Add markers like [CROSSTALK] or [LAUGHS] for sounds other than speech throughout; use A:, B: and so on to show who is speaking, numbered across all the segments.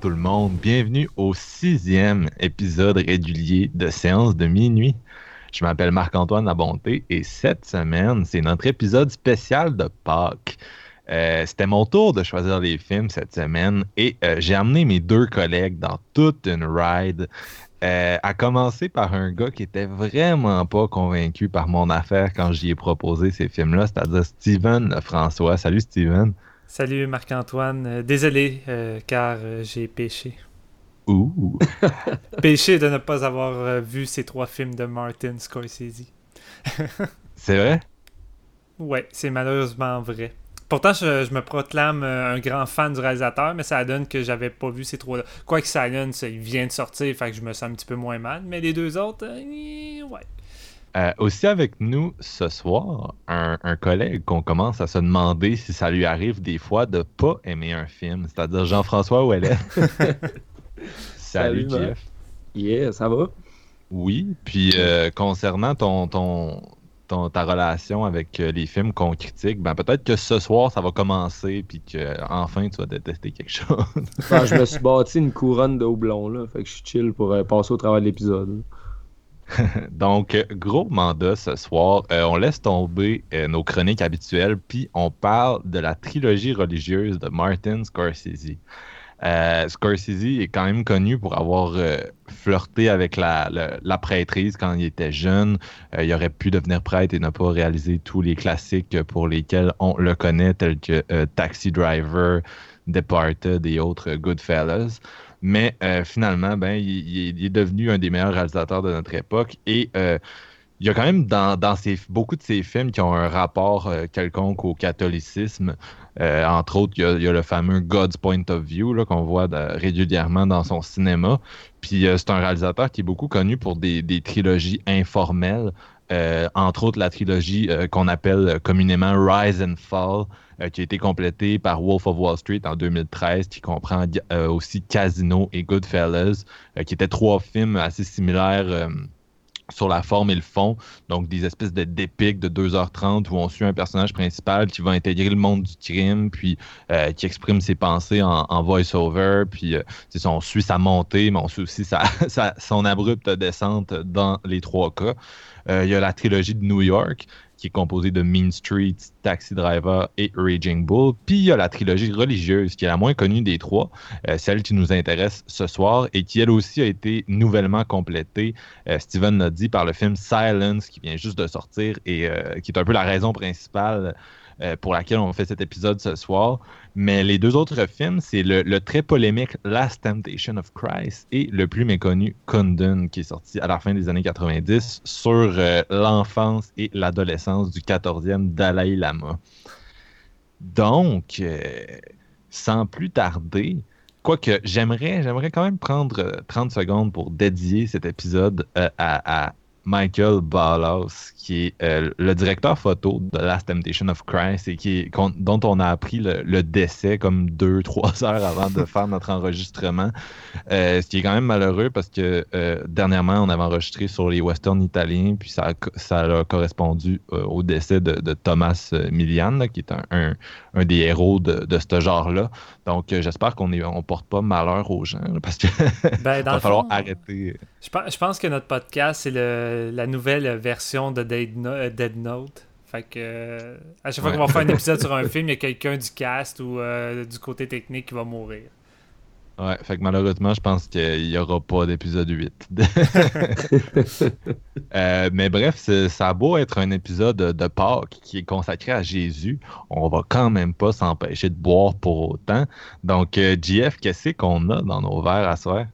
A: Tout le monde, bienvenue au sixième épisode régulier de Séance de minuit. Je m'appelle Marc-Antoine Labonté et cette semaine, c'est notre épisode spécial de Pâques. Euh, C'était mon tour de choisir les films cette semaine et euh, j'ai amené mes deux collègues dans toute une ride. Euh, à commencer par un gars qui était vraiment pas convaincu par mon affaire quand j'y ai proposé ces films-là, c'est-à-dire Steven François. Salut Steven.
B: Salut Marc-Antoine. Euh, désolé euh, car euh, j'ai péché.
A: Ouh. [LAUGHS]
B: péché de ne pas avoir vu ces trois films de Martin Scorsese. [LAUGHS]
A: C'est vrai?
B: Ouais, c'est malheureusement vrai. Pourtant, je, je me proclame un grand fan du réalisateur, mais ça donne que j'avais pas vu ces trois-là. Quoique Silence, il vient de sortir, fait que je me sens un petit peu moins mal, mais les deux autres, euh, ouais.
A: Euh, aussi avec nous ce soir, un, un collègue qu'on commence à se demander si ça lui arrive des fois de pas aimer un film, c'est-à-dire Jean-François Ouellet. [LAUGHS] Salut,
C: Salut.
A: Jeff.
C: Yeah, ça va?
A: Oui, puis euh, concernant ton, ton, ton- ta relation avec euh, les films qu'on critique, ben peut-être que ce soir ça va commencer puis que enfin tu vas détester quelque chose.
C: Ben, je me suis bâti une couronne de houblon, là. Fait que je suis chill pour euh, passer au travail de l'épisode. [LAUGHS]
A: Donc, gros mandat ce soir. Euh, on laisse tomber euh, nos chroniques habituelles, puis on parle de la trilogie religieuse de Martin Scorsese. Euh, Scorsese est quand même connu pour avoir flirté avec la, prêtrise quand il était jeune. Il aurait pu devenir prêtre et ne pas réaliser tous les classiques pour lesquels on le connaît, tels que Taxi Driver, Departed et autres Goodfellas. Mais euh, finalement, ben, il, est- devenu un des meilleurs réalisateurs de notre époque et euh, il y a quand même dans, dans beaucoup de ses films qui ont un rapport euh, quelconque au catholicisme. Entre autres, il y, a, le fameux God's Point of View qu'on voit régulièrement dans son cinéma. Puis c'est un réalisateur qui est beaucoup connu pour des, des trilogies informelles. Euh, entre autres, la trilogie euh, qu'on appelle communément Rise and Fall, euh, qui a été complétée par Wolf of Wall Street en 2013, qui comprend aussi Casino et Goodfellas, qui étaient trois films assez similaires sur la forme et le fond. Donc, des espèces de d'épiques de 2h30 où on suit un personnage principal qui va intégrer le monde du crime, puis qui exprime ses pensées en, voice-over, puis on suit sa montée, mais on suit aussi sa, [LAUGHS] sa- son abrupte descente dans les trois cas. Euh, il y a la trilogie de New York, qui est composée de Mean Streets, Taxi Driver et Raging Bull. Puis il y a la trilogie religieuse, qui est la moins connue des trois, euh, celle qui nous intéresse ce soir, et qui elle aussi a été nouvellement complétée, euh, Steven l'a dit, par le film Silence, qui vient juste de sortir, et euh, qui est un peu la raison principale euh, pour laquelle on fait cet épisode ce soir. Mais les deux autres films, c'est le, très polémique Last Temptation of Christ et le plus méconnu Kundun, qui est sorti à la fin des années 90 sur l'enfance et l'adolescence du 14e Dalai Lama. Donc, euh, sans plus tarder, quoique j'aimerais, j'aimerais quand même prendre euh, 30 secondes pour dédier cet épisode euh, à Michael Ballas, qui est euh, le directeur photo de Last Temptation of Christ et qui dont on a appris le, décès comme deux, trois [LAUGHS] heures avant de faire notre enregistrement. Euh, ce qui est quand même malheureux parce que euh, dernièrement, on avait enregistré sur les westerns italiens, puis ça ça a correspondu au décès de, Thomas Milian, là, qui est un- un des héros de, de ce genre-là. Donc, euh, j'espère qu'on ne on porte pas malheur aux gens, là, parce que
B: Ben, [LAUGHS]
A: va falloir
B: fond,
A: arrêter.
B: Je pense, je pense que notre podcast, c'est le- la nouvelle version de Dead, No- euh, Dead Note. Fait que euh, à chaque fois
A: Ouais.
B: qu'on va faire un épisode sur un [LAUGHS] film, il y a quelqu'un du cast ou euh, du côté technique qui va mourir.
A: Ouais, fait que malheureusement, je pense qu'il n'y aura pas d'épisode 8. [LAUGHS] [LAUGHS] Euh, mais bref, ça a beau être un épisode de Pâques qui est consacré à Jésus, on va quand même pas s'empêcher de boire pour autant. Donc, euh, JF, qu'est-ce qu'on a dans nos verres à soir?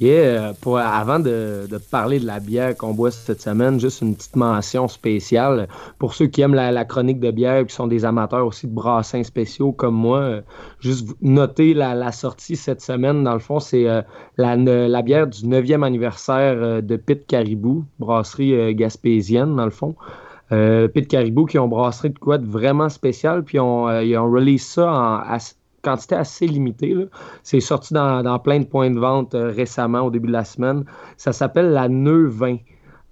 C: Yeah, pour, avant de, parler de la bière qu'on boit cette semaine, juste une petite mention spéciale pour ceux qui aiment la, chronique de bière et qui sont des amateurs aussi de brassins spéciaux comme moi. juste noter la, sortie cette semaine, dans le fond, c'est euh, la, bière du 9e anniversaire euh, de Pit Caribou, brasserie euh, gaspésienne, dans le fond. Pit Caribou qui ont brasserie de quoi de vraiment spécial, puis on, ils ont release ça en, quantité assez limitée. C'est sorti dans, plein de points de vente euh, récemment, au début de la semaine. Ça s'appelle la Neu 20.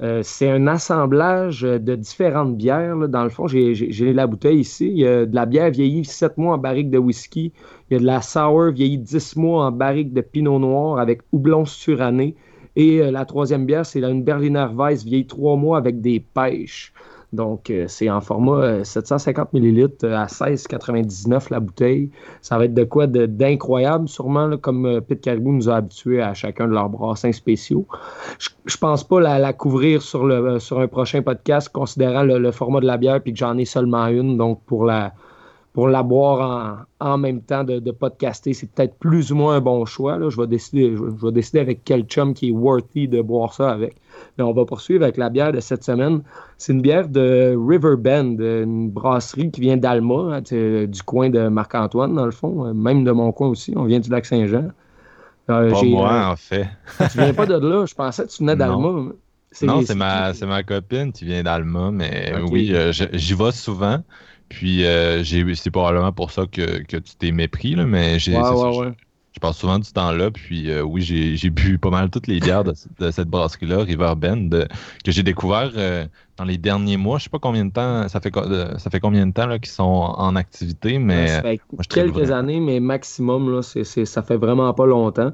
C: Euh, c'est un assemblage de différentes bières. Dans le fond, j'ai la bouteille ici. Il y a de la bière vieillie 7 mois en barrique de whisky. Il y a de la sour vieillie 10 mois en barrique de pinot noir avec houblon suranné. Et euh, la troisième bière, c'est une Berliner Weiss vieillie 3 mois avec des pêches. Donc, euh, c'est en format 750 euh, ml euh, à 16,99 la bouteille. Ça va être de quoi d'incroyable, sûrement, comme Pete Caribou nous a habitués à chacun de leurs brassins spéciaux. Je, ne pense pas la, couvrir sur, un prochain podcast, considérant le, format de la bière, puis que j'en ai seulement une. Donc, pour la, pour la boire en, même temps de, podcaster, c'est peut-être plus ou moins un bon choix. Je, vais décider, je, vais décider avec quel chum qui est worthy de boire ça avec. Mais on va poursuivre avec la bière de cette semaine. C'est une bière de Riverbend, une brasserie qui vient d'Alma, hein, du coin de Marc-Antoine, dans le fond, euh, même de mon coin aussi. On vient du lac Saint-Jean.
A: Euh, pas moi, euh, en fait.
C: tu viens pas de là. Je pensais que tu venais d'Alma.
A: Non, c'est ma, ma copine qui vient d'Alma, mais oui, j'y vais souvent. Puis euh, c'est probablement pour ça que, que tu t'es mépris, là, mais j'ai, je, passe souvent du temps là. Puis euh, oui, j'ai, bu pas mal toutes les bières de, [LAUGHS] cette brasserie-là, Riverbend, que j'ai découvert euh, dans les derniers mois. Je sais pas combien de temps, ça fait, ça fait combien de temps qu'ils sont en activité, mais.
C: Ça fait quelques années, mais maximum, là, ça fait vraiment pas longtemps.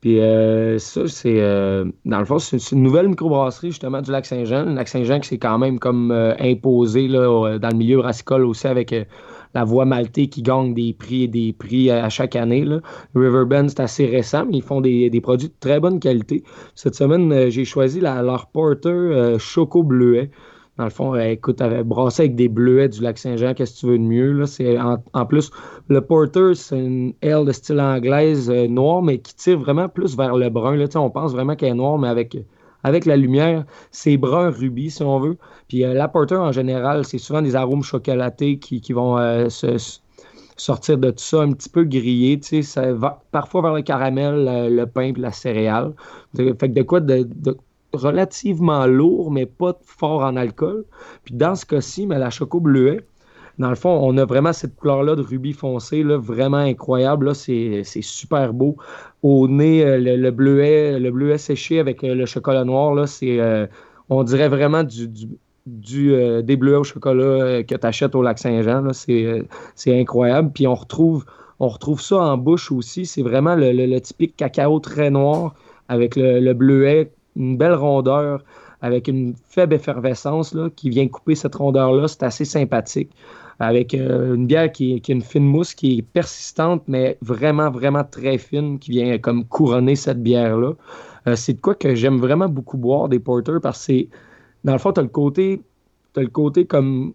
C: Puis euh, ça, c'est euh, dans le fond, c'est une nouvelle microbrasserie justement du lac Saint-Jean. Le lac Saint-Jean qui s'est quand même comme euh, imposé là, dans le milieu brassicole aussi avec la voie maltée qui gagne des prix et des prix à, chaque année. Riverbend, c'est assez récent, mais ils font des, produits de très bonne qualité. Cette semaine, j'ai choisi la, leur Porter Choco Bleuet. Dans le fond, euh, écoute, brassé avec des bleuets du lac Saint-Jean, qu'est-ce que tu veux de mieux? En, plus, le Porter, c'est une aile de style anglaise euh, noire, mais qui tire vraiment plus vers le brun. Là, on pense vraiment qu'elle est noire, mais avec, avec la lumière, c'est brun rubis, si on veut. Puis euh, en général, c'est souvent des arômes chocolatés qui, vont se, sortir de tout ça un petit peu grillé. Ça va parfois vers le caramel, le, pain la céréale. Fait que de quoi de relativement lourd, mais pas fort en alcool. Puis dans ce cas-ci, la Choco Bleuet, dans le fond, on a vraiment cette couleur-là de rubis foncé, là, vraiment incroyable. C'est, super beau. Au nez, euh, le, bleuet, le bleuet séché avec euh, le chocolat noir, c'est, euh, on dirait vraiment du, des bleuets au chocolat que tu achètes au lac Saint-Jean. C'est, incroyable. Puis on retrouve, ça en bouche aussi. C'est vraiment le, typique cacao très noir avec le, le bleuet une belle rondeur avec une faible effervescence qui vient couper cette rondeur-là. C'est assez sympathique. Avec euh, une bière qui, a une fine mousse qui est persistante, mais vraiment, vraiment très fine, qui vient comme couronner cette bière-là. Euh, c'est de quoi que j'aime vraiment beaucoup boire des porters parce que dans le fond, tu as le côté, as le côté comme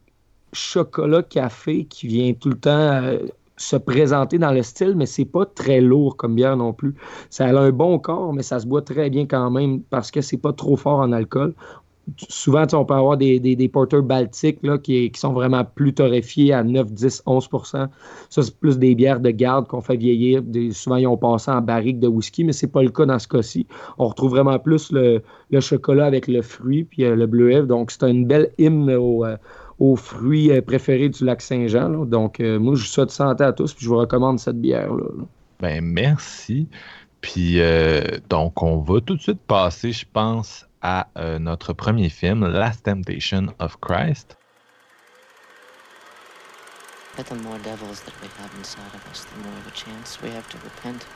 C: chocolat café qui vient tout le temps euh, se présenter dans le style, mais c'est pas très lourd comme bière non plus. Ça a un bon corps, mais ça se boit très bien quand même parce que c'est pas trop fort en alcool. Souvent, on peut avoir des, porteurs baltiques là, qui, sont vraiment plus torréfiés à 9, 10, 11% Ça, c'est plus des bières de garde qu'on fait vieillir. souvent, ils ont passé en barrique de whisky, mais c'est pas le cas dans ce cas-ci. On retrouve vraiment plus le, chocolat avec le fruit puis euh, le bleuet. Donc, c'est une belle hymne euh, aux fruits euh, préférés du lac Saint-Jean. Donc, euh, moi, je vous souhaite santé à tous, puis je vous recommande cette bière-là.
A: Ben, merci. Puis, donc, on va tout de suite passer, je pense, à euh, notre premier film, Last Temptation of Christ. But the more devils that we have inside of us, the more of a chance we have to repent.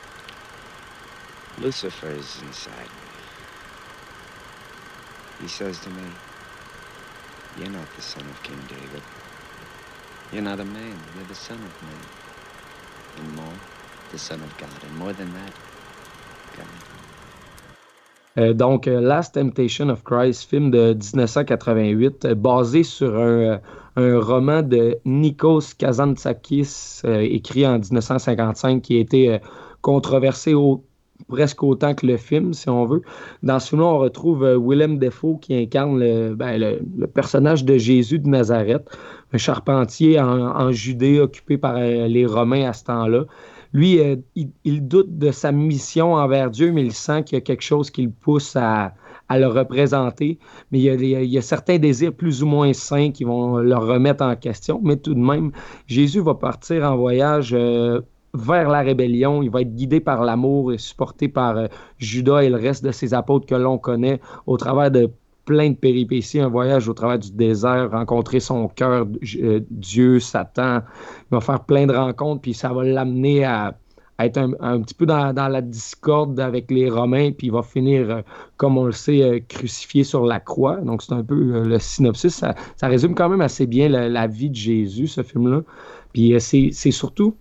D: Lucifer is inside me. He says to me, You're not the son of King David. You're not a man, you're the son of man. And more, the son of God. And more than that, God.
C: Euh, donc, euh, Last Temptation of Christ, film de 1988, euh, basé sur un, roman de Nikos Kazantzakis, écrit en 1955, qui a été controversé presque autant que le film, si on veut. Dans ce film on retrouve Willem Defoe qui incarne le, ben, le, le, personnage de Jésus de Nazareth, un charpentier en, en Judée occupé par les Romains à ce temps-là. Lui, euh, il, doute de sa mission envers Dieu, mais il sent qu'il y a quelque chose qui le pousse à, le représenter. Mais il y, a, il y, a, certains désirs plus ou moins sains qui vont le remettre en question. Mais tout de même, Jésus va partir en voyage. Euh, vers la rébellion. Il va être guidé par l'amour et supporté par euh, Judas et le reste de ses apôtres que l'on connaît au travers de plein de péripéties, un voyage au travers du désert, rencontrer son cœur, euh, Dieu, Satan. Il va faire plein de rencontres, puis ça va l'amener à, être un, petit peu dans, la discorde avec les Romains, puis il va finir, euh, comme on le sait, euh, crucifié sur la croix. Donc c'est un peu le synopsis. Ça, résume quand même assez bien la, la vie de Jésus, ce film-là. Puis c'est surtout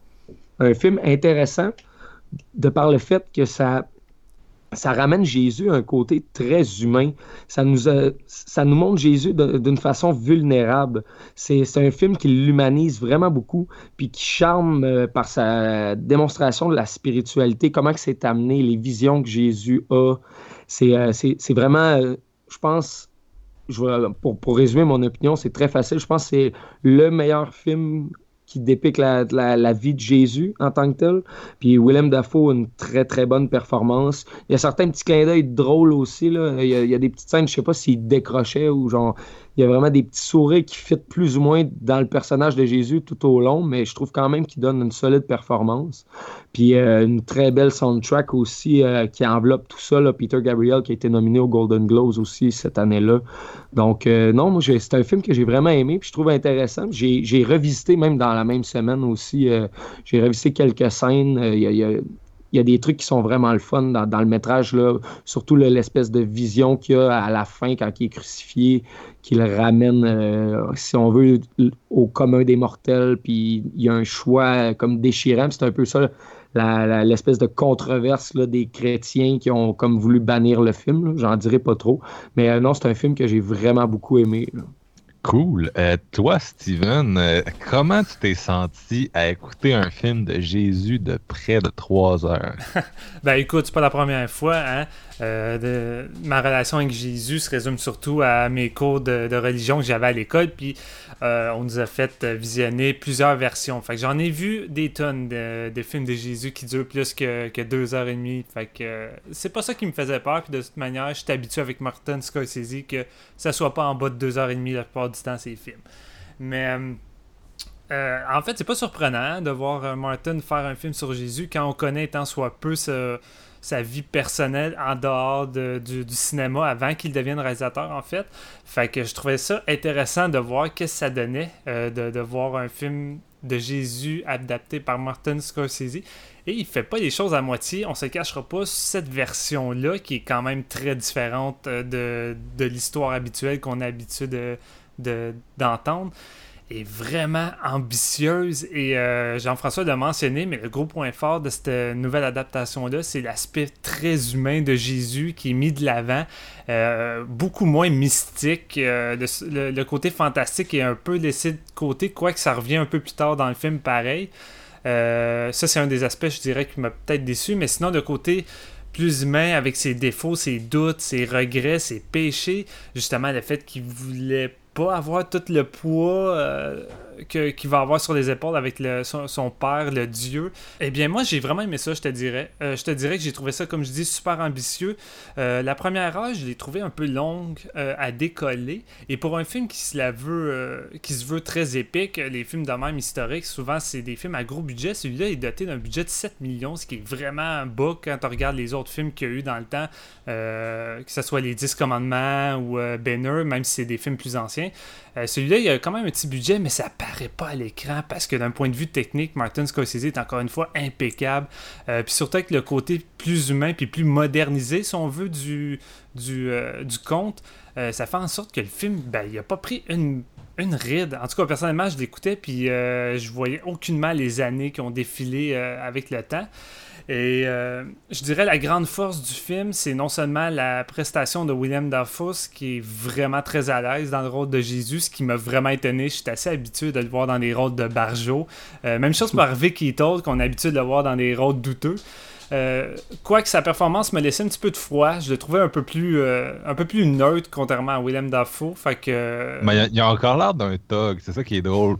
C: un film intéressant de par le fait que ça ça ramène Jésus à un côté très humain. Ça nous, ça nous montre Jésus d'une façon vulnérable. C'est un film qui l'humanise vraiment beaucoup, puis qui charme euh, par sa démonstration de la spiritualité, comment c'est amené, les visions que Jésus a. C'est euh, vraiment, euh, je pense, pour, pour résumer mon opinion, c'est très facile. Je pense que c'est le meilleur film qui dépique la, vie de Jésus en tant que tel. Puis Willem Dafoe, une très très bonne performance. Il y a certains petits clins d'œil drôles aussi. Là. Il, y a, il y a des petites scènes, je sais pas s'il décrochait ou genre il y a vraiment des petits sourires qui fit plus ou moins dans le personnage de Jésus tout au long, mais je trouve quand même qu'il donne une solide performance. Puis euh, une très belle soundtrack aussi euh, qui enveloppe tout ça. Peter Gabriel qui a été nominé aux Golden Globes aussi cette année-là. Donc euh, non, moi c'est un film que j'ai vraiment aimé, puis je trouve intéressant. J'ai revisité même dans la même semaine aussi. j'ai revisité quelques scènes. Il y a des trucs qui sont vraiment le fun dans, le métrage, surtout l'espèce de vision qu'il y a à la fin quand il est crucifié, qu'il ramène, euh, si on veut, au commun des mortels, puis il y a un choix comme déchirant, c'est un peu ça l'espèce de controverse des chrétiens qui ont comme voulu bannir le film, j'en dirai pas trop, mais euh, non, c'est un film que j'ai vraiment beaucoup aimé.
A: Cool. Euh, toi, Steven, euh, comment tu t'es senti à écouter un film de Jésus de près de trois heures? [LAUGHS]
B: ben écoute, c'est pas la première fois. Hein? Euh, de, ma relation avec Jésus se résume surtout à mes cours de, religion que j'avais à l'école. Puis on nous a fait visionner plusieurs versions. Fait que j'en ai vu des tonnes de, films de Jésus qui durent plus que, deux heures et demie. Fait que c'est pas ça qui me faisait peur. Puis de toute manière, je suis habitué avec Martin Scorsese que ça soit pas en bas de deux heures et demie la plupart du temps ces films. Mais euh, euh, en fait, c'est pas surprenant de voir euh, Martin faire un film sur Jésus quand on connaît tant soit peu sa vie personnelle en dehors du, cinéma avant qu'il devienne réalisateur en fait. Fait que je trouvais ça intéressant de voir qu'est-ce que ça donnait de, voir un film de Jésus adapté par Martin Scorsese. Et il fait pas les choses à moitié. On se cachera pas cette version-là qui est quand même très différente de, de l'histoire habituelle qu'on a l'habitude de, d'entendre est vraiment ambitieuse et euh, Jean-François l'a mentionné, mais le gros point fort de cette nouvelle adaptation-là, c'est l'aspect très humain de Jésus qui est mis de l'avant, euh, beaucoup moins mystique. Euh, le, côté fantastique est un peu laissé de côté, quoique ça revient un peu plus tard dans le film pareil. ça, c'est un des aspects, je dirais, qui m'a peut-être déçu, mais sinon, de côté plus humain avec ses défauts, ses doutes, ses regrets, ses péchés, justement le fait qu'il voulait pas avoir tout le poids euh, qu'il va avoir sur les épaules avec son, père, le dieu. Eh bien, moi, j'ai vraiment aimé ça, je te dirais. Euh, je te dirais que j'ai trouvé ça, comme je dis, super ambitieux. Euh, la première heure, je l'ai trouvé un peu longue à décoller. Et pour un film qui se, veut, très épique, les films de même historiques, souvent, c'est des films à gros budget. Celui-là est doté d'un budget de 7 millions, ce qui est vraiment bas quand on regarde les autres films qu'il y a eu dans le temps, que ce soit Les 10 Commandements ou Banner, même si c'est des films plus anciens. Euh, celui-là, il a quand même un petit budget, mais ça paraît pas à l'écran parce que d'un point de vue technique, Martin Scorsese est encore une fois impeccable. Euh, puis surtout avec le côté plus humain puis plus modernisé, si on veut, du, du, euh, conte, ça fait en sorte que le film, ben, il a pas pris une une ride. En tout cas, personnellement, je l'écoutais, puis je voyais aucunement les années qui ont défilé avec le temps. Et euh, je dirais la grande force du film, c'est non seulement la prestation de William Dafoe, qui est vraiment très à l'aise dans le rôle de Jésus, ce qui m'a vraiment étonné. Je suis assez habitué de le voir dans des rôles de Barjo. Euh, même chose pour Harvey Keitel, qu'on a l'habitude de le voir dans des rôles douteux. Euh, quoique sa performance me laissait un petit peu de froid, je le trouvais un peu plus, euh, un peu plus neutre contrairement à Willem Dafoe. Fait que...
A: Mais il a, a, encore l'air d'un thug, c'est ça qui est drôle.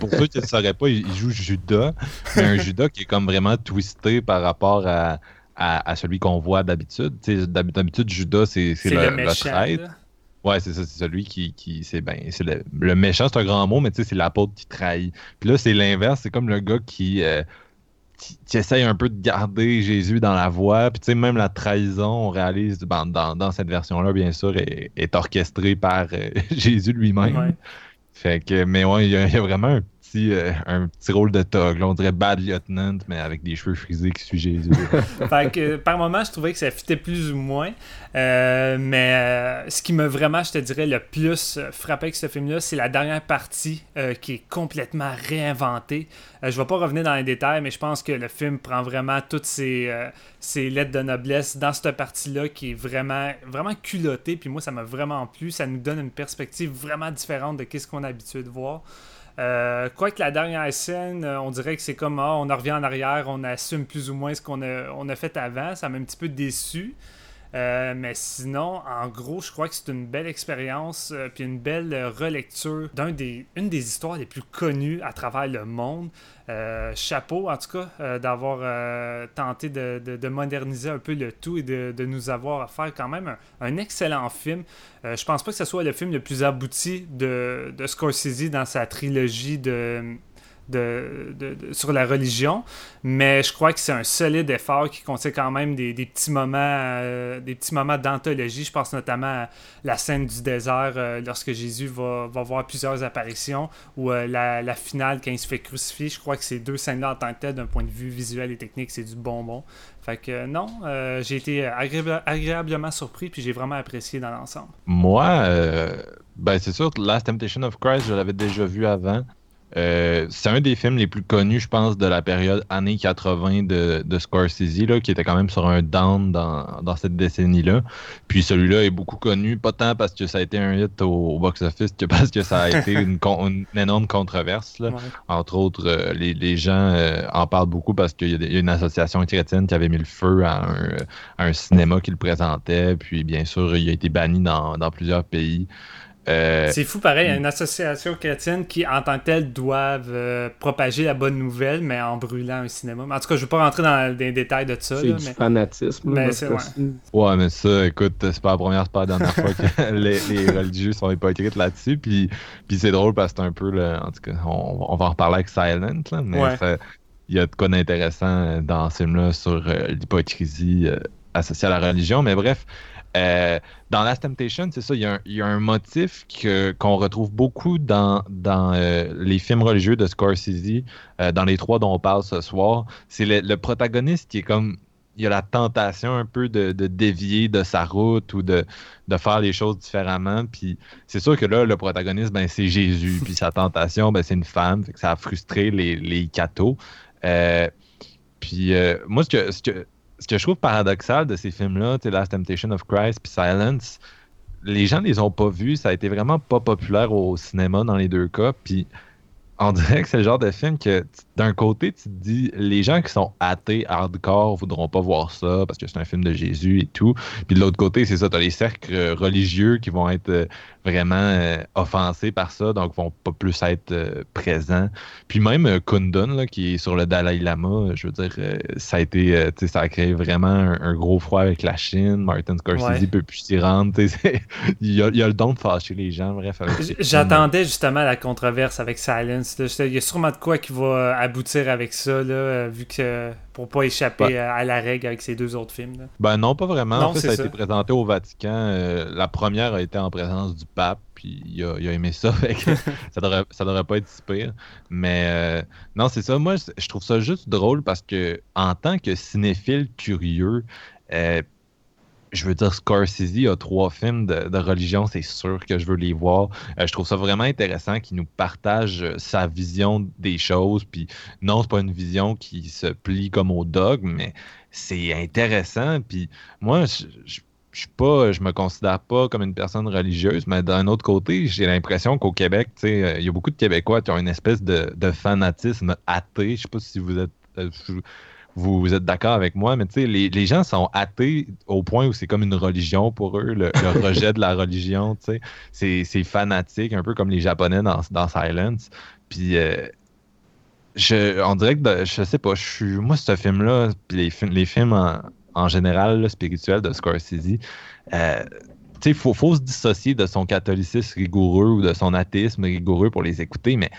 A: pour ceux qui ne sauraient pas, il, joue Judas, mais un Judas qui est comme vraiment twisté par rapport à, à, celui qu'on voit d'habitude. D'habitude, Judas, c'est le, le, traître. Ouais, c'est ça, c'est celui qui, qui c'est ben, c'est le, méchant, c'est un grand mot, mais tu sais, c'est l'apôtre qui trahit. Puis là, c'est l'inverse, c'est comme le gars qui, euh, tu essayes un peu de garder Jésus dans la voie. Puis, tu sais, même la trahison, on réalise ben, dans, cette version-là, bien sûr, est, orchestrée par euh, [LAUGHS] Jésus lui-même. Fait que, mais ouais, il y, a vraiment un euh, un petit rôle de tog. on dirait Bad Lieutenant, mais avec des cheveux frisés qui suit Jésus. [LAUGHS]
B: fait que, par moment, je trouvais que ça fitait plus ou moins. Euh, mais euh, ce qui m'a vraiment, je te dirais, le plus frappé avec ce film-là, c'est la dernière partie qui est complètement réinventée. je ne vais pas revenir dans les détails, mais je pense que le film prend vraiment toutes ses, ses lettres de noblesse dans cette partie-là qui est vraiment, vraiment culottée. Puis moi, ça m'a vraiment plu. Ça nous donne une perspective vraiment différente de ce qu'on est habitué de voir. Euh, Quoique la dernière scène, euh, on dirait que c'est comme ah, on en revient en arrière, on assume plus ou moins ce qu'on a, a fait avant. Ça m'a un petit peu déçu. Euh, mais sinon, en gros, je crois que c'est une belle expérience euh, puis une belle relecture d'une des, histoires les plus connues à travers le monde. Euh, chapeau, en tout cas, d'avoir tenté de, moderniser un peu le tout et de, nous avoir faire quand même un, excellent film. je pense pas que ce soit le film le plus abouti de, de Scorsese dans sa trilogie de de, sur la religion, mais je crois que c'est un solide effort qui contient quand même des, petits moments euh, des petits moments d'anthologie. Je pense notamment à la scène du désert euh, lorsque Jésus va, voir plusieurs apparitions ou euh, la, finale quand il se fait crucifier. Je crois que ces deux scènes-là en tant que telles, d'un point de vue visuel et technique, c'est du bonbon. Fait que non, j'ai été agréablement surpris puis j'ai vraiment apprécié dans l'ensemble.
A: Moi, ben c'est sûr, Last Temptation of Christ, je l'avais déjà vu avant. Euh, c'est un des films les plus connus, je pense, de la période années 80 de, de Scorsese, là, qui était quand même sur un down dans, cette décennie-là. Puis celui-là est beaucoup connu, pas tant parce que ça a été un hit au, box-office, que parce que ça a été une, énorme controverse. Entre autres, euh, les, gens euh, en parlent beaucoup parce qu'il y, a une association chrétienne qui avait mis le feu à un, cinéma qui le présentait. Puis bien sûr, il a été banni dans plusieurs pays.
B: Euh, c'est fou, pareil, il y a une association chrétienne qui, en tant que telle, doivent euh, propager la bonne nouvelle, mais en brûlant un cinéma. En tout cas, je ne vais pas rentrer dans les détails de ça.
C: C'est du fanatisme.
B: Mais c'est ouais.
A: ouais. mais ça, écoute, c'est pas la première, c'est pas la dernière fois que [LAUGHS] les, religieux sont hypocrites là-dessus. Puis, puis c'est drôle parce que c'est un peu, le, en tout cas, on, va en reparler avec Silent, là, mais il y a de quoi d'intéressant dans ce film-là sur euh, l'hypocrisie associée à la religion. Mais bref, euh, dans Last Temptation, c'est ça, il y, a un motif qu'on retrouve beaucoup dans, dans euh, les films religieux de Scorsese, euh, dans les trois dont on parle ce soir. C'est le, protagoniste qui est comme. Il y a la tentation un peu de, dévier de sa route ou de, de faire les choses différemment. Puis c'est sûr que là, le protagoniste, ben, c'est Jésus. [LAUGHS] Puis sa tentation, ben, c'est une femme. ça a frustré les, les cathos. puis moi, ce que, ce que ce que je trouve paradoxal de ces films-là, Last Temptation of Christ puis Silence, les gens ne les ont pas vus. Ça a été vraiment pas populaire au cinéma dans les deux cas. Puis on dirait que c'est le genre de film que d'un côté, tu te dis, les gens qui sont athées hardcore voudront pas voir ça parce que c'est un film de Jésus et tout. Puis de l'autre côté, c'est ça, tu as les cercles religieux qui vont être euh, vraiment euh, offensés par ça, donc vont pas plus être euh, présents. Puis même Kundun, qui est sur le Dalai Lama, je veux dire, ça a été, ça a créé vraiment un, gros froid avec la Chine. Martin Scorsese peut plus s'y rendre. [LAUGHS] il, y a, il y a le don de fâcher les gens, bref.
B: J'attendais justement la controverse avec Silence Il y a sûrement de quoi qui va aboutir avec ça, là, vu que pour pas échapper à, la règle avec ces deux autres films.
A: Ben non, pas vraiment. en fait, ça a été présenté au Vatican. Euh, la première a été en présence du pape, puis il a, aimé ça. [LAUGHS] ça, devrait, ça devrait pas être si pire. Mais euh, non, c'est ça. Moi, je trouve ça juste drôle parce que en tant que cinéphile curieux, euh, je veux dire, Scorsese a trois films de, religion, c'est sûr que je veux les voir. Euh, je trouve ça vraiment intéressant qu'il nous partage euh, sa vision des choses. Puis non, c'est pas une vision qui se plie comme au dogme, mais c'est intéressant. Puis moi, je, je je pas, je me considère pas comme une personne religieuse, mais d'un autre côté, j'ai l'impression qu'au Québec, euh, il y a beaucoup de Québécois qui ont une espèce de, fanatisme athée. Je sais pas si vous êtes vous, êtes d'accord avec moi, mais tu sais, les, gens sont athées au point où c'est comme une religion pour eux, le, [LAUGHS] rejet de la religion, tu sais. C'est fanatique, un peu comme les Japonais dans, dans Silence. Puis, euh, je, on dirait que, je sais pas, je suis, moi, ce film-là, puis les, les films en, général spirituels de Scorsese, euh, il faut, faut se dissocier de son catholicisme rigoureux ou de son athéisme rigoureux pour les écouter, mais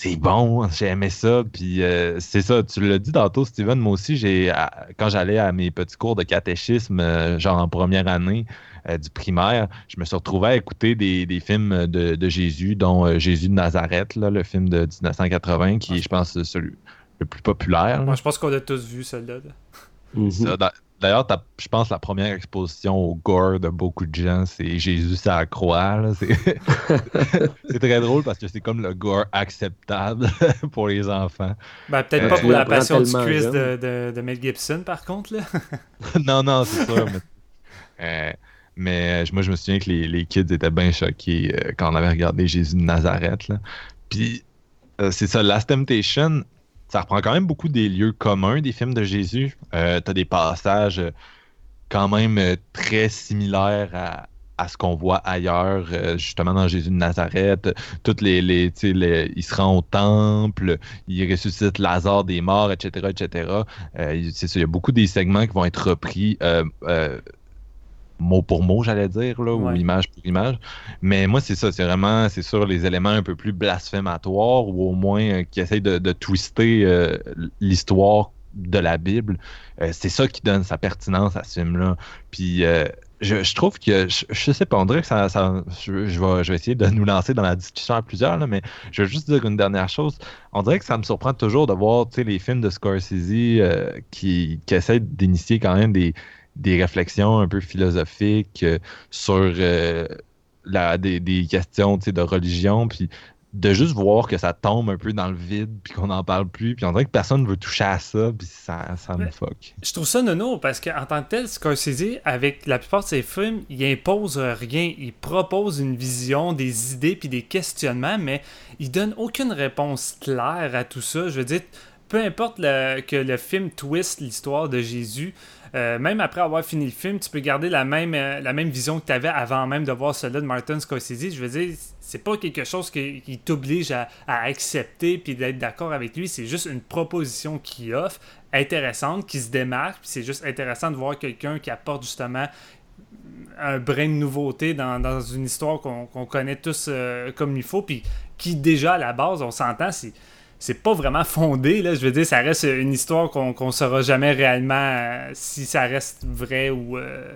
A: c'est bon, [LAUGHS] j'ai aimé ça. Puis euh, c'est ça, tu l'as dit tantôt, Steven. Moi aussi, j'ai quand j'allais à mes petits cours de catéchisme, euh, genre en première année euh, du primaire, je me suis retrouvé à écouter des, films de, Jésus, dont Jésus de Nazareth, le film de 1980, qui est, je pense, celui le plus populaire.
B: Moi, je pense qu'on a tous vu celui-là.
A: D'ailleurs, je pense la première exposition au gore de beaucoup de gens, c'est Jésus à la croix. [LAUGHS] c'est très drôle parce que c'est comme le gore acceptable [LAUGHS] pour les enfants.
B: Ben, peut-être euh, pas pour la passion du Christ de, de, Mel Gibson, par contre. Là. [LAUGHS]
A: non, non, c'est sûr. Mais, euh, euh, moi, je me souviens que les, les kids étaient bien choqués quand on avait regardé Jésus de Nazareth. Là. Puis, c'est ça, Last Temptation, ça reprend quand même beaucoup des lieux communs des films de Jésus. Euh, tu as des passages euh, quand même euh, très similaires à, ce qu'on voit ailleurs, justement dans Jésus de Nazareth. Toutes les, les, les, il se rend au temple, il ressuscite Lazare des morts, etc., etc. il y a beaucoup des segments qui vont être repris mot pour mot, j'allais dire, là, ou image pour image. Mais moi, c'est ça, c'est vraiment, c'est sûr, les éléments un peu plus blasphématoires, ou au moins euh, qui essayent de, twister euh, l'histoire de la Bible. Euh, c'est ça qui donne sa pertinence à ce film-là. Puis je, trouve que, je, sais pas, on dirait que ça, je, vais, je vais essayer de nous lancer dans la discussion à plusieurs, là, mais je veux juste dire une dernière chose. On dirait que ça me surprend toujours de voir les films de Scorsese qui, qui essaient d'initier quand même des, des réflexions un peu philosophiques euh, sur euh, la, des, des questions de religion, puis de juste voir que ça tombe un peu dans le vide, puis qu'on n'en parle plus, puis on dirait que personne ne veut toucher à ça, puis ça, ça me fuck.
B: Je trouve ça nono, parce qu'en tant que tel, Scorsese, avec la plupart de ses films, il impose rien. Il propose une vision, des idées, puis des questionnements, mais il donne aucune réponse claire à tout ça. Je veux dire, peu importe que le film twist l'histoire de Jésus, euh, même après avoir fini le film, tu peux garder la même, euh, vision que tu avant même de voir celui de Martin Scorsese. Je veux dire, c'est pas quelque chose qui, t'oblige à, accepter puis d'être d'accord avec lui. C'est juste une proposition qu'il offre, intéressante, qui se démarque. C'est juste intéressant de voir quelqu'un qui apporte justement un brin de nouveauté dans, une histoire qu'on connaît tous euh, comme il faut. Puis qui, déjà, à la base, on s'entend, c'est c'est pas vraiment fondé. Là. Je veux dire, ça reste une histoire qu'on ne saura jamais réellement euh, si ça reste vrai ou, euh,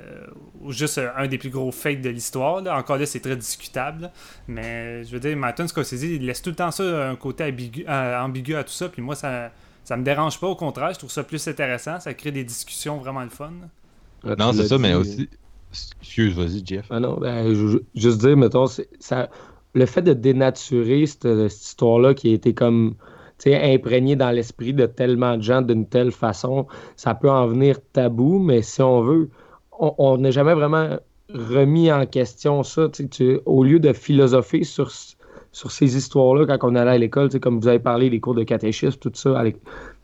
B: juste un des plus gros fakes de l'histoire. Encore là, c'est très discutable. Mais je veux dire, Martin Scorsese, il laisse tout le temps ça un côté ambigu, euh, ambigu à tout ça. Puis moi, ça ça me dérange pas. Au contraire, je trouve ça plus intéressant. Ça crée des discussions vraiment le fun.
A: non, c'est ça, mais aussi. Excuse, vas-y, Jeff.
C: Ah non, ben, juste dire, mettons, ça, le fait de dénaturer cette, cette histoire-là qui a été comme imprégné dans l'esprit de tellement de gens d'une telle façon, ça peut en venir tabou, mais si on veut, on n'a jamais vraiment remis en question ça. Au lieu de philosopher sur, sur ces histoires-là quand on allait à l'école, comme vous avez parlé, les cours de catéchisme, tout ça,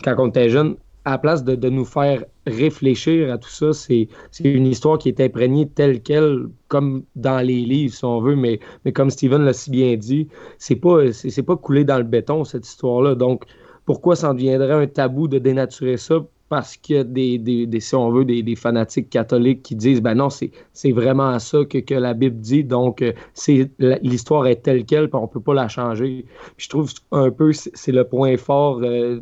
C: quand on était jeune, à la place de, nous faire réfléchir à tout ça, c'est une histoire qui est imprégnée telle qu'elle, comme dans les livres, si on veut, mais, comme Steven l'a si bien dit, c'est pas, c'est pas coulé dans le béton, cette histoire-là. Donc, pourquoi ça en deviendrait un tabou de dénaturer ça? Parce a des, des, si on veut, des, fanatiques catholiques qui disent ben non, c'est vraiment ça que, que, la Bible dit, donc euh, l'histoire est telle qu'elle, on peut pas la changer. je trouve un peu c'est le point fort euh,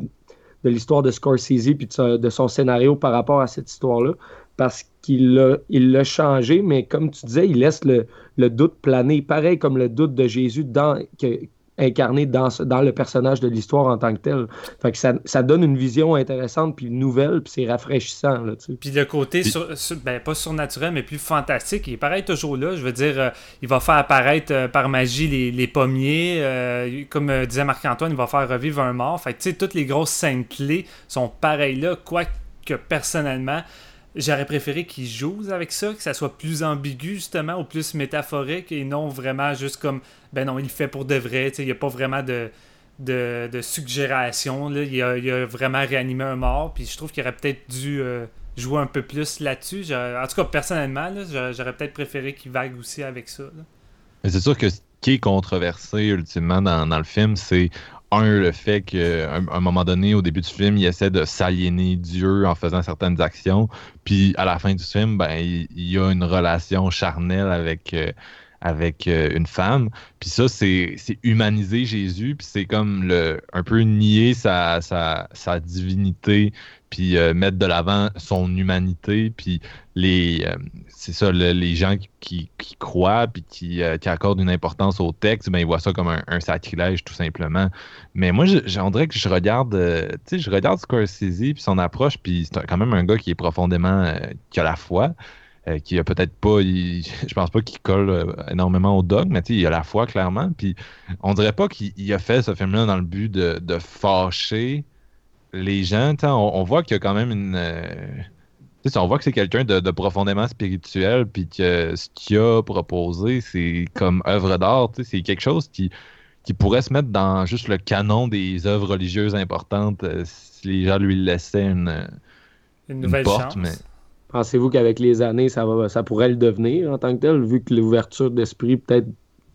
C: de l'histoire de Scorsese puis de, son scénario par rapport à cette histoire-là, parce qu'il l'a il changé, mais comme tu disais, il laisse le, doute planer, pareil comme le doute de Jésus dans, incarné dans, dans le personnage de l'histoire en tant que tel. Fait que ça, ça, donne une vision intéressante, puis nouvelle, puis c'est rafraîchissant. Là,
B: puis le côté, sur, ben, pas surnaturel, mais plus fantastique, il est pareil toujours là. Je veux dire, euh, il va faire apparaître euh, par magie les, les pommiers. Euh, comme disait Marc-Antoine, il va faire revivre un mort. Fait que, tu sais, toutes les grosses scènes clés sont pareilles là, quoique personnellement, J'aurais préféré qu'ils jouent avec ça, que ça soit plus ambigu justement, ou plus métaphorique, et non vraiment juste comme, ben non, il le fait pour de vrai, il n'y a pas vraiment de, de, de suggération, là. Il, a, il, a, vraiment réanimé un mort, puis je trouve qu'il aurait peut-être dû euh, jouer un peu plus là-dessus. En tout cas, personnellement, j'aurais peut-être préféré qu'il vague aussi avec ça.
A: Mais c'est sûr que ce qui est controversé ultimement dans, dans le film, c'est un, le fait qu'à un, moment donné, au début du film, il essaie de s'aliéner Dieu en faisant certaines actions. Puis à la fin du film, ben, il, y a une relation charnelle avec, euh, avec euh, une femme. Puis ça, c'est humaniser Jésus. Puis c'est comme le, un peu nier sa, sa, sa divinité puis euh, mettre de l'avant son humanité, puis les, euh, c'est ça, les gens qui, croient, puis euh, qui, accordent une importance au texte, ben ils voient ça comme un, sacrilège tout simplement. Mais moi, j'en dirais que je regarde, tu sais, je regarde Scorsese puis son approche, puis c'est quand même un gars qui est profondément, qui a la foi. Qui a peut-être pas, [LAUGHS] je pense pas qu'il colle énormément au dogme, mais il a la foi clairement. Puis on dirait pas qu'il a fait ce film-là dans le but de, de fâcher les gens, on, voit qu'il y a quand même une. Euh, on voit que c'est quelqu'un de, profondément spirituel, puis que ce qu'il a proposé, c'est comme œuvre d'art, c'est quelque chose qui, qui pourrait se mettre dans juste le canon des œuvres religieuses importantes euh, si les gens lui laissaient une,
B: une nouvelle porte. Mais...
C: Pensez-vous qu'avec les années, ça, va, ça pourrait le devenir en tant que tel, vu que l'ouverture d'esprit peut-être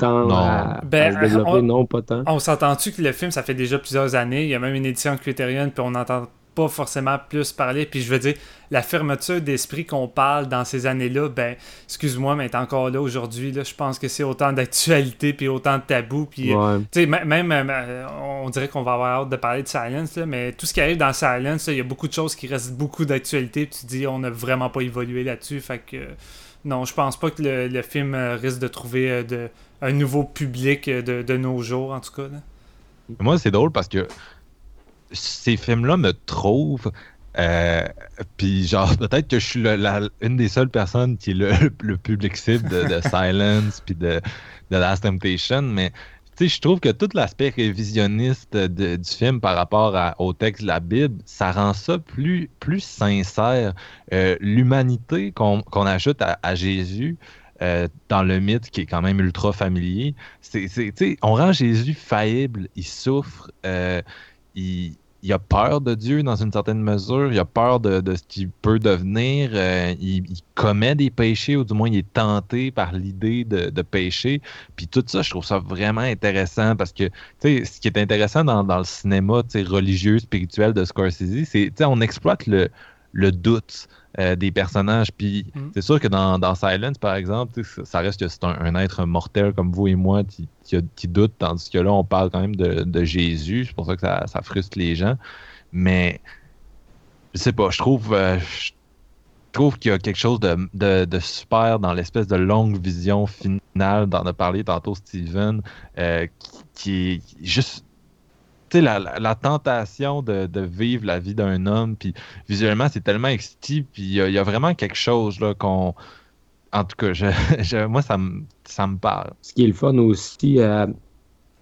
C: non.
B: ben, on, non, pas tant. On s'entend-tu que le film, ça fait déjà plusieurs années, il y a même une édition Criterion, puis on n'entend pas forcément plus parler. Puis je veux dire, la fermeture d'esprit qu'on parle dans ces années-là, ben, excuse-moi, mais est encore là aujourd'hui. Là, je pense que c'est autant d'actualité, puis autant de tabous. Puis, euh, sais même, euh, on dirait qu'on va avoir hâte de parler de Silence, mais tout ce qui arrive dans Silence, il y a beaucoup de choses qui restent beaucoup d'actualité. Tu te dis, on n'a vraiment pas évolué là-dessus. Fait que, non, je pense pas que le, film euh, risque de trouver de un nouveau public de, nos jours, en tout cas.
A: Moi, c'est drôle parce que ces films-là me trouvent. Euh, puis genre, peut-être que je suis une des seules personnes qui est le, [LAUGHS] public cible de, [LAUGHS] Silence puis de, de Last Temptation, mais je trouve que tout l'aspect révisionniste du film par rapport au texte de la Bible, ça rend ça plus, plus sincère. Euh, l'humanité qu'on ajoute à Jésus, euh, dans le mythe qui est quand même ultra familier. C'est, on rend Jésus faillible, il souffre, euh, il, il, a peur de Dieu dans une certaine mesure, il a peur de, ce qu'il peut devenir, euh, il, commet des péchés, ou du moins il est tenté par l'idée de, de pécher. Puis tout ça, je trouve ça vraiment intéressant parce que ce qui est intéressant dans, dans le cinéma religieux, spirituel de Scorsese, c'est on exploite le, le doute. Euh, des personnages. Puis mm. c'est sûr que dans, dans, Silence, par exemple, ça reste que c'est un, être mortel comme vous et moi qui, qui, doute, tandis que là, on parle quand même de, Jésus. C'est pour ça que ça, frustre les gens. Mais je sais pas, je trouve. Euh, trouve qu'il y a quelque chose de, de, super dans l'espèce de longue vision finale, d'en a parlé tantôt Steven, euh, qui, est juste la, tentation de, vivre la vie d'un homme, puis visuellement, c'est tellement excitant, puis il y, a vraiment quelque chose là qu'on. En tout cas, je, [LAUGHS] moi, ça me, ça parle.
C: Ce qui est le fun aussi euh,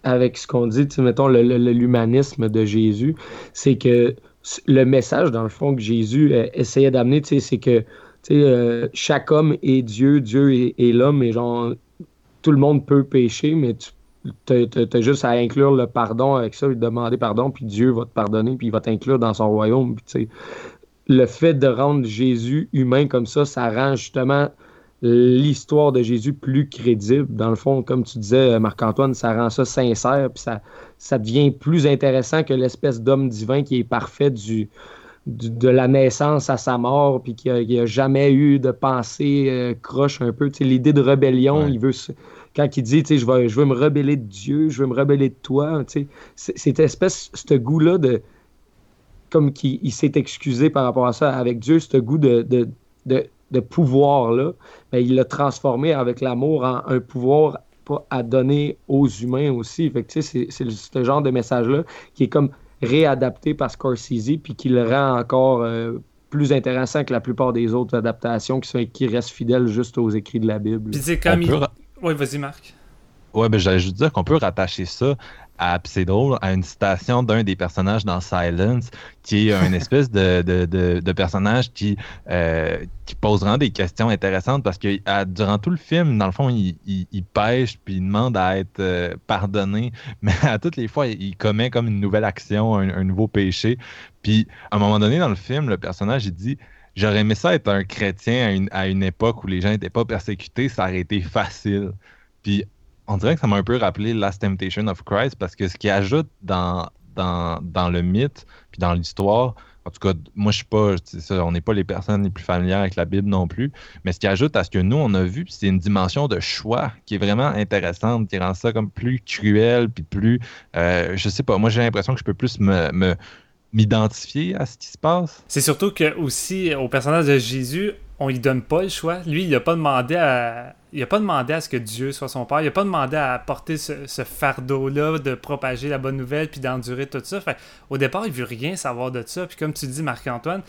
C: avec ce qu'on dit, mettons, l'humanisme de Jésus, c'est que le message, dans le fond, que Jésus euh, essayait d'amener, c'est que euh, chaque homme est Dieu, Dieu est, est l'homme, et genre, tout le monde peut pécher, mais tu tu as, juste à inclure le pardon avec ça, lui demander pardon, puis Dieu va te pardonner, puis il va t'inclure dans son royaume. le fait de rendre Jésus humain comme ça, ça rend justement l'histoire de Jésus plus crédible. Dans le fond, comme tu disais, Marc-Antoine, ça rend ça sincère, puis ça, ça devient plus intéressant que l'espèce d'homme divin qui est parfait du, de la naissance à sa mort, puis qu'il n'a a jamais eu de pensée euh, croche un peu. L'idée de rébellion, il veut quand il dit je veux, je veux me rebeller de Dieu, je veux me rebeller de toi, cette espèce, ce goût-là de. Comme qu'il s'est excusé par rapport à ça avec Dieu, ce goût de, de, de, pouvoir-là, ben, il l'a transformé avec l'amour en un pouvoir à donner aux humains aussi. Fait c'est ce genre de message-là qui est comme réadapté par Scorsese, puis qui le rend encore euh, plus intéressant que la plupart des autres adaptations qui, sont, qui restent fidèles juste aux écrits de la Bible.
B: Puis c'est comme... Oui, vas-y Marc.
A: Ouais, ben j'allais juste dire qu'on peut rattacher ça à, c'est drôle, à une citation d'un des personnages dans Silence, qui est un [LAUGHS] espèce de, de, de, personnage qui, euh, qui pose vraiment des questions intéressantes parce que durant tout le film, dans le fond, il, il, pêche puis il demande à être euh, pardonné, [LAUGHS] mais à toutes les fois, il, commet comme une nouvelle action, un, nouveau péché. Puis à un moment donné dans le film, le personnage, il dit J'aurais aimé ça être un chrétien à une, à une époque où les gens n'étaient pas persécutés, ça aurait été facile. Puis on dirait que ça m'a un peu rappelé Last Temptation of Christ parce que ce qui ajoute dans, dans, dans le mythe puis dans l'histoire, en tout cas, moi je suis pas, on n'est pas les personnes les plus familières avec la Bible non plus, mais ce qui ajoute à ce que nous on a vu, c'est une dimension de choix qui est vraiment intéressante, qui rend ça comme plus cruel puis plus, euh, je sais pas, moi j'ai l'impression que je peux plus me, me m'identifier à ce qui se passe.
B: C'est surtout que aussi au personnage de Jésus, on lui donne pas le choix. Lui, il n'a pas demandé à il a pas demandé à ce que Dieu soit son père. Il n'a pas demandé à porter ce, fardeau-là de propager la bonne nouvelle puis d'endurer tout ça. Fait, au départ, il veut rien savoir de ça. Puis comme tu dis, Marc-Antoine,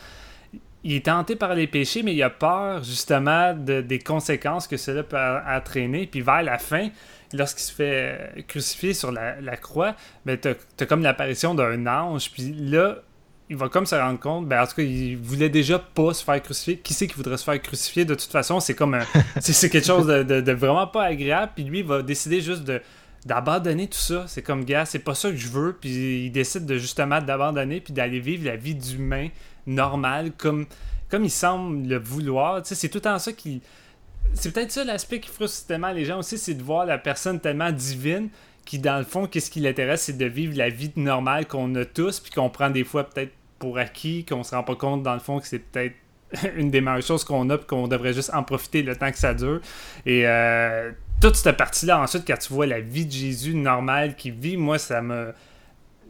B: il est tenté par les péchés, mais il a peur justement de, des conséquences que cela peut entraîner. Puis vers la fin, lorsqu'il se fait crucifier sur la, croix, ben, tu as, comme l'apparition d'un ange. Puis là, il va comme se rendre compte, ben en tout cas, il voulait déjà pas se faire crucifier. Qui c'est qui voudrait se faire crucifier de toute façon? C'est comme [LAUGHS] c'est quelque chose de, vraiment pas agréable. Puis lui, il va décider juste de d'abandonner tout ça. C'est comme gars, c'est pas ça que je veux. Puis il décide de justement d'abandonner puis d'aller vivre la vie d'humain normale comme comme il semble le vouloir. C'est tout en ça qui c'est peut-être ça l'aspect qui frustre tellement les gens aussi, c'est de voir la personne tellement divine qui, dans le fond, qu'est-ce qui l'intéresse, c'est de vivre la vie normale qu'on a tous, puis qu'on prend des fois peut-être pour acquis, qu'on se rend pas compte, dans le fond, que c'est peut-être [LAUGHS] une des meilleures choses qu'on a, puis qu'on devrait juste en profiter le temps que ça dure. Et euh, toute cette partie-là, ensuite, quand tu vois la vie de Jésus normale qui vit, moi, ça me.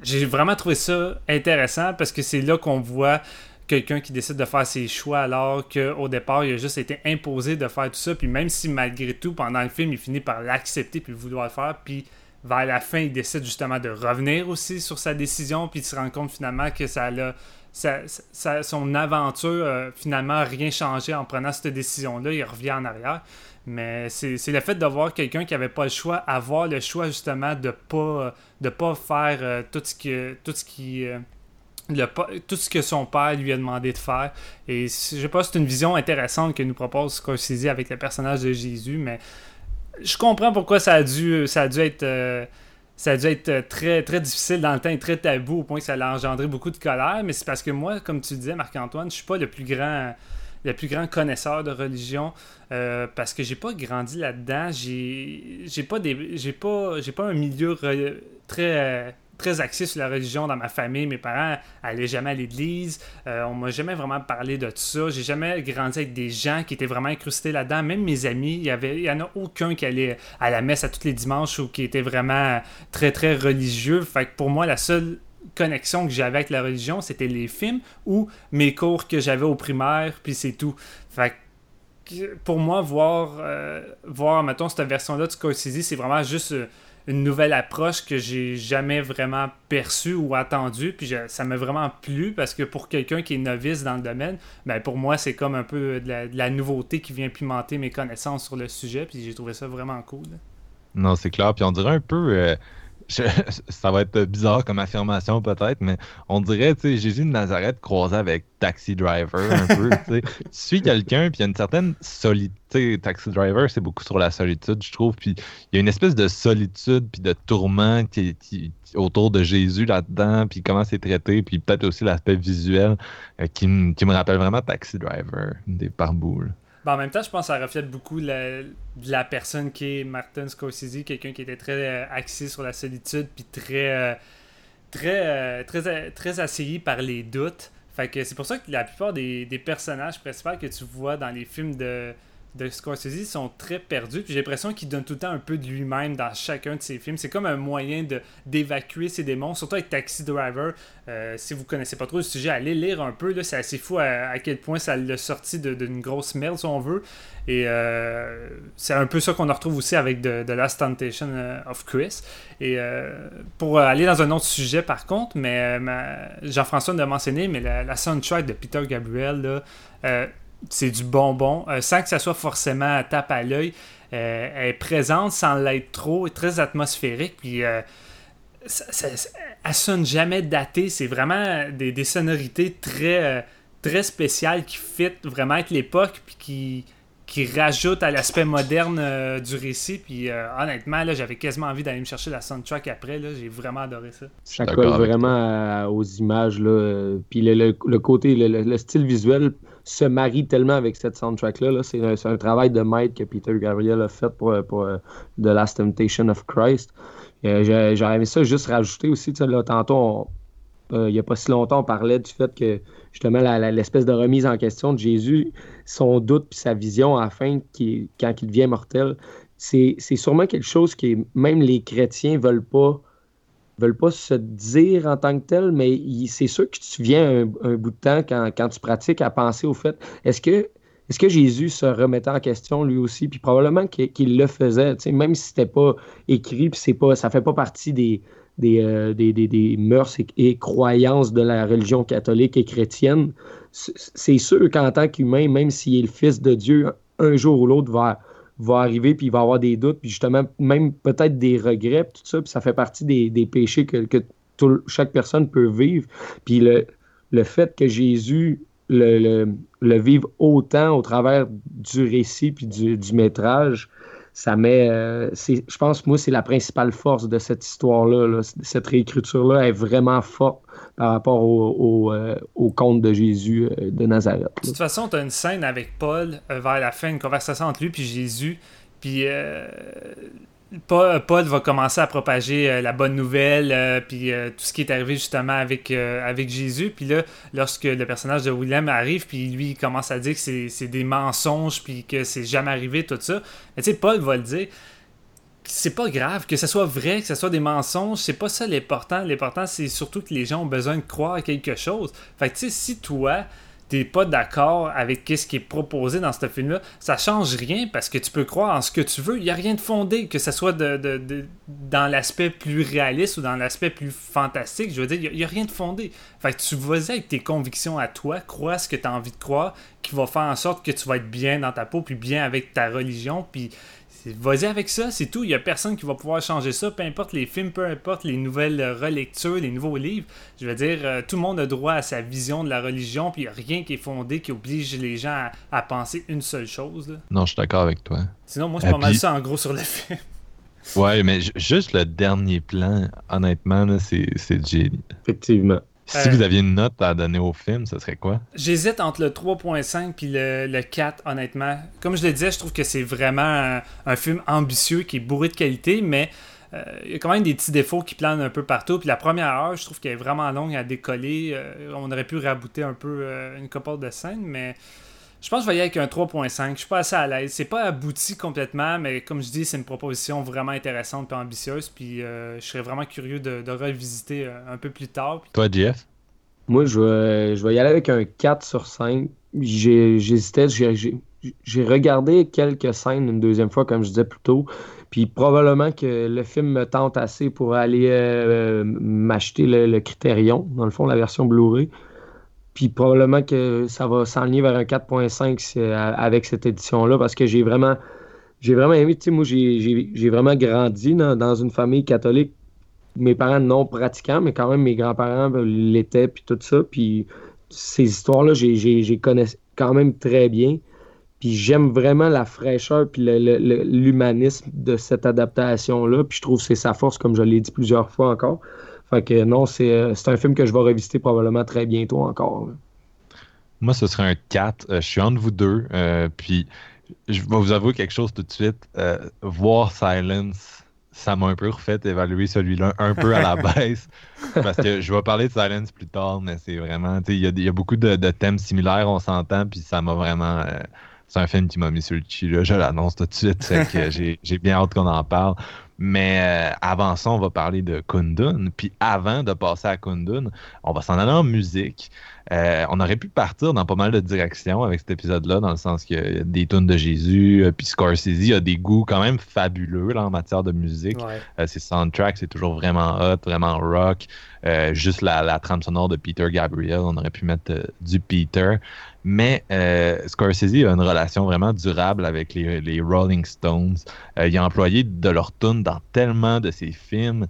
B: J'ai vraiment trouvé ça intéressant parce que c'est là qu'on voit quelqu'un qui décide de faire ses choix alors qu'au départ, il a juste été imposé de faire tout ça. Puis même si malgré tout, pendant le film, il finit par l'accepter puis vouloir le faire, puis vers la fin, il décide justement de revenir aussi sur sa décision, puis il se rend compte finalement que ça son aventure a finalement rien changé en prenant cette décision-là. Il revient en arrière. Mais c'est le fait de voir quelqu'un qui n'avait pas le choix, avoir le choix justement de pas de pas faire euh, tout ce que tout ce qui euh, le, tout ce que son père lui a demandé de faire. Et je sais pas, c'est une vision intéressante que nous propose Scorsese avec le personnage de Jésus, mais je comprends pourquoi ça a dû, ça a dû être. Euh, ça a dû être euh, très, très difficile dans le temps et très tabou au point que ça a engendré beaucoup de colère. Mais c'est parce que moi, comme tu disais, Marc-Antoine, je suis pas le plus grand le plus grand connaisseur de religion euh, parce que j'ai pas grandi là-dedans j'ai j'ai pas des j'ai pas j'ai pas un milieu très très axé sur la religion dans ma famille. Mes parents allaient jamais à l'église. Euh, on m'a jamais vraiment parlé de tout ça. J'ai jamais grandi avec des gens qui étaient vraiment incrustés là-dedans. Même mes amis, il y avait, il y en a aucun qui allait à la messe à tous les dimanches ou qui était vraiment très très religieux. Fait que pour moi, la seule connexion que j'avais avec la religion, c'était les films ou mes cours que j'avais au primaire, puis c'est tout. Fait que pour moi, voir, euh, voir mettons, cette version-là de Scorsese, c'est vraiment juste euh, une nouvelle approche que j'ai jamais vraiment perçue ou attendue. Puis ça m'a vraiment plu parce que pour quelqu'un qui est novice dans le domaine, ben pour moi, c'est comme un peu de la, nouveauté qui vient pimenter mes connaissances sur le sujet. Puis j'ai trouvé ça vraiment cool.
A: Non, c'est clair. Puis on dirait un peu. Euh, [LAUGHS] ça va être bizarre comme affirmation peut-être, mais on dirait, tu sais, Jésus de Nazareth croisé avec Taxi Driver un peu, tu sais. [LAUGHS] Tu suis quelqu'un, puis il y a une certaine solitude. Taxi Driver, c'est beaucoup sur la solitude, je trouve. Puis il y a une espèce de solitude, puis de tourment qui, autour de Jésus là-dedans, puis comment c'est traité, puis peut-être aussi l'aspect visuel euh, qui, qui, me rappelle vraiment Taxi Driver, des parboules.
B: Ben, en même temps, je pense que ça reflète beaucoup la, la personne qui est Martin Scorsese, quelqu'un qui était très euh, axé sur la solitude, puis très, euh, très, euh, très, très assailli par les doutes. Fait que c'est pour ça que la plupart des, des personnages principaux que tu vois dans les films de, de Scorsese sont très perdus. J'ai l'impression qu'il donne tout le temps un peu de lui-même dans chacun de ses films. C'est comme un moyen d'évacuer ses démons, surtout avec Taxi Driver. Euh, si vous connaissez pas trop le sujet, allez lire un peu. C'est assez fou à, quel point ça l'a sorti d'une grosse merde, si on veut. Et euh, c'est un peu ça qu'on retrouve aussi avec The, Last Temptation euh, of Chris. Et pour aller dans un autre sujet, par contre, mais Jean-François l'a mentionné, mais la, la, soundtrack de Peter Gabriel, là, c'est du bonbon, euh, sans que ça soit forcément à tape à l'œil. Euh, elle est présente sans l'être trop, très atmosphérique, puis euh, ça, elle sonne jamais datée. C'est vraiment des, sonorités très, très spéciales qui fit vraiment avec l'époque, puis qui, qui rajoutent à l'aspect moderne du récit. Puis honnêtement, là, j'avais quasiment envie d'aller me chercher la soundtrack après. Là, j'ai vraiment adoré ça.
C: Ça colle vraiment aux images. Là, puis le, côté, le, style visuel se marie tellement avec cette soundtrack-là. c'est, un, travail de maître que Peter Gabriel a fait pour, pour euh, The Last Temptation of Christ. Euh, j'aurais aimé ça juste rajouter aussi. Là, tantôt, euh, il n'y a pas si longtemps, on parlait du fait que justement l'espèce de remise en question de Jésus, son doute puis sa vision à la fin, qui, quand il devient mortel, c'est, sûrement quelque chose que même les chrétiens veulent pas veulent pas se dire en tant que tel, mais c'est sûr que tu viens un, bout de temps quand, tu pratiques à penser au fait, est-ce que, est que Jésus se remettait en question lui aussi? Puis probablement qu'il le faisait, même si c'était pas écrit, puis c'est pas, ça fait pas partie des, des, euh, des, mœurs et, croyances de la religion catholique et chrétienne. C'est sûr qu'en tant qu'humain, même s'il est le Fils de Dieu, un jour ou l'autre va va arriver, puis il va avoir des doutes, puis justement, même peut-être des regrets, tout ça, puis ça fait partie des, péchés que, chaque personne peut vivre. Puis le, fait que Jésus le, vive autant au travers du récit puis du métrage, ça met. Euh, je pense, moi, c'est la principale force de cette histoire-là. Cette réécriture-là est vraiment forte par rapport au, euh, conte de Jésus euh, de Nazareth.
B: De toute façon, tu as une scène avec Paul vers la fin, une conversation entre lui et Jésus. Puis Paul, va commencer à propager euh, la bonne nouvelle, euh, puis euh, tout ce qui est arrivé justement avec, avec Jésus. Puis là, lorsque le personnage de William arrive, puis lui il commence à dire que c'est des mensonges, puis que c'est jamais arrivé, tout ça. Mais tu sais, Paul va le dire. C'est pas grave, que ce soit vrai, que ce soit des mensonges, c'est pas ça l'important. L'important, c'est surtout que les gens ont besoin de croire à quelque chose. Fait que tu sais, si toi, t'es pas d'accord avec ce qui est proposé dans ce film-là, ça change rien parce que tu peux croire en ce que tu veux. Il n'y a rien de fondé, que ce soit de, dans l'aspect plus réaliste ou dans l'aspect plus fantastique. Je veux dire, il n'y a, rien de fondé. Fait que tu vas avec tes convictions à toi, crois ce que tu as envie de croire, qui va faire en sorte que tu vas être bien dans ta peau, puis bien avec ta religion, puis Vas-y avec ça, c'est tout. Il n'y a personne qui va pouvoir changer ça, peu importe les films, peu importe les nouvelles relectures, les nouveaux livres. Je veux dire, euh, tout le monde a droit à sa vision de la religion, puis il n'y a rien qui est fondé qui oblige les gens à, penser une seule chose.
A: Non, je suis d'accord avec toi.
B: Sinon, moi, c'est pas mal ça en gros sur le [LAUGHS] film.
A: ouais, mais juste le dernier plan, honnêtement, c'est génial.
C: Effectivement.
A: Si vous aviez une note à donner au film, ce serait quoi?
B: J'hésite entre le 3.5 puis le, 4, honnêtement. Comme je le disais, je trouve que c'est vraiment un, film ambitieux qui est bourré de qualité, mais euh, il y a quand même des petits défauts qui planent un peu partout. Puis la première heure, je trouve qu'elle est vraiment longue à décoller. Euh, on aurait pu rabouter un peu euh, une couple de scènes, mais je pense que je vais y aller avec un 3.5. Je suis pas assez à l'aise. C'est pas abouti complètement, mais comme je dis, c'est une proposition vraiment intéressante et ambitieuse. Puis euh, je serais vraiment curieux de, revisiter euh, un peu plus tard.
A: Toi, Jeff?
C: Moi, je vais, je vais y aller avec un 4 sur 5. J'hésitais. J'ai regardé quelques scènes une deuxième fois, comme je disais plus tôt. Puis probablement que le film me tente assez pour aller euh, m'acheter le, le Critérion, dans le fond, la version Blu-ray. Puis probablement que ça va s'enligner vers un 4.5 avec cette édition-là parce que j'ai vraiment j'ai vraiment aimé, tu sais, moi j'ai vraiment grandi dans, une famille catholique. Mes parents non pratiquants, mais quand même mes grands-parents ben, l'étaient, puis tout ça. Puis ces histoires-là, j'ai connais quand même très bien. Puis j'aime vraiment la fraîcheur puis l'humanisme de cette adaptation-là. Puis je trouve que c'est sa force, comme je l'ai dit plusieurs fois encore. Fait que non, euh, c'est un film que je vais revisiter probablement très bientôt encore.
A: Moi, ce serait un 4. Euh, je suis entre vous deux. Euh, puis, je vais vous avouer quelque chose tout de suite. voir Silence
E: ça m'a un peu refait évaluer celui-là un peu à la [LAUGHS] baisse. parce que je vais parler de Silence plus tard, mais c'est vraiment. Il y, a beaucoup de, thèmes similaires, on s'entend, puis ça m'a vraiment. C'est un film qui m'a mis sur le chi, là, je l'annonce tout de suite. que [LAUGHS] j'ai bien hâte qu'on en parle. Mais euh, avant ça, on va parler de Kundun. Puis avant de passer à Kundun, on va s'en aller en musique. Euh, on aurait pu partir dans pas mal de directions avec cet épisode-là, dans le sens qu'il y a des tunes de Jésus, euh, puis Scorsese a des goûts quand même fabuleux là, en matière de musique. ses soundtracks, c'est toujours vraiment hot, vraiment rock. juste la, la trame sonore de Peter Gabriel, on aurait pu mettre du Peter. Mais euh, Scorsese a une relation vraiment durable avec les, Rolling Stones. Euh, il a employé de leur tune dans tellement de ses films.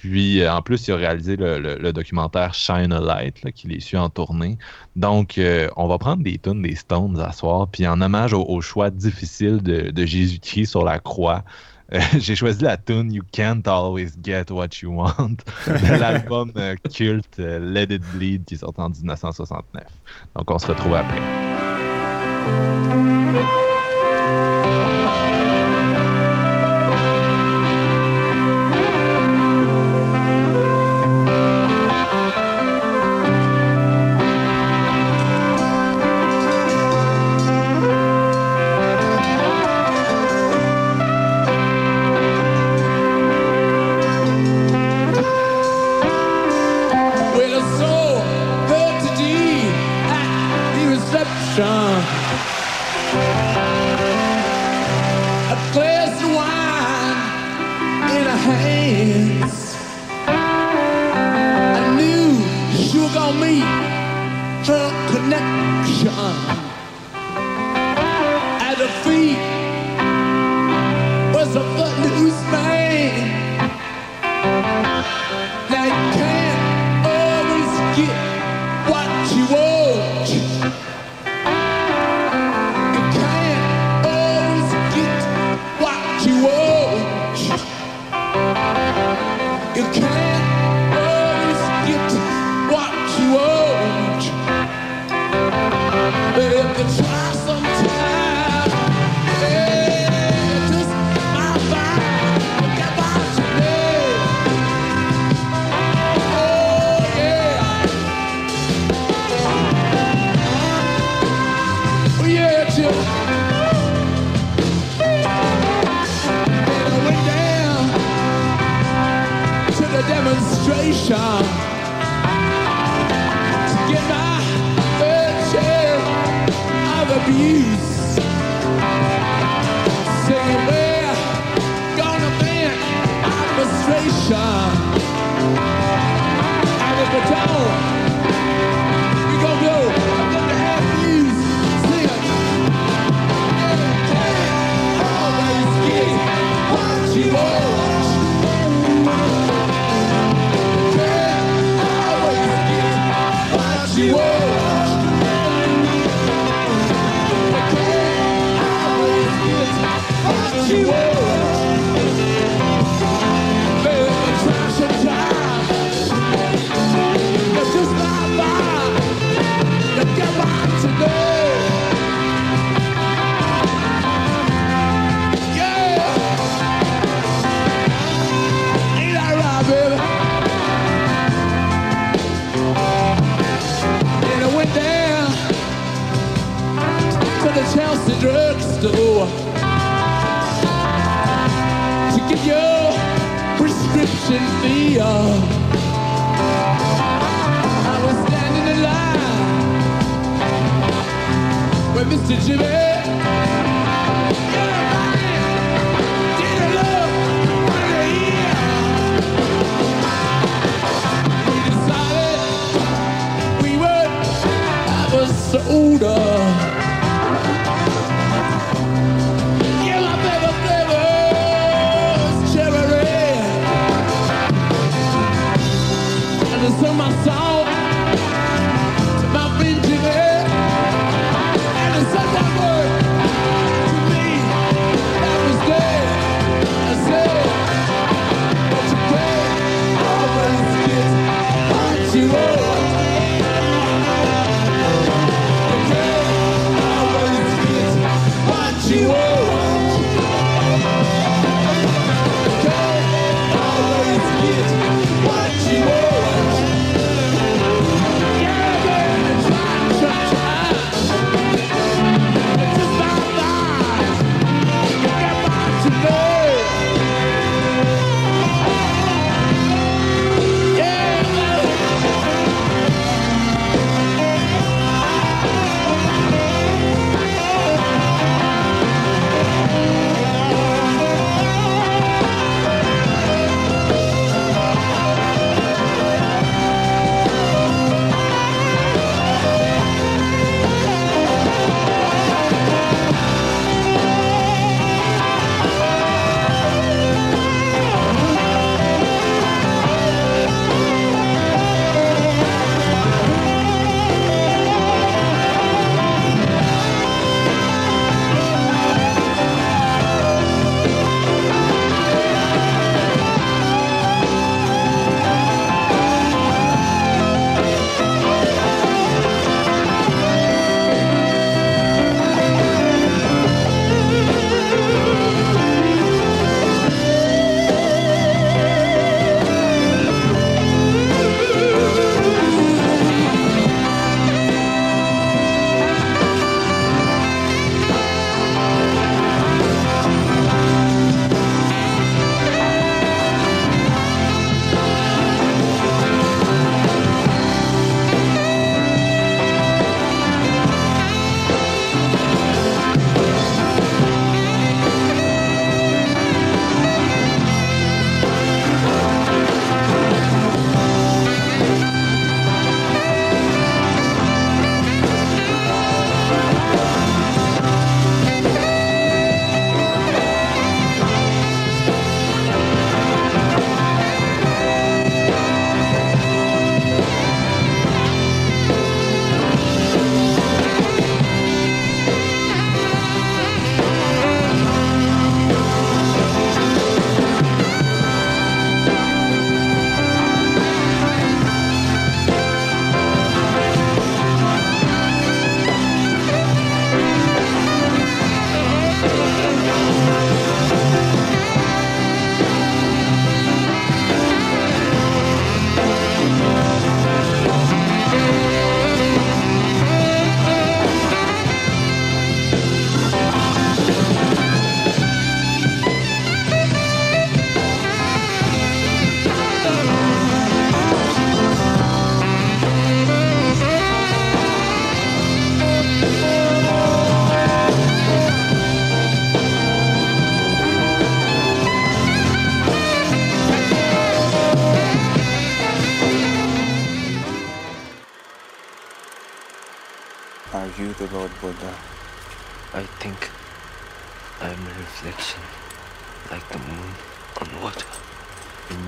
E: Puis euh, en plus, il a réalisé le, documentaire Shine a Light, qui les suit en tournée. Donc, on va prendre des tunes des Stones à soir. Puis en hommage au, choix difficile de, de Jésus-Christ sur la croix, euh, [LAUGHS] j'ai choisi la tune You Can't Always Get What You Want de [LAUGHS] l'album euh, culte euh, Let It Bleed qui est sorti en 1969. Donc on se retrouve après.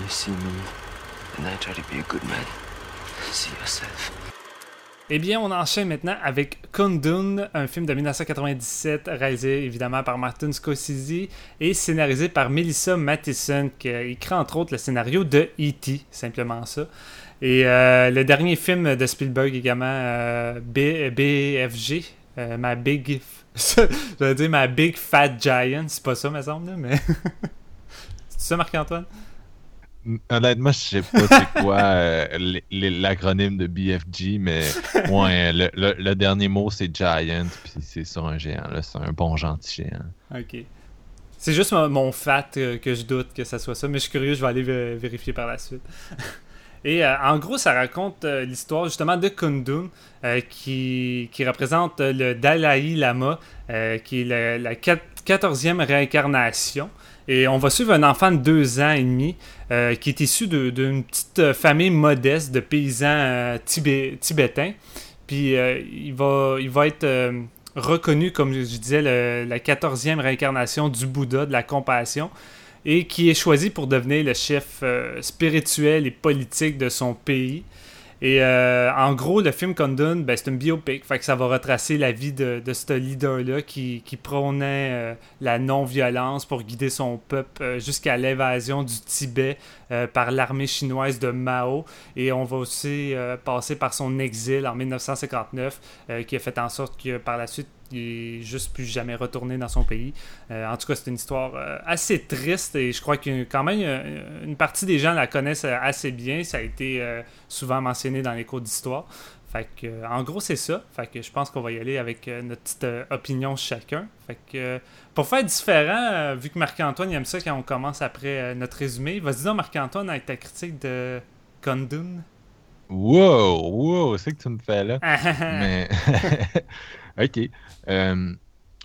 F: See.
B: Eh bien, on enchaîne maintenant avec Kundun, un film de 1997 réalisé évidemment par Martin Scorsese et scénarisé par Melissa Mathison, qui écrit entre autres le scénario de E.T., simplement ça. Et euh, le dernier film de Spielberg également, euh, BFG, euh, ma Big. [LAUGHS] Je dire ma Big Fat Giant, c'est pas ça, me semble, mais. [LAUGHS] c'est ça, Marc-Antoine?
A: Honnêtement, je sais pas c'est quoi [LAUGHS] euh, l'acronyme de BFG, mais ouais, le, le- le dernier mot c'est Giant, puis c'est sur un géant, là, c'est un bon gentil géant.
B: Ok. C'est juste mon, mon fat euh, que je doute que ça soit ça, mais je suis curieux, je vais aller vé- vérifier par la suite. [LAUGHS] Et euh, en gros, ça raconte euh, l'histoire justement de Kundun, euh, qui, qui représente le Dalai Lama, qui est le- la quat- 14e réincarnation. Et on va suivre un enfant de deux ans et demi euh, qui est issu d'une petite euh, famille modeste de paysans euh, tibé- tibétains. Puis il, va, il va être reconnu, comme je disais, la 14e réincarnation du Bouddha, de la compassion, et qui est choisi pour devenir le chef spirituel et politique de son pays. Et euh, en gros, le film Kundun, ben, c'est une biopic, fait que ça va retracer la vie de, de ce leader-là qui, qui prônait euh, la non-violence pour guider son peuple euh, jusqu'à l'évasion du Tibet euh, par l'armée chinoise de Mao. Et on va aussi euh, passer par son exil en 1959, euh, qui a fait en sorte que par la suite, il est juste plus jamais retourné dans son pays. Euh, en tout cas, c'est une histoire euh, assez triste et je crois que quand même euh, une partie des gens la connaissent assez bien. Ça a été euh, souvent mentionné dans les cours d'histoire. Fait que, en gros, c'est ça. Fait que je pense qu'on va y aller avec notre petite opinion chacun. Fait que, pour faire différent, vu que Marc-Antoine aime ça quand on commence après notre résumé, vas-y donc, Marc-Antoine, avec ta critique de Kundun.
A: Wow, wow, c'est que tu me fais là. [LAUGHS] Mais [LAUGHS] ok. Euh,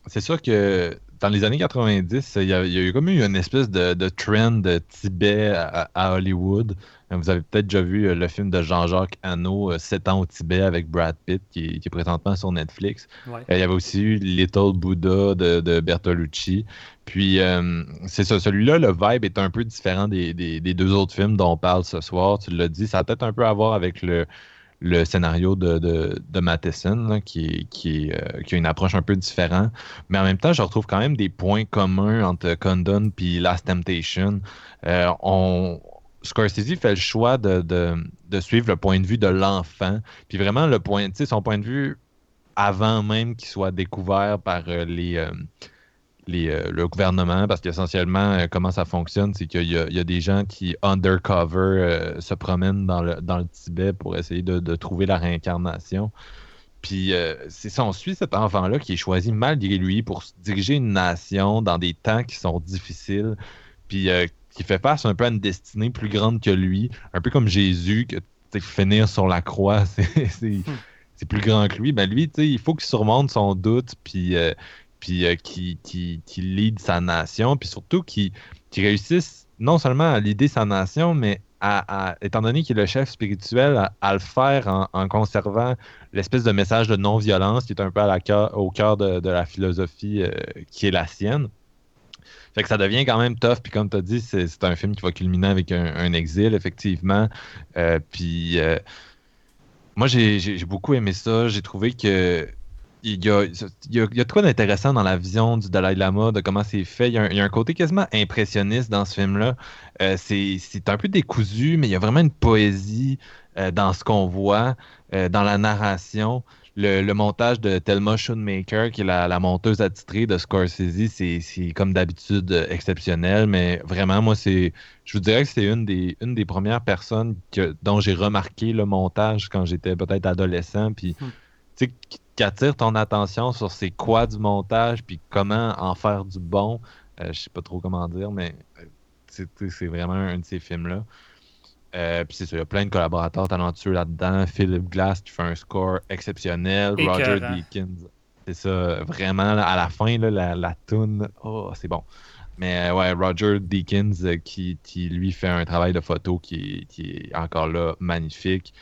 A: c'est sûr que dans les années 90, il y a, il y a eu comme eu une espèce de, de trend de Tibet à, à Hollywood. Vous avez peut-être déjà vu euh, le film de Jean-Jacques Hano, euh, 7 ans au Tibet avec Brad Pitt, qui, qui est présentement sur Netflix.
B: Ouais.
A: Euh, Il y avait aussi eu Little Buddha de, de Bertolucci. Puis, euh, c'est ça, celui-là, le vibe est un peu différent des, des- des deux autres films dont on parle ce soir. Tu l'as dit, ça a peut-être un peu à voir avec le, le scénario de, de, Matheson, qui, qui, euh, qui a une approche un peu différente. Mais en même temps, je retrouve quand même des points communs entre Condon et Last Temptation. Euh, on, Scorsese fait le choix de, de, de suivre le point de vue de l'enfant. Puis vraiment, le point, son point de vue avant même qu'il soit découvert par euh, les, euh, les, euh, le gouvernement, parce qu'essentiellement, euh, comment ça fonctionne, c'est qu'il y, a- il y a des gens qui, undercover, euh, se promènent dans le, dans le Tibet pour essayer de, de trouver la réincarnation. Puis c'est ça, on suit cet enfant-là qui est choisi malgré lui pour diriger une nation dans des temps qui sont difficiles, puis qui fait face un peu à une destinée plus grande que lui, un peu comme Jésus, que finir sur la croix, [LAUGHS] c'est c'est- plus grand que lui. Ben lui, il faut qu'il surmonte son doute, puis euh, puis euh, qui, qui, qui lead sa nation, puis surtout qui, qui non seulement à leader sa nation, mais à, étant donné qu'il est le chef spirituel, à, le faire en, conservant l'espèce de message de non-violence qui est un peu au cœur de, la philosophie euh, qui est la sienne. Fait que ça devient quand même tough, puis comme tu as dit, c'est un film qui va culminer avec un, exil, effectivement. Euh, puis moi, j'ai beaucoup aimé ça. J'ai trouvé que il y a, il y a, il y a quoi d'intéressant dans la vision du Dalai Lama, de comment c'est fait. Il y, a un, côté quasiment impressionniste dans ce film-là. Euh, c'est un peu décousu, mais il y a vraiment une poésie euh, dans ce qu'on voit, euh, dans la narration. Le, le montage de Thelma Schoonmaker, qui est la, la monteuse attitrée de Scorsese, c'est comme d'habitude exceptionnel, mais vraiment, moi, c'est je vous dirais que c'est une des, une des premières personnes que, dont j'ai remarqué le montage quand j'étais peut-être adolescent, puis
B: Hmm.
A: Tu sais, qui attire ton attention sur c'est quoi du montage, puis comment en faire du bon. Euh, je sais pas trop comment dire, mais euh, c'est vraiment un de ces films-là. Euh, puis c'est ça, il y a plein de collaborateurs talentueux là-dedans. Philip Glass qui fait un score exceptionnel. Roger. Deakins. C'est ça, vraiment, là, à la fin, là, la, la toune, oh, c'est bon. Mais euh, ouais, Roger Deakins qui, qui, lui fait un travail de photo qui, qui est encore là magnifique.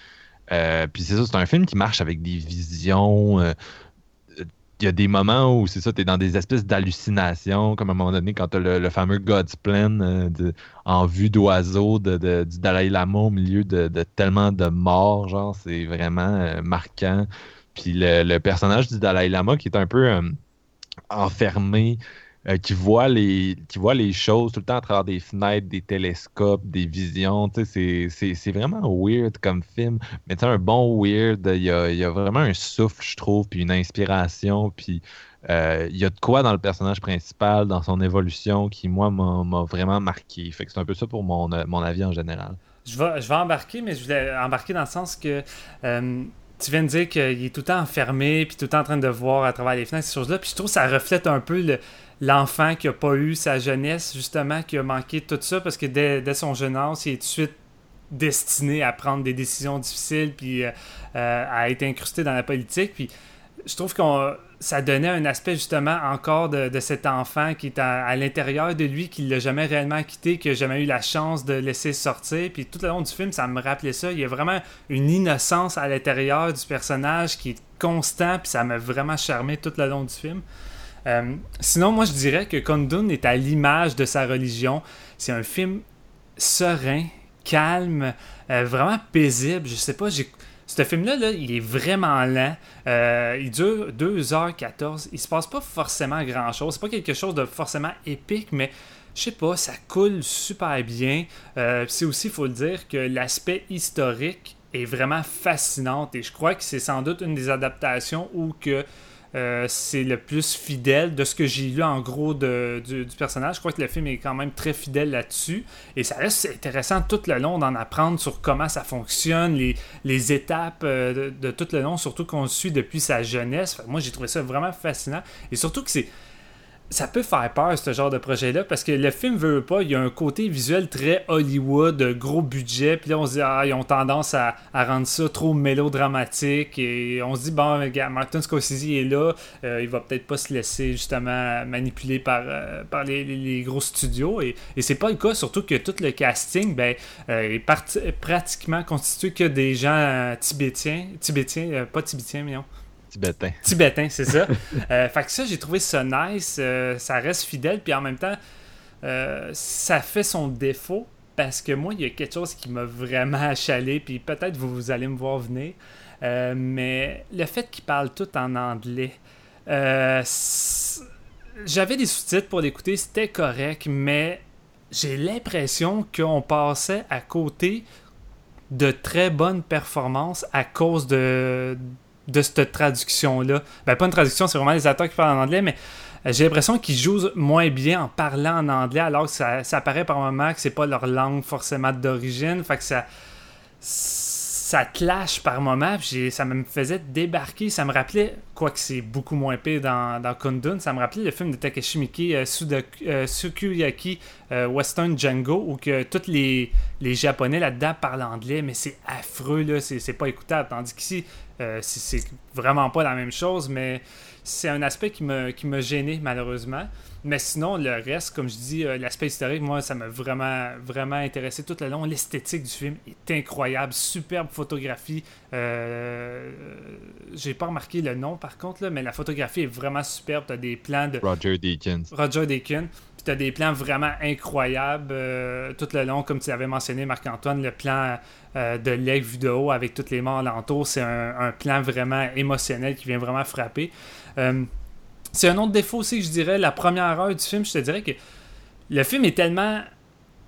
A: Euh, puis c'est ça, c'est un film qui marche avec des visions. euh, il y a des moments où c'est ça, tu es dans des espèces d'hallucinations, comme à un moment donné, quand tu as le, fameux God's Plan euh, en vue d'oiseau de, du Dalai Lama au milieu de, tellement de morts, genre, c'est vraiment marquant. Puis le, personnage du Dalai Lama qui est un peu enfermé, euh, qui, voit les, qui voit les choses tout le temps à travers des fenêtres, des télescopes, des visions, c'est- c'est c'est vraiment weird comme film. Mais sais, un bon weird, il y a, y a vraiment un souffle, je trouve, puis une inspiration, puis euh, il y a de quoi dans le personnage principal, dans son évolution, qui, moi, m'a vraiment marqué. Fait que c'est un peu ça pour mon, euh, mon avis en général.
B: Je vais, je vais embarquer, mais je voulais embarquer dans le sens que tu viens de dire qu'il est tout le temps enfermé, puis tout le temps en train de voir à travers les fenêtres, ces choses-là. Puis je trouve que ça reflète un peu le- l'enfant qui a pas eu sa jeunesse, justement, qui a manqué tout ça, parce que dès, dès son jeune il est tout de suite destiné à prendre des décisions difficiles, puis euh, euh, à être incrusté dans la politique. Puis je trouve que ça donnait un aspect justement encore de, cet enfant qui est à, l'intérieur de lui, qui l'a jamais réellement quitté, qui a jamais eu la chance de laisser sortir. Puis tout le long du film, ça me rappelait ça. Il y a vraiment une innocence à l'intérieur du personnage qui est constant, puis ça m'a vraiment charmé tout le long du film. Euh, sinon, moi, je dirais que Kundun est à l'image de sa religion. C'est un film serein, calme, euh, vraiment paisible. Je sais pas. Ce film-là, là, il est vraiment lent. Euh, il dure 2h14. Il se passe pas forcément grand-chose. C'est pas quelque chose de forcément épique, mais je sais pas, ça coule super bien. C'est aussi, il faut le dire, que l'aspect historique est vraiment fascinant. Et je crois que c'est sans doute une des adaptations où que euh, c'est le plus fidèle de ce que j'ai lu en gros de, du, personnage. Je crois que le film est quand même très fidèle là-dessus. Et ça reste intéressant tout le long d'en apprendre sur comment ça fonctionne, les, les étapes euh, de, de, tout le long, surtout qu'on suit depuis sa jeunesse. Moi, j'ai trouvé ça vraiment fascinant. Et surtout que c'est ça peut faire peur, ce genre de projet-là, parce que le film veut pas, il y a un côté visuel très Hollywood, gros budget, puis là on se dit, ah, ils ont tendance à, rendre ça trop mélodramatique, et on se dit, bon, Martin Scorsese est là, euh, il va peut-être pas se laisser justement manipuler par, euh, par les, gros studios, et, c'est pas le cas, surtout que tout le casting ben, euh, est parti, pratiquement constitué que des gens euh, tibétiens, tibétiens, pas tibétiens, mais non.
A: Tibétain.
B: Tibétain, c'est ça. [LAUGHS] euh, fait que ça, j'ai trouvé ça nice. Euh, ça reste fidèle, puis en même temps, euh, ça fait son défaut parce que moi, il y a quelque chose qui m'a vraiment achalé, puis peut-être vous, vous allez me voir venir. Euh, mais le fait qu'il parle tout en anglais, j'avais des sous-titres pour l'écouter, c'était correct, mais j'ai l'impression qu'on passait à côté de très bonnes performances à cause de de cette traduction-là. Ben, pas une traduction, c'est vraiment les acteurs qui parlent en anglais, mais j'ai l'impression qu'ils jouent moins bien en parlant en anglais, alors que ça, ça par moments que c'est pas leur langue forcément d'origine. Fait que ça. Ça clash par moments, ça me faisait débarquer. Ça me rappelait, quoique c'est beaucoup moins pire dans, dans Kundun, ça me rappelait le film de Takashi Miike, euh, euh, euh, Western Django, où que tous les, les Japonais là-dedans parlent anglais, mais c'est affreux, là, c'est pas écoutable. Tandis qu'ici, euh, c'est vraiment pas la même chose, mais c'est un aspect qui me, qui me gênait malheureusement. Mais sinon, le reste, comme je dis, euh, l'aspect historique, moi, ça m'a vraiment, vraiment intéressé tout le long. L'esthétique du film est incroyable, superbe photographie. Euh, J'ai pas remarqué le nom par contre, là, mais la photographie est vraiment superbe. T'as des plans de
A: Roger Deakins.
B: Roger Deakins. Puis t'as des plans vraiment incroyables euh, tout le long, comme tu avais mentionné, Marc-Antoine, le plan euh, de de haut avec toutes les morts alentour, c'est un, plan vraiment émotionnel qui vient vraiment frapper. Euh, c'est un autre défaut aussi je dirais, la première heure du film, je te dirais que le film est tellement...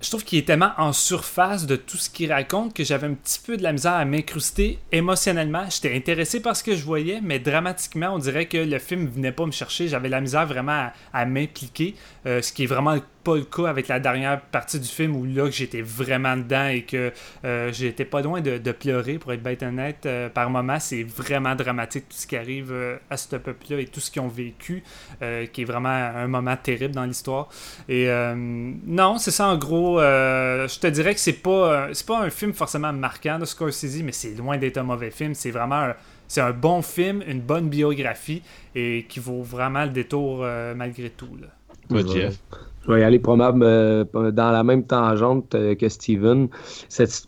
B: Je trouve qu'il est tellement en surface de tout ce qu'il raconte que j'avais un petit peu de la misère à m'incruster émotionnellement. J'étais intéressé par ce que je voyais, mais dramatiquement, on dirait que le film venait pas me chercher. J'avais la misère vraiment à, m'impliquer, euh, ce qui est vraiment pas le cas avec la dernière partie du film où là j'étais vraiment dedans et que euh, j'étais pas loin de, de, pleurer pour être bête honnête euh, par moment c'est vraiment dramatique tout ce qui arrive euh, à ce peuple là et tout ce qu'ils ont vécu euh, qui est vraiment un moment terrible dans l'histoire et euh, non c'est ça en gros euh, je te dirais que c'est pas c'est pas un film forcément marquant de Scorsese mais c'est loin d'être un mauvais film c'est vraiment un, c'est un bon film une bonne biographie et qui vaut vraiment le détour euh, malgré tout là.
A: Toi, Jeff.
C: Je vais y aller probablement dans la même tangente que Steven.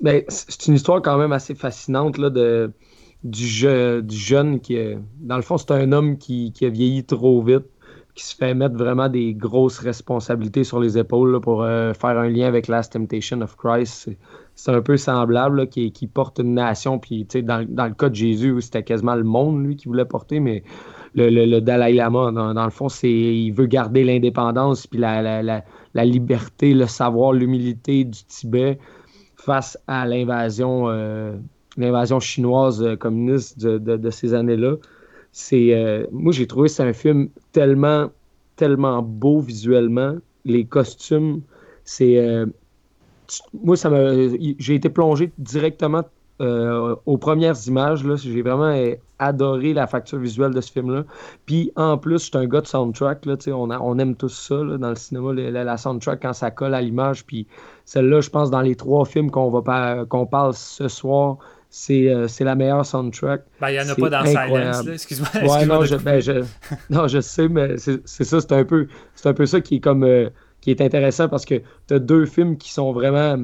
C: Ben, c'est une histoire quand même assez fascinante là, de, du, jeune qui, dans le fond, c'est un homme qui, a vieilli trop vite, qui se fait mettre vraiment des grosses responsabilités sur les épaules pour faire un lien avec Last Temptation of Christ c'est un peu semblable, qui, porte une nation. Puis, dans, dans le cas de Jésus, c'était quasiment le monde, lui, qui voulait porter, mais le, Dalai Lama, dans, le fond, il veut garder l'indépendance, puis la, liberté, le savoir, l'humilité du Tibet face à l'invasion euh, chinoise euh, communiste de, ces années-là. C'est euh, moi j'ai trouvé c'est un film tellement tellement beau visuellement, les costumes, c'est moi, ça j'ai été plongé directement aux premières images. J'ai vraiment adoré la facture visuelle de ce film-là. Puis en plus, je suis un gars de soundtrack. Là, on, on aime tous ça dans le cinéma, la, soundtrack quand ça colle à l'image. Puis celle-là, je pense, dans les trois films qu'on va qu'on parle ce soir, c'est euh, la meilleure soundtrack.
B: Ben, il n'y en a pas dans Silence, excuse-moi.
C: Ouais, non, je, ben, je, non, je sais, mais c'est ça, c'est un, peu, un peu ça qui est comme. Euh, qui est intéressant parce que tu as deux films qui sont vraiment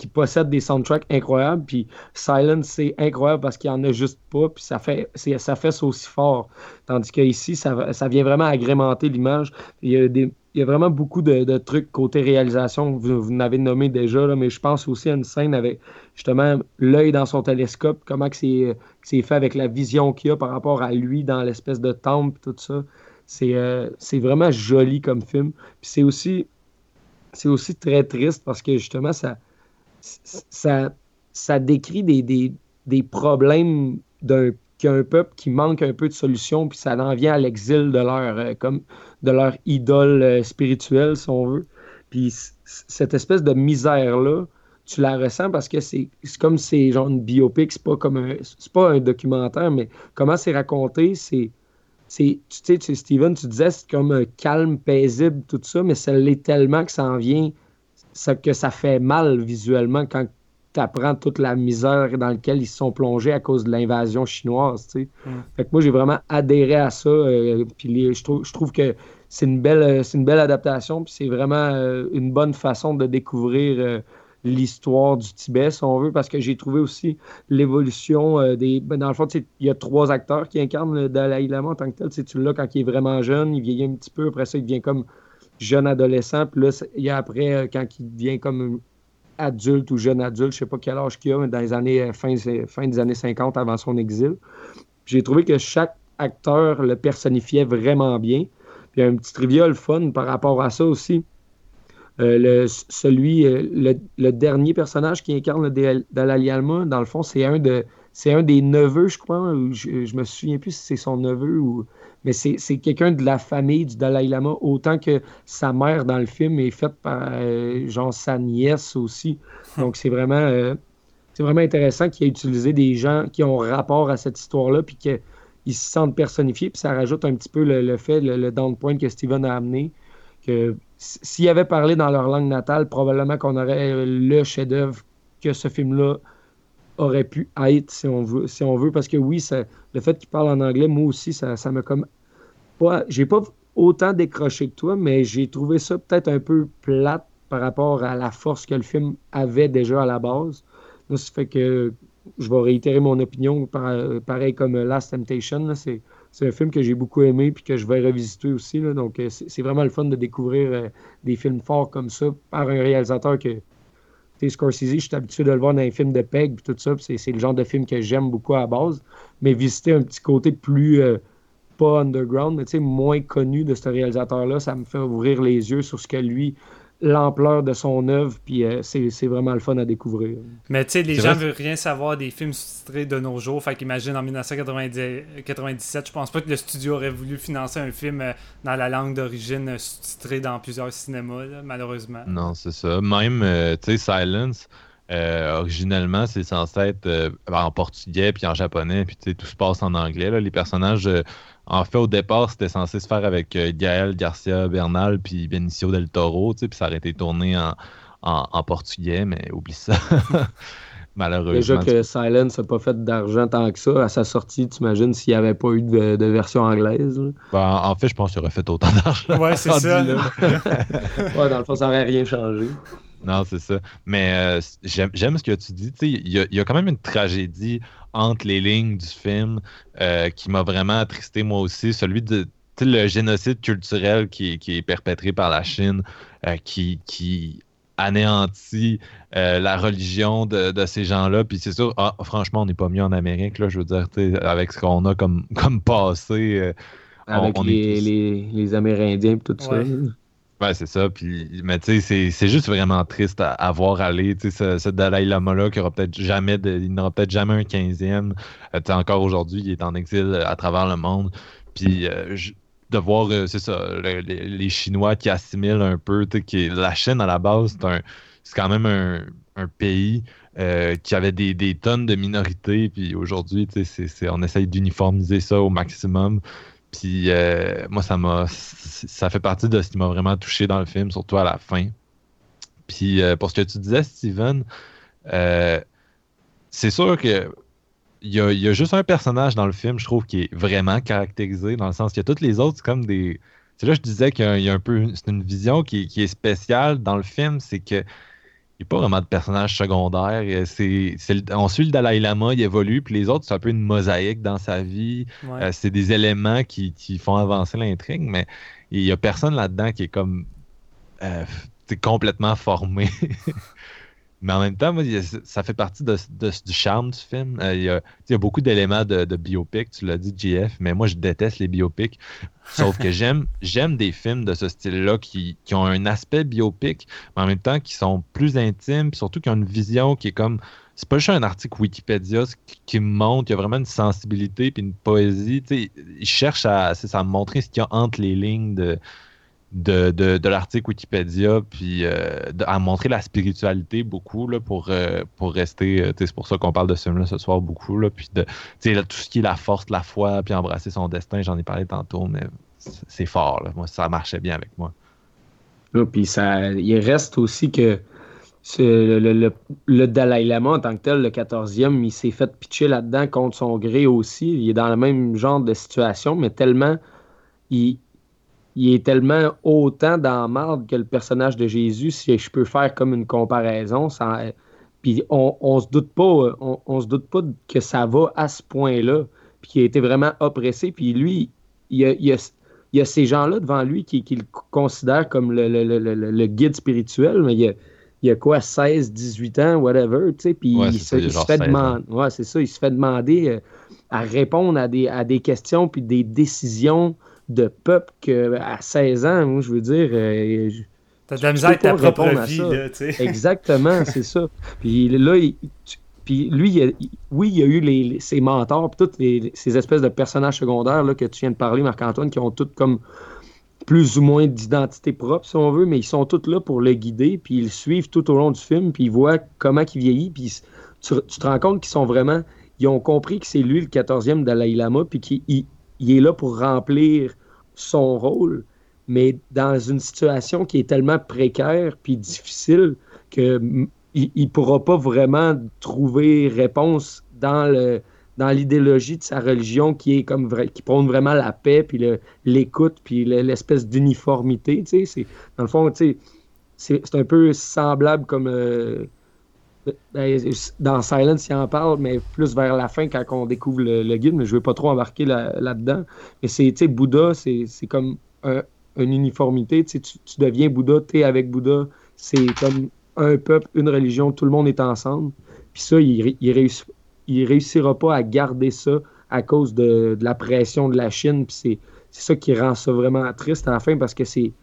C: qui possèdent des soundtracks incroyables, puis Silence, c'est incroyable parce qu'il n'y en a juste pas, puis ça fait, ça fait aussi fort. Tandis qu'ici, ça, ça vient vraiment agrémenter l'image. Il, y a vraiment beaucoup de, trucs côté réalisation, vous, vous n'avez nommé déjà, là, mais je pense aussi à une scène avec justement l'œil dans son télescope, comment c'est fait avec la vision qu'il a par rapport à lui dans l'espèce de temple, tout ça. Euh, c'est vraiment joli comme film. Puis c'est aussi, aussi très triste parce que justement, ça, ça, décrit des, problèmes d'un qu'un peuple qui manque un peu de solution, puis ça en vient à l'exil de leur, euh, de leur idole euh, spirituelle, si on veut. Puis cette espèce de misère-là, tu la ressens parce que c'est comme c'est genre une biopic, c'est pas comme c'est pas un documentaire, mais comment c'est raconté, c'est tu sais, Steven, tu disais c'est comme un calme, paisible, tout ça, mais ça l'est tellement que ça en vient, ça, que ça fait mal visuellement quand tu apprends toute la misère dans laquelle ils se sont plongés à cause de l'invasion chinoise. Tu sais. Mm. Fait que moi, j'ai vraiment adhéré à ça. Euh, puis je, trouve, je trouve que c'est une belle, une belle adaptation, puis c'est vraiment euh, une bonne façon de découvrir euh, l'histoire du Tibet, si on veut, parce que j'ai trouvé aussi l'évolution euh, des. Ben, dans le fond, il y a trois acteurs qui incarnent le Dalai Lama en tant que tel. Tu l'as quand il est vraiment jeune, il vieillit un petit peu, après ça, il devient comme jeune adolescent, puis là, il y a après, euh, quand il devient comme adulte ou jeune adulte, je sais pas quel âge qu'il a, mais dans les années euh, fin, fin des années 50 avant son exil. J'ai trouvé que chaque acteur le personnifiait vraiment bien. Puis il y a un petit trivial fun par rapport à ça aussi. Euh, le, celui, le, dernier personnage qui incarne le Dalai Lama, dans le fond, c'est un de c'est un des neveux, je crois. Je, je me souviens plus si c'est son neveu ou. Mais c'est quelqu'un de la famille du Dalai Lama, autant que sa mère dans le film est faite par euh, genre sa nièce aussi. Donc c'est vraiment, c'est vraiment intéressant qu'il ait utilisé des gens qui ont rapport à cette histoire-là, puis qu'ils se sentent personnifiés, puis ça rajoute un petit peu le, fait, le, le down point que Steven a amené, que s'il avait parlé dans leur langue natale, probablement qu'on aurait le chef-d'œuvre que ce film-là aurait pu être, si on veut, si on veut parce que oui, le fait qu'il parle en anglais, moi aussi, ça, ça me comme pas, j'ai pas autant décroché que toi, mais j'ai trouvé ça peut-être un peu plate par rapport à la force que le film avait déjà à la base. ça fait que je vais réitérer mon opinion, pareil comme Last Temptation, c'est c'est un film que j'ai beaucoup aimé puis que je vais revisiter aussi. donc, euh, c'est vraiment le fun de découvrir euh, des films forts comme ça par un réalisateur que. Scorsese, je suis habitué de le voir dans les films de Peg et tout ça. C'est le genre de film que j'aime beaucoup à base. Mais visiter un petit côté plus. Euh, pas underground, mais moins connu de ce réalisateur-là, ça me fait ouvrir les yeux sur ce que lui l'ampleur de son œuvre, puis euh, c'est vraiment le fun à découvrir.
B: Mais tu sais, les gens ne veulent rien savoir des films sous-titrés de nos jours. Fait qu'imagine en 1997, je pense pas que le studio aurait voulu financer un film euh, dans la langue d'origine euh, sous-titré dans plusieurs cinémas, malheureusement.
A: Non, c'est ça. Même, tu sais, Silence. originellement, c'est censé être en portugais puis en japonais, puis tout se passe en anglais. Là. Les personnages en fait, au départ, c'était censé se faire avec euh, Gaël Garcia Bernal puis Benicio del Toro, puis ça aurait été tourné en, portugais, mais oublie ça. [LAUGHS] [LAUGHS] malheureusement.
C: Déjà que Silence n'a pas fait d'argent tant que ça à sa sortie, t'imagines s'il n'y avait pas eu de, de version anglaise.
A: Ben, en fait, je pense qu'il aurait fait autant d'argent.
B: Ouais, c'est [LAUGHS] ça.
C: Ouais, dans le fond, ça n'aurait rien changé.
A: Non, c'est ça. Mais euh, j'aime j'aime ce que tu dis. Tu sais, Il y, a- il y a quand même une tragédie entre les lignes du film euh, qui m'a vraiment attristé moi aussi. Celui de le génocide culturel qui, qui est perpétré par la Chine, euh, qui, qui anéantit euh, la religion de, de ces gens-là. Puis c'est sûr, ah, franchement, on n'est pas mieux en Amérique, là, je veux dire, tu sais, avec ce qu'on a comme, comme passé. euh, on-
C: Avec
A: on
C: les,
A: tous-
C: les, les Amérindiens et tout ça.
B: Ouais.
A: Ouais, c'est ça. Puis, mais tu sais, c'est- juste vraiment triste à, voir aller. Tu sais, ce, ce Dalai Lama-là, qui aura peut-être jamais, de- il n'aura peut-être jamais un 15e. Euh, encore aujourd'hui, il est en exil euh, à travers le monde. Puis, euh, de voir, euh, c'est ça, le- les, les Chinois qui assimilent un peu. tu sais, la Chine, à la base, c'est quand même un, un pays qui avait des, des tonnes de minorités. Puis aujourd'hui, tu sais, on essaye d'uniformiser ça au maximum. Puis euh, moi, ça m'a, ça fait partie de ce qui m'a vraiment touché dans le film, surtout à la fin. Puis euh, pour ce que tu disais, Steven, euh, c'est sûr que il y a, juste un personnage dans le film, je trouve, qui est vraiment caractérisé, dans le sens que toutes les autres, c'est comme des. C'est là que je disais qu'il y a, un peu. C'est une vision qui est spéciale dans le film, c'est que. Il n'y a pas vraiment de personnage secondaire. C'est, on suit le Dalai Lama, il évolue, puis les autres, c'est un peu une mosaïque dans sa vie.
B: Ouais.
A: Euh, c'est des éléments qui, qui font avancer l'intrigue, mais il n'y a personne là-dedans qui est comme euh, complètement formé. [LAUGHS] mais en même temps, moi, ça fait partie de- de- du charme du film. Euh, il, y a, il y a beaucoup d'éléments de, de biopic, tu l'as dit, JF, mais moi, je déteste les biopics. Sauf que j'aime [LAUGHS] j'aime des films de ce style-là qui, qui ont un aspect biopic, mais en même temps qui sont plus intimes, puis surtout qui ont une vision qui est comme c'est pas juste un article Wikipédia qui, me montre, il y a vraiment une sensibilité puis une poésie. Tu sais, il cherche à, ça, à montrer ce qu'il y a entre les lignes de, de, de, l'article Wikipédia, puis euh, à montrer la spiritualité beaucoup là, pour, euh, pour rester. euh, c'est pour ça qu'on parle de ce film-là ce soir beaucoup. Là, puis de, tout ce qui est la force, la foi, puis embrasser son destin, j'en ai parlé tantôt, mais c'est fort. Là. Moi, ça marchait bien avec moi.
C: Là, Puis ça, il reste aussi que le, le- le- le Dalai Lama en tant que tel, le 14e, il s'est fait pitcher là-dedans contre son gré aussi. Il est dans le même genre de situation, mais tellement il, il est tellement autant dans marde que le personnage de Jésus, si je peux faire comme une comparaison. ça- puis on, on se doute pas, on, on se doute pas que ça va à ce point-là, puis qu'il a été vraiment oppressé. Puis lui, il y a, il a- il y a ces gens-là devant lui qui, qui le considèrent comme le, le- le- le- le guide spirituel, mais il y a, il a quoi, 16, 18 ans, whatever, tu sais, puis
A: Ouais,
C: il, se,
A: il
C: fait
A: 16 ans.
C: demander, ouais, c'est ça, il se fait demander euh, à répondre à des, à des questions puis des décisions de peuple que à 16 ans, moi, je veux dire, euh,
B: T'as de la misère avec ta propre
C: répondre à
B: vie, là, tu sais. [LAUGHS]
C: Exactement, c'est ça. Puis là, il- tu- puis lui, il a- il- oui, il y a eu les, les- ses mentors, puis toutes les- ces espèces de personnages secondaires là, que tu viens de parler, Marc-Antoine, qui ont toutes comme plus ou moins d'identité propre, si on veut, mais ils sont tous là pour le guider, puis ils le suivent tout au long du film, puis ils voient comment il vieillit, puis tu, tu te rends compte qu'ils sont vraiment... Ils ont compris que c'est lui le 14e Dalai Lama, puis qu'il il- il est là pour remplir son rôle, mais dans une situation qui est tellement précaire puis difficile que il, il pourra pas vraiment trouver réponse dans le dans l'idéologie de sa religion qui est comme qui prône vraiment la paix puis l'écoute puis le- l'espèce d'uniformité tu sais c'est dans le fond tu sais c'est un peu semblable comme euh, dans Silence il en parle mais plus vers la fin quand on découvre le, guide mais je veux pas trop embarquer là- là-dedans mais c'est tu sais Bouddha c'est comme un, une uniformité. Tu, deviens Bouddha, tu es avec Bouddha. C'est comme un peuple, une religion, tout le monde est ensemble. Puis ça, il, il, réussi- il réussira pas à garder ça à cause de, la pression de la Chine. Puis c'est, ça qui rend ça vraiment triste à la fin parce que c'est,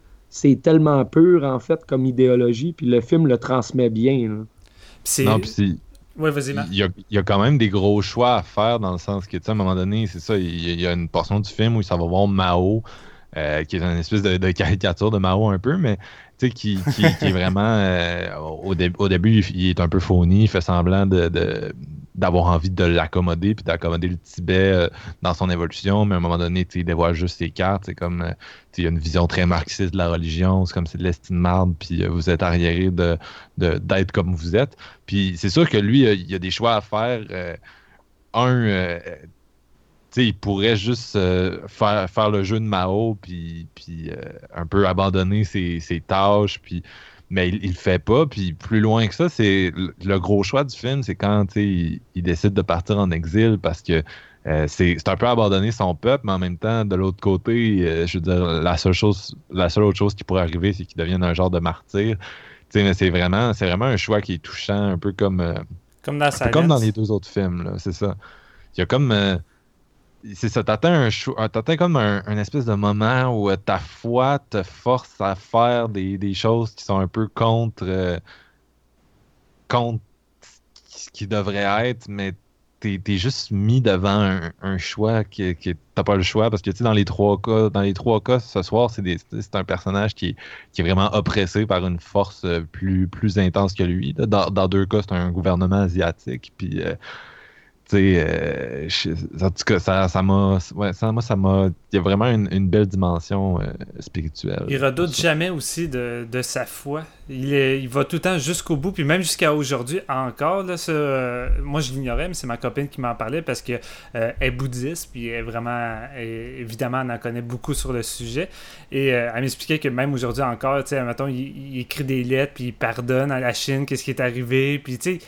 C: tellement pur, en fait, comme idéologie. Puis le film le transmet bien.
B: C'est-
A: Non, puis c'est-
B: Ouais, vas-y, Marc.
A: il y, a, il y a quand même des gros choix à faire dans le sens que, tu sais, à un moment donné, c'est ça, il y, a- il y a une portion du film où ça va voir Mao, euh, qui est une espèce de, de caricature de Mao un peu, mais tu sais, qui, qui- qui est vraiment, euh, au, dé- au début, il, est un peu phony, il fait semblant de, de, d'avoir envie de l'accommoder puis d'accommoder le Tibet euh, dans son évolution, mais à un moment donné, il dévoile juste ses cartes. C'est comme euh, il y a une vision très marxiste de la religion, c'est comme c'est de l'estime marde, puis euh, vous êtes arriéré de, d'être comme vous êtes. Puis c'est sûr que lui, il y a des choix à faire. un, il pourrait juste faire, le jeu de Mao, puis, puis un peu abandonner ses, ses tâches, puis mais il, le fait pas. Puis plus loin que ça, c'est le, gros choix du film, c'est quand il, il, décide de partir en exil parce que euh, c'est un peu abandonner son peuple, mais en même temps, de l'autre côté, euh, je veux dire, la seule chose, la seule autre chose qui pourrait arriver, c'est qu'il devienne un genre de martyr. mais c'est vraiment, c'est vraiment un choix qui est touchant, un peu comme, euh,
B: comme dans,
A: comme dans les deux autres films. C'est ça. Il y a comme c'est ça, t'atteins un, comme un, espèce de moment où euh, ta foi te force à faire des, choses qui sont un peu contre, euh, contre ce qui devrait être, mais t'es es juste mis devant un, choix qui, qui t'as pas le choix parce que tu sais dans les trois cas dans les trois cas ce soir c'est un personnage qui, qui, est vraiment oppressé par une force euh, plus plus intense que lui. Dans, dans deux cas c'est un gouvernement asiatique puis en tout cas, ça, ça m'a. Ouais, ça, ça m'a. Il y a vraiment une, belle dimension euh, spirituelle.
B: Il redoute jamais aussi de, sa foi. Il, est, il va tout le temps jusqu'au bout, puis même jusqu'à aujourd'hui encore. Là, euh, moi, je l'ignorais, mais c'est ma copine qui m'en parlait parce qu'elle est bouddhiste, puis elle est vraiment. évidemment, elle en connaît beaucoup sur le sujet. Et elle m'expliquait que même aujourd'hui encore, tu sais, mettons, il, il, écrit des lettres, puis il pardonne à la Chine qu'est-ce qui est arrivé, puis tu sais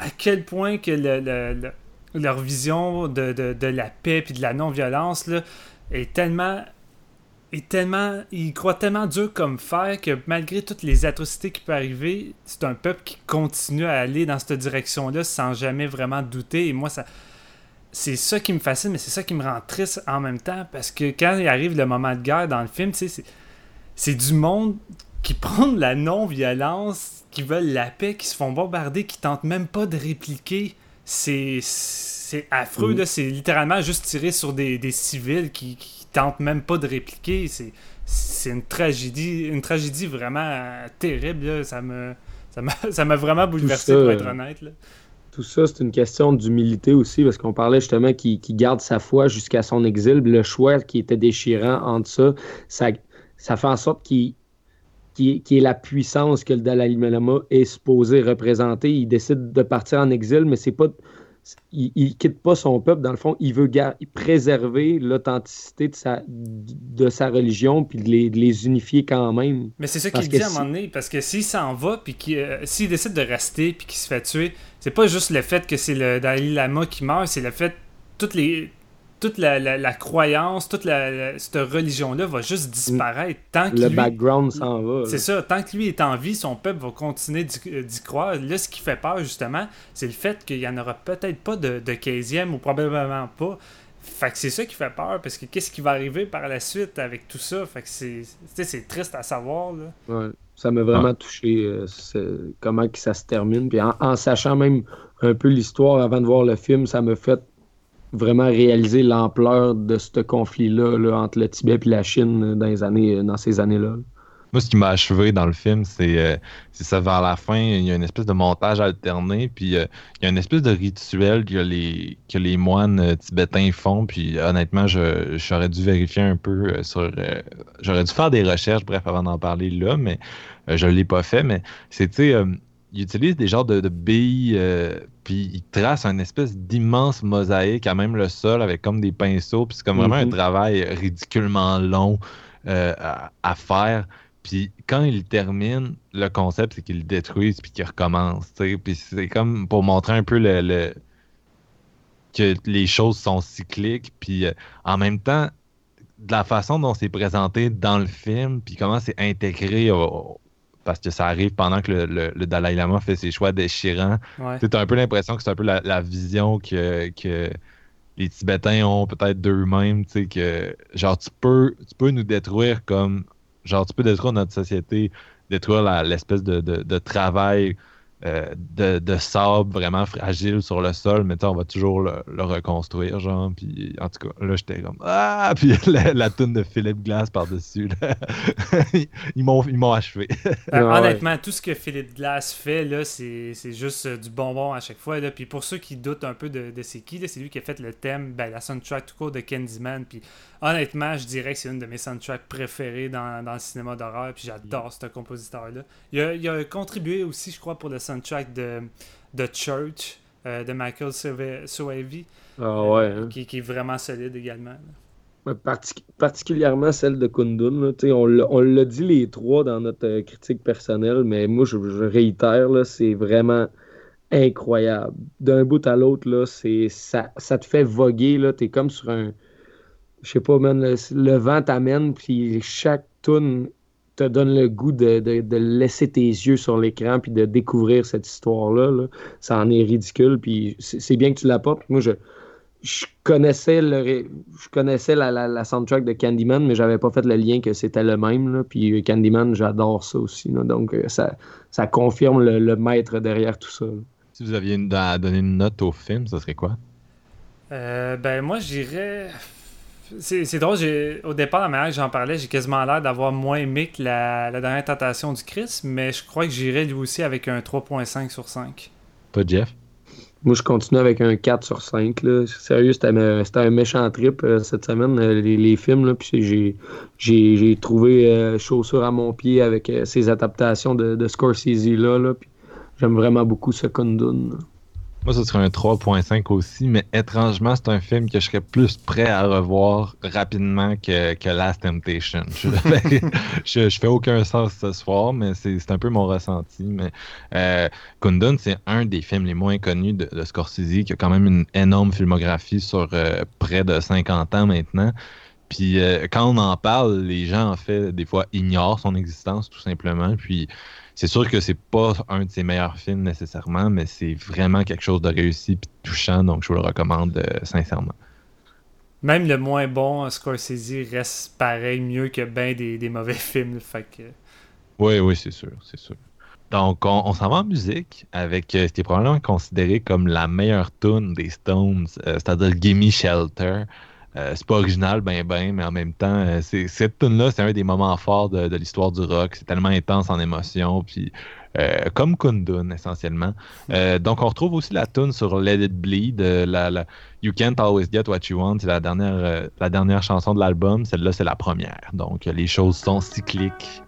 B: à quel point que leur vision de, la paix et de la non-violence est tellement tellement ils croient tellement dur comme fer que malgré toutes les atrocités qui peuvent arriver c'est un peuple qui continue à aller dans cette direction là sans jamais vraiment douter. Et moi ça c'est ça qui me fascine mais c'est ça qui me rend triste en même temps parce que quand il arrive le moment de guerre dans le film c'est du monde qui [LAUGHS] prend la non-violence qui veulent la paix, qui se font bombarder, qui tentent même pas de répliquer. C'est affreux, mm. c'est littéralement juste tirer sur des, civils qui, qui tentent même pas de répliquer. C'est une tragédie, une tragédie vraiment terrible. Ça me ça m'a [LAUGHS] vraiment bouleversé, pour être honnête.
C: Tout ça, c'est une question d'humilité aussi, parce qu'on parlait justement qu'il garde sa foi jusqu'à son exil. Le choix qui était déchirant entre ça, ça, ça fait en sorte qu'il qui est, la puissance que le Dalai Lama est supposé représenter. Il décide de partir en exil, mais c'est pas. Il, il, quitte pas son peuple, dans le fond, il veut préserver l'authenticité de sa, de sa religion puis de les, unifier quand même.
B: Mais c'est ça qu'il dit à un moment donné, parce que s'il s'en va puis euh, s'il décide de rester puis qu'il se fait tuer, c'est pas juste le fait que c'est le Dalai Lama qui meurt, c'est le fait toutes les toute la, croyance, toute cette religion-là va juste disparaître tant que
C: Le background s'en va.
B: C'est ça. Tant que lui est en vie, son peuple va continuer d'y croire. Là, ce qui fait peur, justement, c'est le fait qu'il n'y en aura peut-être pas de, de 15e ou probablement pas. Fait que c'est ça qui fait peur, parce que qu'est-ce qui va arriver par la suite avec tout ça? Fait que c'est triste à savoir. Là.
C: Ouais, ça m'a vraiment touché euh, comment que ça se termine. Puis en, en sachant même un peu l'histoire avant de voir le film, ça m'a fait vraiment réaliser l'ampleur de ce conflit-là entre le Tibet et la Chine dans, ces années-là.
A: Moi, ce qui m'a achevé dans le film, euh, c'est ça vers la fin, il y a une espèce de montage alterné, puis euh, il y a une espèce de rituel que les, que les moines euh, tibétains font, puis honnêtement, j'aurais dû vérifier un peu sur... j'aurais dû faire des recherches, bref, avant d'en parler là, mais je ne l'ai pas fait, mais c'était il utilise des genres de, billes, euh, puis il trace un espèce d'immense mosaïque à même le sol avec comme des pinceaux, puis c'est comme vraiment un mhm. travail ridiculement long euh, à, faire. Puis quand il termine, le concept, c'est qu'il le détruise puis qu'il recommence. Puis c'est comme pour montrer un peu le, que les choses sont cycliques. Puis euh, en même temps, de la façon dont c'est présenté dans le film, puis comment c'est intégré au, parce que ça arrive pendant que le, Dalai Lama fait ses choix déchirants. Tu as un peu l'impression que c'est un peu la, vision que, les Tibétains ont peut-être d'eux-mêmes, tu sais, que genre tu peux, tu peux nous détruire comme genre tu peux détruire notre société, détruire l'espèce de, travail euh, de, sable vraiment fragile sur le sol, mais on va toujours le, reconstruire, genre. Puis en tout cas, là, j'étais comme Ah! [LAUGHS] Puis la, la toune de Philippe Glass par-dessus, [LAUGHS] ils m'ont achevé.
B: Ben, honnêtement, tout ce que Philippe Glass fait, là, c'est juste euh, du bonbon à chaque fois. Là. Puis pour ceux qui doutent un peu de, de c'est qui, c'est lui qui a fait le thème, ben, la soundtrack tout court de Candyman. Puis honnêtement, je dirais que c'est une de mes soundtracks préférées dans, dans le cinéma d'horreur. Puis j'adore ce compositeur-là. Il a, il a contribué aussi, je crois, pour le soundtrack de, de Church euh, de Michael Soavi.
C: Ah ouais. Hein.
B: qui, qui, est vraiment solide également.
C: particulièrement celle de Kundun. on l'a dit les trois dans notre euh, critique personnelle, mais moi je, réitère, c'est vraiment incroyable. D'un bout à l'autre, ça, ça te fait voguer. Tu es comme sur un. Je sais pas, le, vent t'amène, puis chaque tune te donne le goût de, laisser tes yeux sur l'écran puis de découvrir cette histoire-là. Ça en est ridicule. Puis c'est bien que tu l'apportes. Moi, je, je connaissais le je connaissais la, soundtrack de Candyman, mais j'avais pas fait le lien que c'était le même. Puis Candyman, j'adore ça aussi. Donc euh, ça, ça confirme le, maître derrière tout ça.
A: Si vous aviez à donner une note au film, ça serait quoi?
B: Euh, ben moi j'irais c'est drôle, au départ, la manière que j'en parlais, j'ai quasiment l'air d'avoir moins aimé que la, dernière tentation du Christ, mais je crois que j'irais lui aussi avec un 3.5 sur 5.
A: Pas Jeff?
C: Moi, je continue avec un 4 sur 5. Là. Sérieux, c'était un méchant trip euh, cette semaine, euh, les, films. Là, puis j'ai trouvé euh, chaussure à mon pied avec ces adaptations de, de Scorsese. Là, là J'aime vraiment beaucoup ce Kundun.
A: Moi, ce serait un 3.5 aussi, mais étrangement, c'est un film que je serais plus prêt à revoir rapidement que, que Last Temptation. Je, [LAUGHS] je, fais aucun sens ce soir, mais c'est un peu mon ressenti. Mais euh, Kundun, c'est un des films les moins connus de, de, Scorsese, qui a quand même une énorme filmographie sur euh, près de 50 ans maintenant. Puis euh, quand on en parle, les gens, en fait, des fois, ignorent son existence, tout simplement. Puis c'est sûr que c'est pas un de ses meilleurs films nécessairement, mais c'est vraiment quelque chose de réussi et touchant, donc je vous le recommande euh, sincèrement.
B: Même le moins bon Scorsese reste pareil mieux que bien des, mauvais [LAUGHS] films. Fait que...
A: Oui, oui, c'est sûr, c'est sûr. Donc, on, s'en va en musique avec euh, ce qui est probablement considéré comme la meilleure tune des Stones, euh, c'est-à-dire Gimme Shelter. Euh, c'est pas original, ben ben, mais en même temps, euh, cette tune là c'est un des moments forts de, l'histoire du rock. C'est tellement intense en émotion, puis euh, comme Kundun essentiellement. donc on retrouve aussi la tune sur Let It Bleed, la, You Can't Always Get What You Want, c'est la la dernière chanson de l'album. Celle-là, c'est la première. Donc les choses sont cycliques.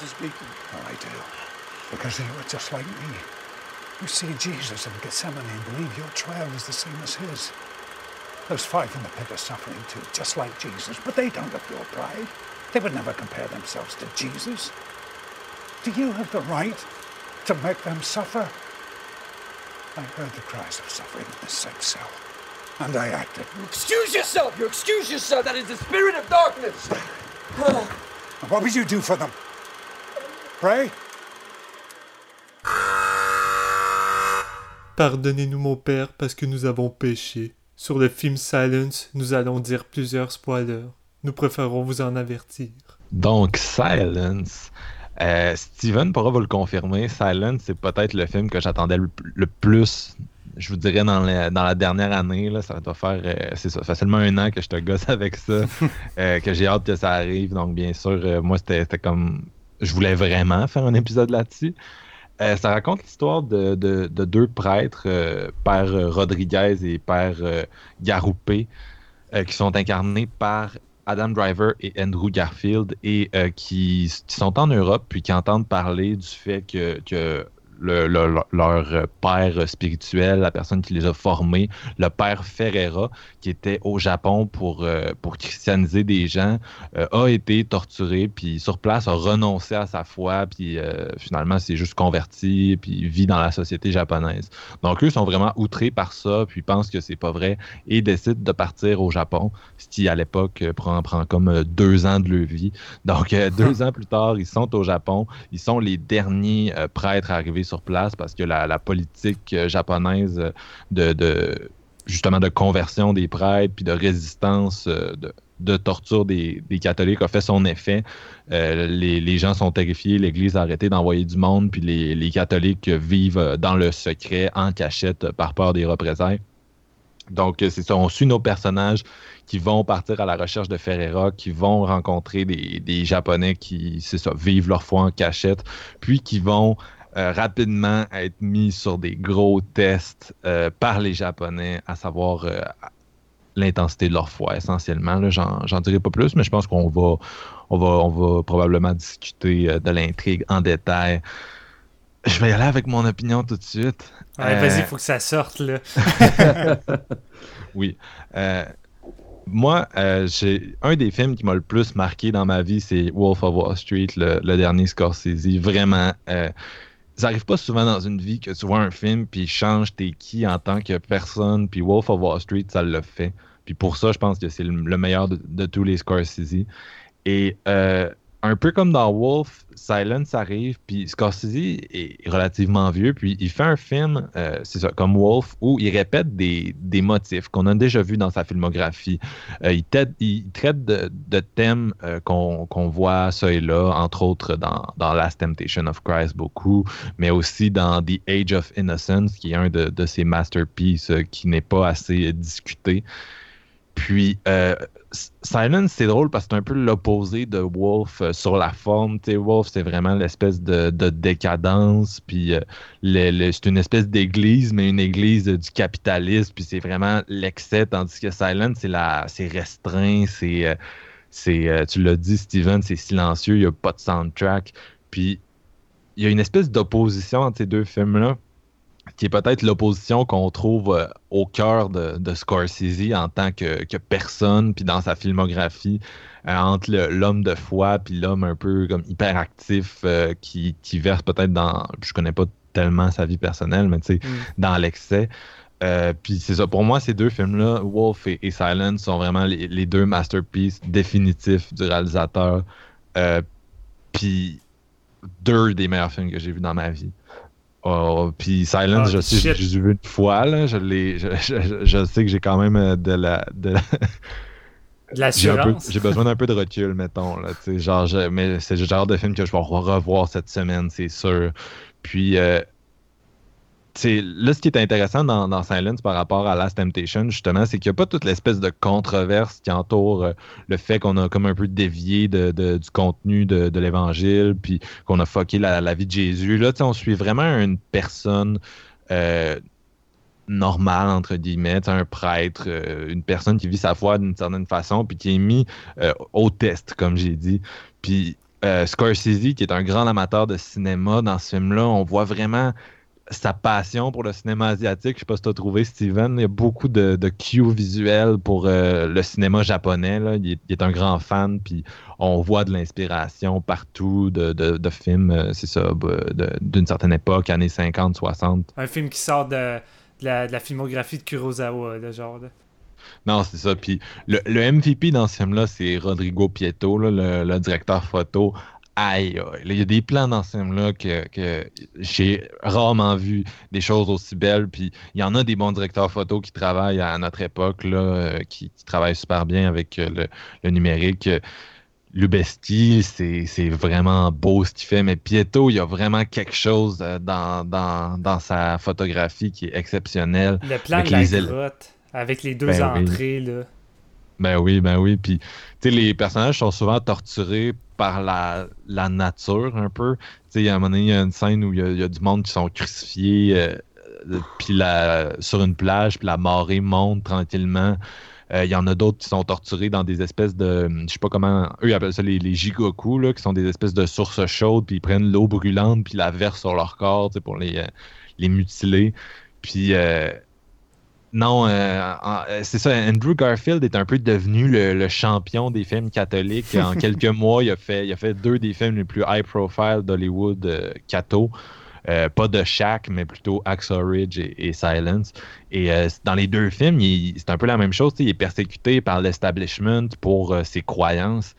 G: You have no right to speak to me.
H: Well, oh, I do. Because you were just like me. You see Jesus in Gethsemane and believe your trial is the same as his. Those five in the pit are suffering too, just like Jesus, but they don't have your pride. They would never compare themselves to Jesus. Do you have the right to make them suffer? I heard the cries of suffering in the same cell, and I acted.
G: You excuse yourself! You excuse yourself! That is the spirit of darkness!
H: What would you do for them? Pray?
B: Pardonnez-nous, mon Père, parce que nous avons péché. Sur le film Silence, nous allons dire plusieurs spoilers. Nous préférons vous en avertir.
A: Donc, Silence. Euh, Steven pourra vous le confirmer. Silence, c'est peut-être le film que j'attendais le, le plus, je vous dirais, dans la, dans la dernière année. Là, ça doit faire, euh, c'est ça, facilement un an que je te gosse avec ça, [LAUGHS] euh, que j'ai hâte que ça arrive. Donc, bien sûr, euh, moi, c'était comme. Je voulais vraiment faire un épisode là-dessus. Euh, ça raconte l'histoire de, de- de deux prêtres, euh, Père euh, Rodriguez et Père euh, Garoupé, qui sont incarnés par Adam Driver et Andrew Garfield et qui, sont en Europe puis qui entendent parler du fait que le- le- leur père spirituel, la personne qui les a formés, le père Ferreira, qui était au Japon pour, euh, pour christianiser des gens, euh, a été torturé, puis sur place a renoncé à sa foi, puis euh, finalement s'est juste converti, puis vit dans la société japonaise. Donc eux sont vraiment outrés par ça, puis pensent que c'est pas vrai, et décident de partir au Japon, ce qui à l'époque prend, prend comme deux ans de leur vie. Donc deux [LAUGHS] ans plus tard, ils sont au Japon, ils sont les derniers prêtres arrivés sur place parce que la, politique euh, japonaise euh, de, justement de conversion des prêtres puis de résistance euh, de, torture des, catholiques a fait son effet. Les, gens sont terrifiés, l'Église a arrêté d'envoyer du monde, puis les, catholiques vivent dans le secret, en cachette, par peur des représailles. Donc, c'est ça, on suit nos personnages qui vont partir à la recherche de Ferreira, qui vont rencontrer des Japonais qui, c'est ça, vivent leur foi en cachette, puis qui vont euh, rapidement être mis sur des gros tests euh, par les Japonais, à savoir euh, l'intensité de leur foi essentiellement. J'en dirai pas plus, mais je pense qu'on va, on va, on va probablement discuter euh, de l'intrigue en détail. Je vais y aller avec mon opinion tout de suite.
B: Ouais, Vas-y, faut que ça sorte, là. [LAUGHS]
A: Oui. Moi, euh, j'ai un des films qui m'a le plus marqué dans ma vie, c'est Wolf of Wall Street, le, le dernier Scorsese. Vraiment, euh, ça arrive pas souvent dans une vie que tu vois un film puis change t'es qui en tant que personne. Puis Wolf of Wall Street, ça l'a fait. Puis pour ça, je pense que c'est le, le meilleur de, de tous les Scorsese. Et euh, un peu comme dans Wolf, Silence arrive, puis Scorsese est relativement vieux, puis il fait un film, euh, c'est ça, comme Wolf, où il répète des, des motifs qu'on a déjà vus dans sa filmographie. Euh, il, traite- il traite de, de thèmes euh, qu'on qu'on voit ça et là, entre autres dans, dans Last Temptation of Christ beaucoup, mais aussi dans The Age of Innocence, qui est un de, de ses masterpieces euh, qui n'est pas assez discuté. Puis, euh, Silence, c'est drôle parce que c'est un peu l'opposé de Wolf euh, sur la forme. Wolf, c'est vraiment l'espèce de, de décadence. Euh, c'est une espèce d'église, mais une église euh, du capitalisme. Puis, c'est vraiment l'excès. Tandis que Silence, c'est restreint. C'est, tu l'as dit, Steven, c'est silencieux. Il n'y a pas de soundtrack. Puis, il y a une espèce d'opposition entre ces deux films-là qui est peut-être l'opposition qu'on trouve euh, au cœur de, de Scorsese en tant que, que personne, puis dans sa filmographie, euh, entre l'homme de foi puis l'homme un peu comme hyperactif euh, qui, qui verse peut-être dans, je connais pas tellement sa vie personnelle, mais tu sais,
B: Mm.
A: dans l'excès. Euh, puis c'est ça, pour moi, ces deux films-là, Wolf et, et Silence, sont vraiment les, les deux masterpieces définitifs du réalisateur. Puis deux des meilleurs films que j'ai vus dans ma vie. Oh, puis Silence,
B: Ah,
A: je sais,
B: shit.
A: j'ai j'ai vu une fois, là, je, je, je- je sais que j'ai quand même euh, de la... De la- [LAUGHS]
B: De l'assurance.
A: j'ai besoin d'un peu de recul, mettons. Là, genre, je- mais c'est le genre de film que je vais revoir cette semaine, c'est sûr. Puis, euh, là, ce qui est intéressant dans, dans Silence par rapport à Last Temptation, justement, c'est qu'il n'y a pas toute l'espèce de controverse qui entoure euh, le fait qu'on a comme un peu dévié de, du contenu de, l'Évangile, puis qu'on a fucké la, vie de Jésus. Là, on suit vraiment une personne euh, normale, entre guillemets, un prêtre, euh, une personne qui vit sa foi d'une certaine façon, puis qui est mis au test, comme j'ai dit. Puis Scorsese, qui est un grand amateur de cinéma, dans ce film-là, on voit vraiment sa passion pour le cinéma asiatique. Je sais pas si tu as trouvé, Steven. Il y a beaucoup de, de cues visuels pour euh, le cinéma japonais. Là. Il, est, il, est, un grand fan, puis on voit de l'inspiration partout de, de, de films, euh, c'est ça, d'une certaine époque, années 50, 60.
B: Un film qui sort de, la, la, filmographie de Kurosawa, le genre. Là.
A: Non, c'est ça. Puis le, le, MVP dans ce film-là, c'est Rodrigo Pieto, là, le, le, directeur photo. Aïe, il y a des plans dans ce film-là que, que j'ai rarement vu des choses aussi belles. Puis il y en a des bons directeurs photo qui travaillent à notre époque, là, euh, qui, qui, travaillent super bien avec euh, le, le numérique. Lubesti, c'est vraiment beau ce qu'il fait, mais Pieto, il y a vraiment quelque chose dans, dans, dans sa photographie qui est exceptionnel.
B: Le plan avec de la les grotte, avec les deux ben entrées,
A: oui.
B: là.
A: Ben oui, ben oui. Puis, tu sais, les personnages sont souvent torturés par la, nature, un peu. Tu sais, il a un moment donné, il y a une scène où il y a, il du monde qui sont crucifiés euh, puis la, sur une plage, puis la marée monte tranquillement. Il euh, y en a d'autres qui sont torturés dans des espèces de. Je sais pas comment. Eux, ils appellent ça les, les jigoku, là, qui sont des espèces de sources chaudes, puis ils prennent l'eau brûlante, puis la versent sur leur corps pour les, euh, les mutiler. Puis. Euh, non, c'est ça. Andrew Garfield est un peu devenu le, le champion des films catholiques. En [LAUGHS] quelques mois, il a, fait, il a fait deux des films les plus high profile d'Hollywood, euh, Cato. Euh, pas de Shaq, mais plutôt Axel Ridge et, et Silence. Et euh, dans les deux films, c'est un peu la même chose. Il est persécuté par l'establishment pour euh, ses croyances.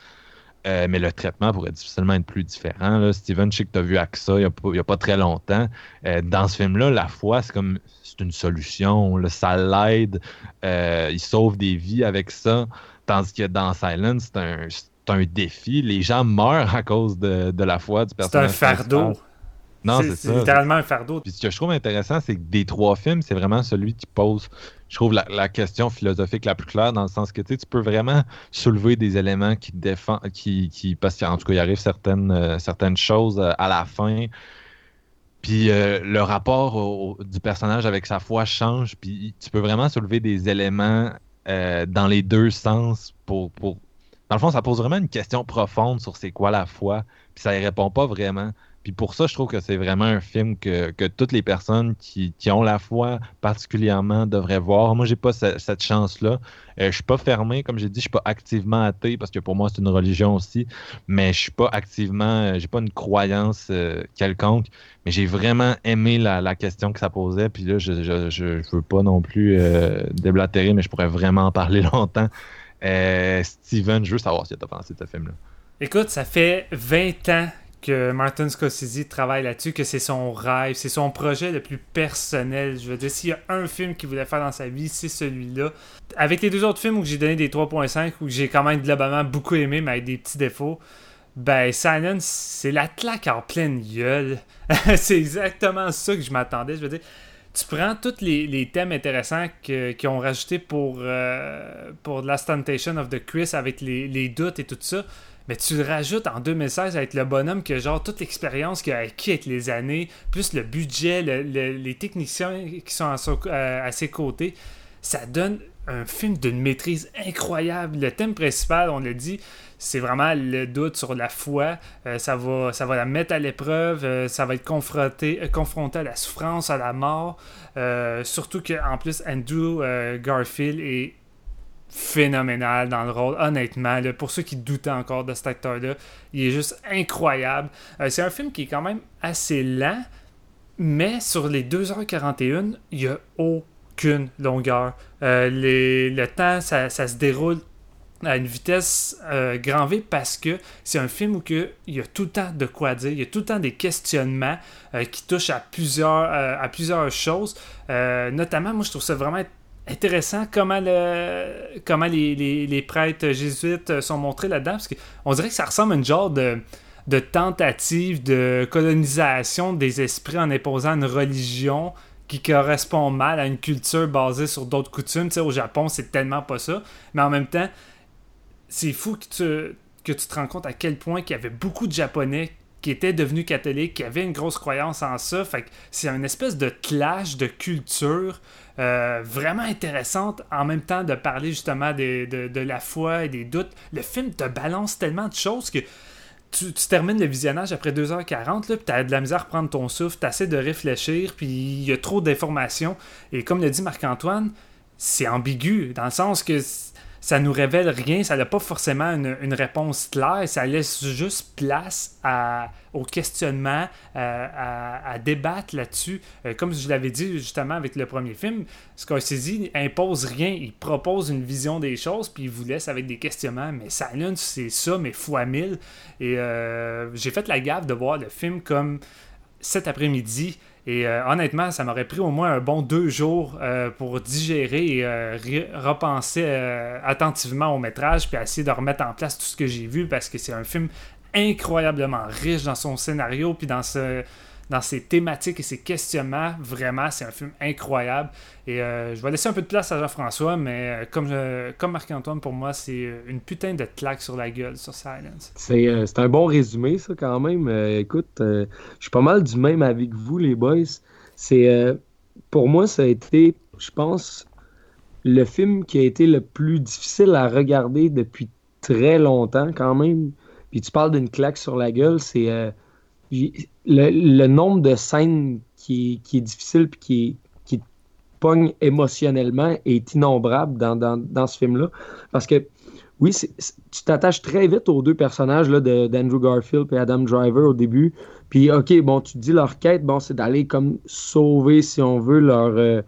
A: mais le traitement pourrait difficilement être plus différent. Là. Steven, je sais que tu as vu AXA il n'y a, a, pas très longtemps. dans ce film-là, la foi, c'est comme une solution. Là, ça l'aide. il sauve des vies avec ça. Tandis que dans Silence, c'est un, un, défi. Les gens meurent à cause de, de la foi du personnage.
B: C'est un fardeau.
A: Non, c'est ça.
B: littéralement un fardeau.
A: Puis ce que je trouve intéressant, c'est que des trois films, c'est vraiment celui qui pose, je trouve, la, la, question philosophique la plus claire, dans le sens que tu peux vraiment soulever des éléments qui défendent, qui, qui, parce qu'en tout cas, il arrive certaines, euh, certaines choses euh, à la fin. Puis euh, le rapport du personnage avec sa foi change, puis tu peux vraiment soulever des éléments euh, dans les deux sens pour, pour... Dans le fond, ça pose vraiment une question profonde sur c'est quoi la foi, puis ça y répond pas vraiment. Puis pour ça, je trouve que c'est vraiment un film que, que toutes les personnes qui, qui, ont la foi particulièrement devraient voir. Moi, j'ai pas ce, cette chance-là. Euh, je suis pas fermé, comme j'ai dit, je suis pas activement athée parce que pour moi, c'est une religion aussi. Mais je suis pas activement, j'ai pas une croyance euh, quelconque. Mais j'ai vraiment aimé la, la, question que ça posait. Puis là, je, je, je, veux pas non plus euh, déblatérer, mais je pourrais vraiment en parler [LAUGHS] longtemps. Euh, Steven, je veux savoir si tu as pensé de ce film-là.
B: Écoute, ça fait 20 ans que Martin Scorsese travaille là-dessus, que c'est son rêve, c'est son projet le plus personnel. Je veux dire, s'il y a un film qu'il voulait faire dans sa vie, c'est celui-là. Avec les deux autres films où j'ai donné des 3.5, où j'ai quand même globalement beaucoup aimé, mais avec des petits défauts, ben Silence, c'est la claque en pleine gueule. [LAUGHS] c'est exactement ça que je m'attendais. Je veux dire, tu prends tous les, thèmes intéressants qu'ils ont rajoutés pour, euh, pour Last Temptation of the Chris avec les, les doutes et tout ça mais tu le rajoutes en 2016 avec le bonhomme qui a genre toute l'expérience qu'il a acquis avec les années, plus le budget, le, le, les techniciens qui sont à, son, à, ses côtés. Ça donne un film d'une maîtrise incroyable. Le thème principal, on l'a dit, c'est vraiment le doute sur la foi. Euh, ça, va, ça va la mettre à l'épreuve. Euh, ça va être confronté, euh, confronté à la souffrance, à la mort. surtout qu'en plus, Andrew Garfield est phénoménal dans le rôle, honnêtement. Pour ceux qui doutaient encore de cet acteur-là, il est juste incroyable. Euh, c'est un film qui est quand même assez lent, mais sur les 2h41, il n'y a aucune longueur. Euh, le temps, ça, se déroule à une vitesse euh, grand V parce que c'est un film où il y a tout le temps de quoi dire, il y a tout le temps des questionnements qui touchent à plusieurs, à plusieurs choses. notamment, moi, je trouve ça vraiment intéressant comment, le, comment les, prêtres jésuites sont montrés là-dedans, parce qu'on dirait que ça ressemble à une genre de, de tentative de colonisation des esprits en imposant une religion qui correspond mal à une culture basée sur d'autres coutumes. Tu sais, au Japon, c'est tellement pas ça. Mais en même temps, c'est fou que tu, que tu te rends compte à quel point qu'il y avait beaucoup de Japonais qui étaient devenus catholiques, qui avaient une grosse croyance en ça. Fait que c'est une espèce de clash de culture euh, vraiment intéressante en même temps de parler justement de, la foi et des doutes. Le film te balance tellement de choses que tu, termines le visionnage après 2h40, puis tu as de la misère à prendre ton souffle, tu essaies de réfléchir, puis il y a trop d'informations. Et comme le dit Marc-Antoine, c'est ambigu, dans le sens que ça nous révèle rien, ça n'a pas forcément une, réponse claire, ça laisse juste place au questionnement, euh, à, à, débattre là-dessus. Euh, comme je l'avais dit justement avec le premier film, Scorsese impose rien, il propose une vision des choses, puis il vous laisse avec des questionnements, mais Silence, c'est ça, mais fois mille. Et euh, j'ai fait la gaffe de voir le film comme cet après-midi, et euh, honnêtement, ça m'aurait pris au moins un bon deux jours euh, pour digérer et euh, repenser attentivement au métrage, puis essayer de remettre en place tout ce que j'ai vu, parce que c'est un film incroyablement riche dans son scénario, puis dans ce, dans ses thématiques et ses questionnements. Vraiment, c'est un film incroyable. Et euh, je vais laisser un peu de place à Jean-François, mais euh, comme, comme Marc-Antoine, pour moi, c'est une putain de claque sur la gueule sur Silence.
C: C'est euh, un bon résumé, ça, quand même. écoute, je suis pas mal du même avec vous, les boys. C'est Pour moi, ça a été, je pense, le film qui a été le plus difficile à regarder depuis très longtemps, quand même. Puis tu parles d'une claque sur la gueule, c'est le, nombre de scènes qui, est difficile et qui, qui pogne émotionnellement est innombrable dans, ce film-là. Parce que, oui, tu t'attaches très vite aux deux personnages d'Andrew Garfield et Adam Driver au début. Puis, OK, bon, tu te dis leur quête, bon, c'est d'aller comme sauver, si on veut, leur. Euh,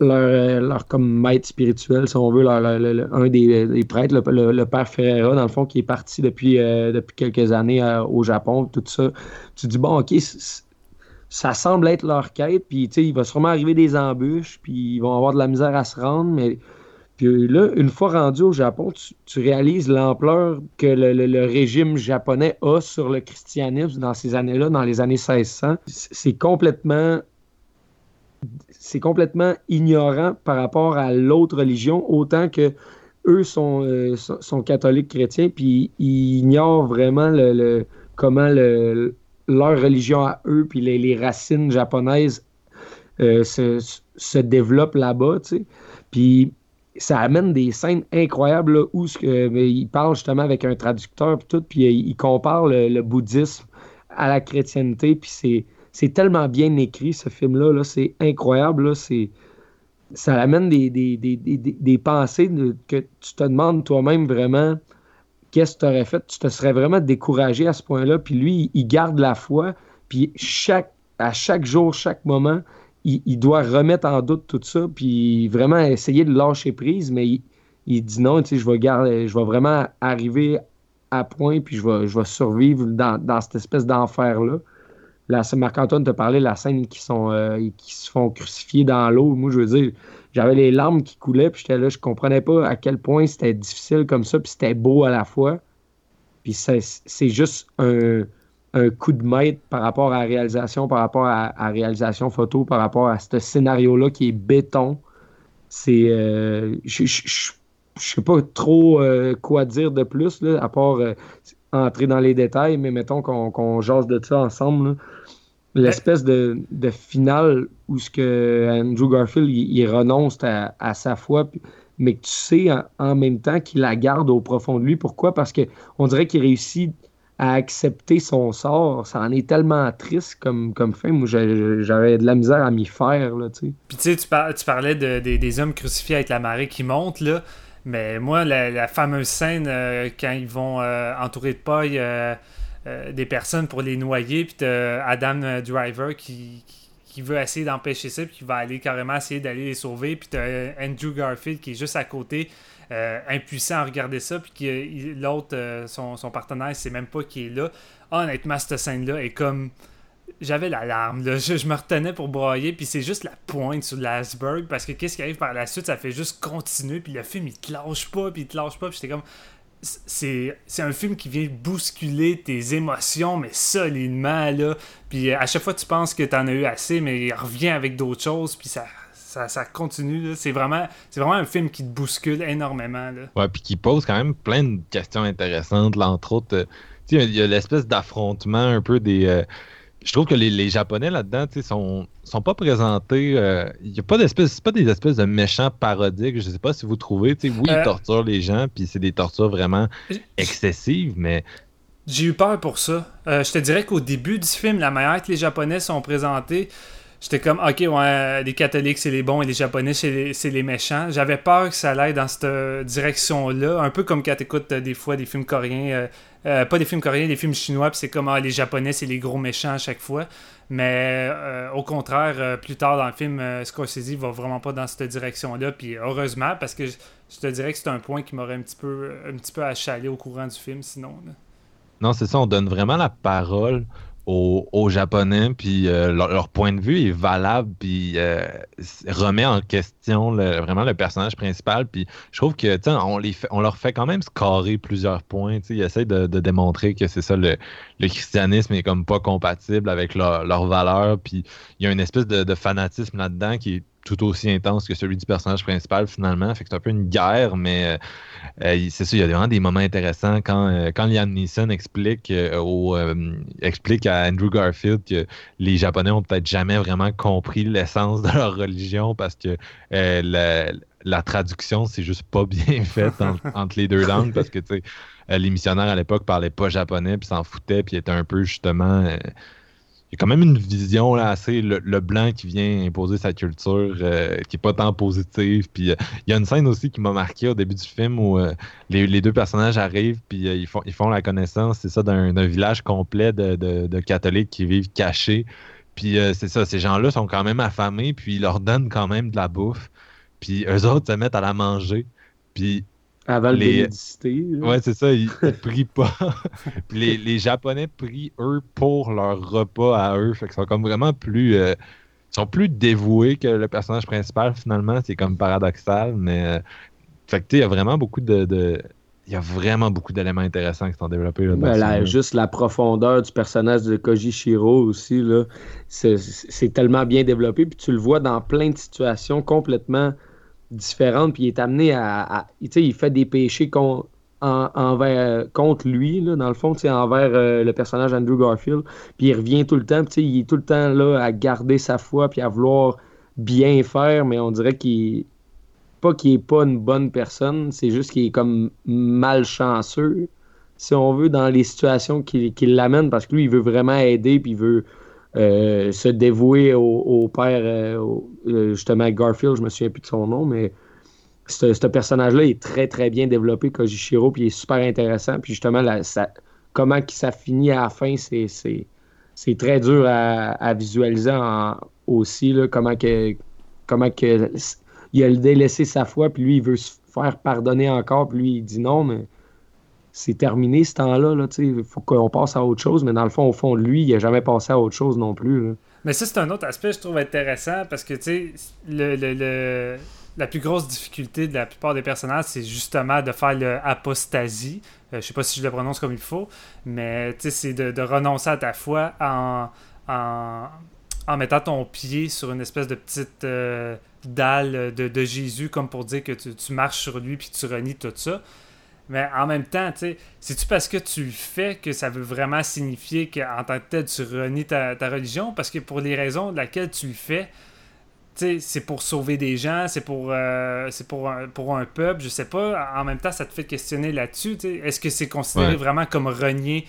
C: leur, leur, comme maître spirituel, si on veut, leur, un des, prêtres, le, père Ferreira, dans le fond, qui est parti depuis, euh, depuis quelques années euh, au Japon, tout ça. Tu dis, bon, OK, ça semble être leur quête, puis il va sûrement arriver des embûches, puis ils vont avoir de la misère à se rendre, mais puis là, une fois rendu au Japon, tu, tu réalises l'ampleur que le, le, régime japonais a sur le christianisme dans ces années-là, dans les années 1600. C'est complètement c'est complètement ignorant par rapport à l'autre religion, autant que eux sont, euh, catholiques chrétiens, puis ils ignorent vraiment le, comment leur religion à eux, puis les, racines japonaises euh, se, développent là-bas, tu sais. Puis ça amène des scènes incroyables où ce que, mais il parle justement avec un traducteur, puis tout, puis il, compare le, bouddhisme à la chrétienté, puis c'est c'est tellement bien écrit, ce film-là. -là, c'est incroyable. c'est, ça amène des, des, pensées que tu te demandes toi-même vraiment qu'est-ce que tu aurais fait? Tu te serais vraiment découragé à ce point-là. Puis lui, il garde la foi. Puis à chaque jour, chaque moment, il, doit remettre en doute tout ça. Puis vraiment essayer de lâcher prise. Mais il, dit non, je vais, garder, je vais vraiment arriver à point. Puis je vais, je vais survivre dans, dans cette espèce d'enfer-là. Marc-Antoine te parlait la scène qui sont euh, qui se font crucifier dans l'eau. Moi, je veux dire, j'avais les larmes qui coulaient, puis j'étais là, je comprenais pas à quel point c'était difficile comme ça, puis c'était beau à la fois. Puis c'est juste un, coup de maître par rapport à la réalisation, par rapport à, la réalisation photo, par rapport à ce scénario-là qui est béton. C'est. Euh, je sais pas trop euh, quoi dire de plus, là, à part entrer dans les détails, mais mettons qu'on jase de ça ensemble. L'espèce de, de, finale où ce que Andrew Garfield il, renonce à, sa foi, mais que tu sais en, même temps qu'il la garde au profond de lui. Pourquoi? Parce qu'on dirait qu'il réussit à accepter son sort. Ça en est tellement triste comme, comme fin. Moi, j'avais de la misère à m'y faire. Là,
B: Puis tu sais, tu, parlais de, des hommes crucifiés avec la marée qui monte. Là. Mais moi, la, fameuse scène euh, quand ils vont euh, entourer de paille euh, des personnes pour les noyer, puis Adam Driver qui, qui, veut essayer d'empêcher ça, puis qui va aller carrément essayer d'aller les sauver, puis t'as Andrew Garfield qui est juste à côté, impuissant à regarder ça, puis qui l'autre, son, son partenaire, sait même pas qui est là. Honnêtement, cette scène-là est comme j'avais l'alarme, là. Je, me retenais pour broyer, puis c'est juste la pointe sur l'iceberg, parce que qu'est-ce qui arrive par la suite, ça fait juste continuer, puis le film, il te lâche pas, puis il te lâche pas, puis j'étais comme... C'est, un film qui vient bousculer tes émotions, mais solidement, là. Puis à chaque fois, tu penses que t'en as eu assez, mais il revient avec d'autres choses, puis ça, ça, continue. C'est vraiment, c'est vraiment un film qui te bouscule énormément. Là.
A: Ouais, puis qui pose quand même plein de questions intéressantes. Là, entre autres, euh, il y a l'espèce d'affrontement un peu des, euh, je trouve que les, Japonais là-dedans, tu sont, sont pas présentés. Euh, il y a pas d'espèce, pas des espèces de méchants parodiques. Je sais pas si vous trouvez. oui, ils euh. torturent les gens, puis c'est des tortures vraiment excessives, mais
B: J'ai eu peur pour ça. Euh, je te dirais qu'au début du film, la manière que les Japonais sont présentés, j'étais comme, ok, ouais, les catholiques c'est les bons et les Japonais c'est les, les, méchants. J'avais peur que ça aille dans cette direction-là, un peu comme quand tu écoutes des fois des films coréens, euh, pas des films coréens, des films chinois, puis c'est comme, ah, les Japonais c'est les gros méchants à chaque fois. Mais euh, au contraire, euh, plus tard dans le film, euh, Scorsese va vraiment pas dans cette direction-là. Puis heureusement, parce que je, te dirais que c'est un point qui m'aurait un petit peu un petit peu achalé au courant du film, sinon.
A: Non, c'est ça, on donne vraiment la parole aux, Japonais, puis euh, leur, point de vue est valable, puis euh, remet en question vraiment le personnage principal. Puis je trouve que on, on leur fait quand même scorer plusieurs points. Ils essayent de, démontrer que c'est ça, le, christianisme est comme pas compatible avec leurs leur valeurs. Puis il y a une espèce de, de fanatisme là-dedans qui est tout aussi intense que celui du personnage principal finalement. Fait que c'est un peu une guerre, mais euh, euh, c'est sûr, il y a vraiment des moments intéressants quand, euh, quand Neeson explique, au, explique à Andrew Garfield que les Japonais ont peut-être jamais vraiment compris l'essence de leur religion parce que la, traduction, c'est juste pas bien [LAUGHS] faite entre les deux langues parce que les missionnaires à l'époque parlaient pas japonais puis s'en foutaient puis étaient un peu justement il y a quand même une vision là, assez le, blanc qui vient imposer sa culture euh, qui est pas tant positive. Puis euh, il y a une scène aussi qui m'a marqué au début du film où euh, les, deux personnages arrivent puis ils font ils font la connaissance, c'est ça, d'un village complet de, catholiques qui vivent cachés. Puis c'est ça, ces gens-là sont quand même affamés, puis ils leur donnent quand même de la bouffe. Puis eux autres se mettent à la manger. Puis
C: avant les...
A: Ouais, c'est ça, ils, [LAUGHS] prient pas. [LAUGHS] les, les, Japonais prient eux pour leur repas à eux. Fait qu'ils sont comme vraiment plus. Euh, sont plus dévoués que le personnage principal, finalement. C'est comme paradoxal, mais. Euh, fait que tu il y a vraiment beaucoup de, il y a vraiment beaucoup d'éléments intéressants qui sont développés. Là,
C: ben, juste la profondeur du personnage de Koji Shiro aussi, là, c'est, tellement bien développé. Puis tu le vois dans plein de situations complètement différente, puis il est amené à. il fait des péchés envers, contre lui, là, dans le fond, envers euh, le personnage Andrew Garfield. Puis il revient tout le temps, il est tout le temps là à garder sa foi, puis à vouloir bien faire, mais on dirait qu'il. Pas qu'il est pas une bonne personne, c'est juste qu'il est comme malchanceux, si on veut, dans les situations qui, qui l'amènent, parce que lui, il veut vraiment aider, puis il veut euh, se dévouer au, père, euh, euh, justement Garfield, je me souviens plus de son nom, mais ce, personnage-là est très très bien développé, Kojichiro, puis il est super intéressant. Puis justement, comment ça finit à la fin, c'est très dur à, visualiser aussi, là, comment que comment que il a délaissé sa foi, puis lui, il veut se faire pardonner encore, puis lui, il dit non, mais c'est terminé ce temps-là. Là, il faut qu'on passe à autre chose, mais dans le fond, au fond, lui, il n'a jamais passé à autre chose non plus.
B: Mais ça, c'est un autre aspect, je trouve intéressant, parce que la plus grosse difficulté de la plupart des personnages, c'est justement de faire l'apostasie. Euh, je sais pas si je le prononce comme il faut, mais c'est de, de, renoncer à ta foi en, en, en, mettant ton pied sur une espèce de petite euh, dalle de, de, Jésus, comme pour dire que tu, tu marches sur lui puis tu renies tout ça. Mais en même temps, tu c'est-tu parce que tu le fais que ça veut vraiment signifier qu'en tant que tel, tu renies ta, religion? Parce que pour les raisons de laquelle tu le fais, c'est pour sauver des gens, c'est pour, euh, c'est pour, un, pour un peuple, je sais pas. En même temps, ça te fait questionner là-dessus. Est-ce que c'est considéré vraiment comme renier,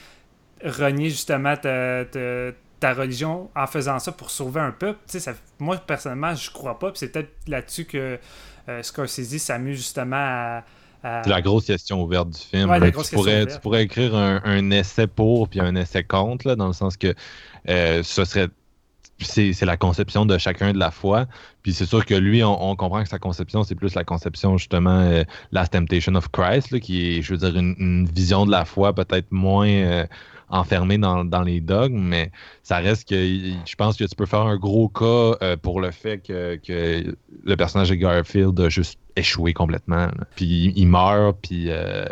B: renier justement ta, ta, religion en faisant ça pour sauver un peuple? Ça, moi, personnellement, je crois pas. c'est peut-être là-dessus que euh, Scorsese s'amuse justement à
A: c'est la grosse question ouverte du film. tu, pourrais, tu, pourrais, écrire un, essai pour puis un essai contre, là, dans le sens que euh, ce serait. C'est la conception de chacun de la foi. Puis c'est sûr que lui, on, comprend que sa conception, c'est plus la conception, justement, euh, Last Temptation of Christ, qui est, je veux dire, une, vision de la foi peut-être moins. Euh, enfermé dans, les dogmes, mais ça reste que je pense que tu peux faire un gros cas euh, pour le fait que, le personnage de Garfield a juste échoué complètement. Puis il, meurt, puis euh,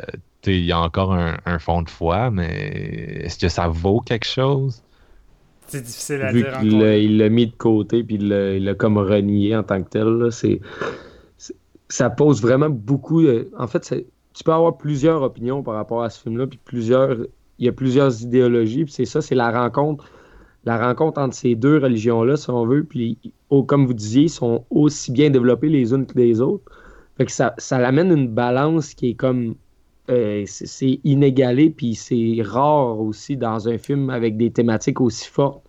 A: il y a encore un, fond de foi, mais est-ce que ça vaut quelque chose?
B: C'est difficile à
C: Vu
B: dire.
C: Il l'a mis de côté, puis il l'a comme renié en tant que tel. C'est ça pose vraiment beaucoup. En fait, tu peux avoir plusieurs opinions par rapport à ce film-là, puis plusieurs il y a plusieurs idéologies, puis c'est ça, c'est la rencontre, la rencontre entre ces deux religions-là, si on veut, puis comme vous disiez, sont aussi bien développés les unes que les autres. Fait que ça, ça amène une balance qui est comme euh, c'est inégalé, puis c'est rare aussi dans un film avec des thématiques aussi fortes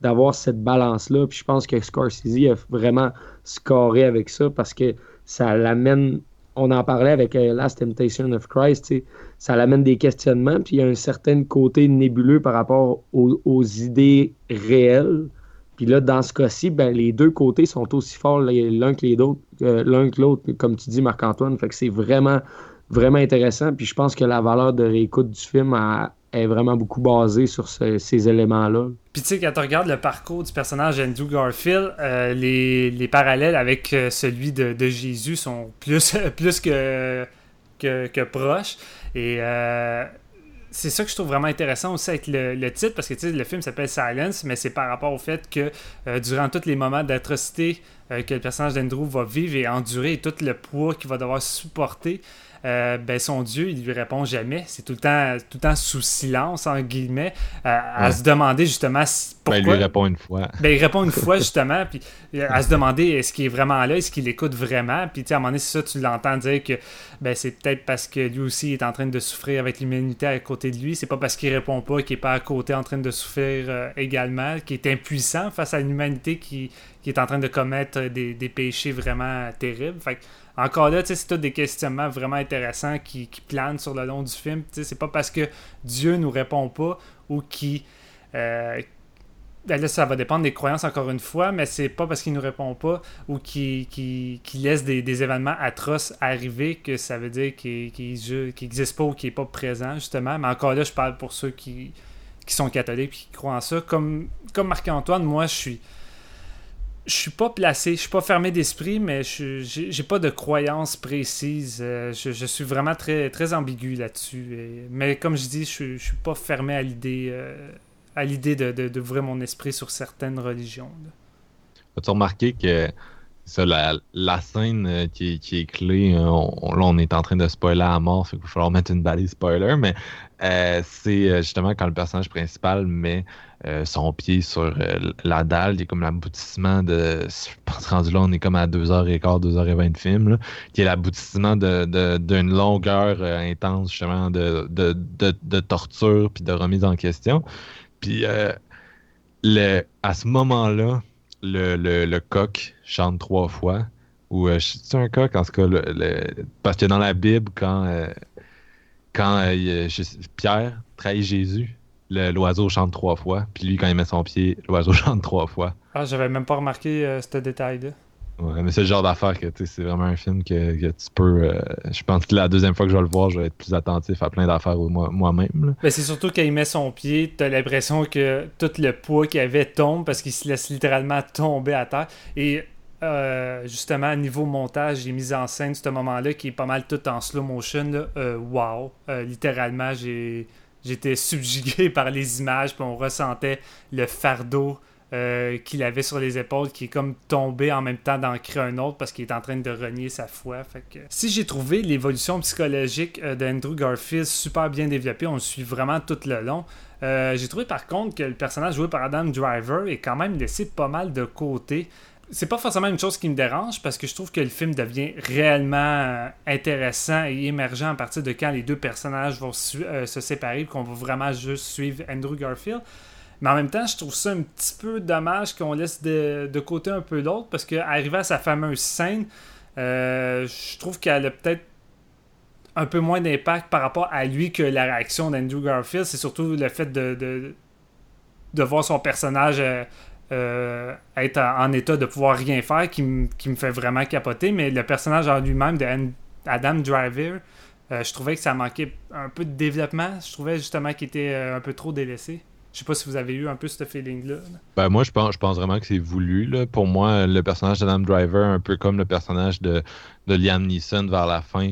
C: d'avoir cette balance-là. Puis je pense que Scorsese a vraiment scoré avec ça parce que ça l'amène. On en parlait avec euh, Last Temptation of Christ, ça l'amène des questionnements, puis il y a un certain côté nébuleux par rapport aux, idées réelles. Puis là, dans ce cas-ci, ben, les deux côtés sont aussi forts euh, l'un que l'autre, comme tu dis, Marc-Antoine. Fait que c'est vraiment, vraiment intéressant. Puis je pense que la valeur de réécoute du film a, est vraiment beaucoup basé sur ces éléments-là.
B: Puis tu sais, quand tu regardes le parcours du personnage Andrew Garfield, euh, les, parallèles avec euh, celui de, Jésus sont plus, [LAUGHS] plus que, que, proches. Et euh, c'est ça que je trouve vraiment intéressant aussi avec le, titre, parce que tu sais, le film s'appelle Silence, mais c'est par rapport au fait que durant tous les moments d'atrocité que le personnage d'Andrew va vivre et endurer, et tout le poids qu'il va devoir supporter, euh, ben son Dieu, il lui répond jamais. C'est tout le temps, tout le temps sous silence, en guillemets, à se demander justement pourquoi.
A: Ben, il lui répond une fois.
B: Ben, il répond une fois, [LAUGHS] justement, puis à se demander est-ce qu'il est vraiment là, est-ce qu'il écoute vraiment? Puis, à un moment donné, c'est ça, tu l'entends dire que ben, c'est peut-être parce que lui aussi est en train de souffrir avec l'humanité à côté de lui. C'est pas parce qu'il répond pas qu'il est pas à côté en train de souffrir euh, également, qu'il est impuissant face à l'humanité qui, qui, est en train de commettre des, des péchés vraiment terribles. Fait encore là, c'est tous des questionnements vraiment intéressants qui, planent sur le long du film. C'est pas parce que Dieu nous répond pas ou qui. Euh, ben là, ça va dépendre des croyances encore une fois, mais c'est pas parce qu'il nous répond pas ou qu'il qui, laisse des, événements atroces arriver que ça veut dire qu'il n'existe pas ou qu'il n'est pas présent, justement. Mais encore là, je parle pour ceux qui, qui sont catholiques et qui croient en ça. Comme, comme Marc-Antoine, moi, je suis je suis pas placé, je suis pas fermé d'esprit, mais je j'ai pas de croyance précise. Euh, je, suis vraiment très, très ambigu là-dessus. Mais comme je dis, je, je suis pas fermé à l'idée euh, à l'idée de, d'ouvrir mon esprit sur certaines religions.
A: As-tu remarqué que ça, la, scène euh, qui, est clé, là on est en train de spoiler à mort, il va falloir mettre une balise spoiler, mais c'est justement quand le personnage principal met euh, son pied sur euh, la dalle, il est comme l'aboutissement de. Je pense rendu là, on est comme à 2h15, 2h20 de film, qui est l'aboutissement d'une de, longueur euh, intense, justement, de, de, torture puis de remise en question. Puis le, à ce moment-là, le, le, coq chante trois fois. Ou c'est un coq, en ce cas, parce que dans la Bible, quand, quand Pierre trahit Jésus, l'oiseau chante trois fois. Puis lui, quand il met son pied, l'oiseau [LAUGHS] chante trois fois.
B: Ah, j'avais même pas remarqué euh, ce détail-là.
A: Ouais, mais c'est le genre d'affaire que c'est vraiment un film que, tu peux. Euh, je pense que la deuxième fois que je vais le voir, je vais être plus attentif à plein d'affaires moi-même.
B: mais c'est surtout quand il met son pied, t'as l'impression que tout le poids qu'il avait tombe parce qu'il se laisse littéralement tomber à terre. Et euh, justement, niveau montage et mise en scène, ce moment-là, qui est pas mal tout en slow motion, là, wow. littéralement, j'ai j'étais [LAUGHS] subjugué par les images, puis on ressentait le fardeau euh, qu'il avait sur les épaules qui est comme tombé en même temps d'ancrer un autre parce qu'il est en train de renier sa foi. Fait que... Si j'ai trouvé l'évolution psychologique euh, d'Andrew Garfield super bien développée, on le suit vraiment tout le long. Euh, j'ai trouvé par contre que le personnage joué par Adam Driver est quand même laissé pas mal de côté c'est pas forcément une chose qui me dérange parce que je trouve que le film devient réellement euh, intéressant et émergent à partir de quand les deux personnages vont euh, se séparer qu'on va vraiment juste suivre Andrew Garfield. Mais en même temps, je trouve ça un petit peu dommage qu'on laisse de, côté un peu l'autre parce qu'arriver à sa fameuse scène, euh, je trouve qu'elle a peut-être un peu moins d'impact par rapport à lui que la réaction d'Andrew Garfield. C'est surtout le fait de, de, voir son personnage euh, être en état de pouvoir rien faire qui, me fait vraiment capoter. Mais le personnage en lui-même de Adam Driver, euh, je trouvais que ça manquait un peu de développement. Je trouvais justement qu'il était euh, un peu trop délaissé. Je sais pas si vous avez eu un peu ce feeling-là.
A: Ben moi, je pense, je pense vraiment que c'est voulu. Pour moi, le personnage d'Adam Driver, un peu comme le personnage de, de Liam Neeson vers la fin,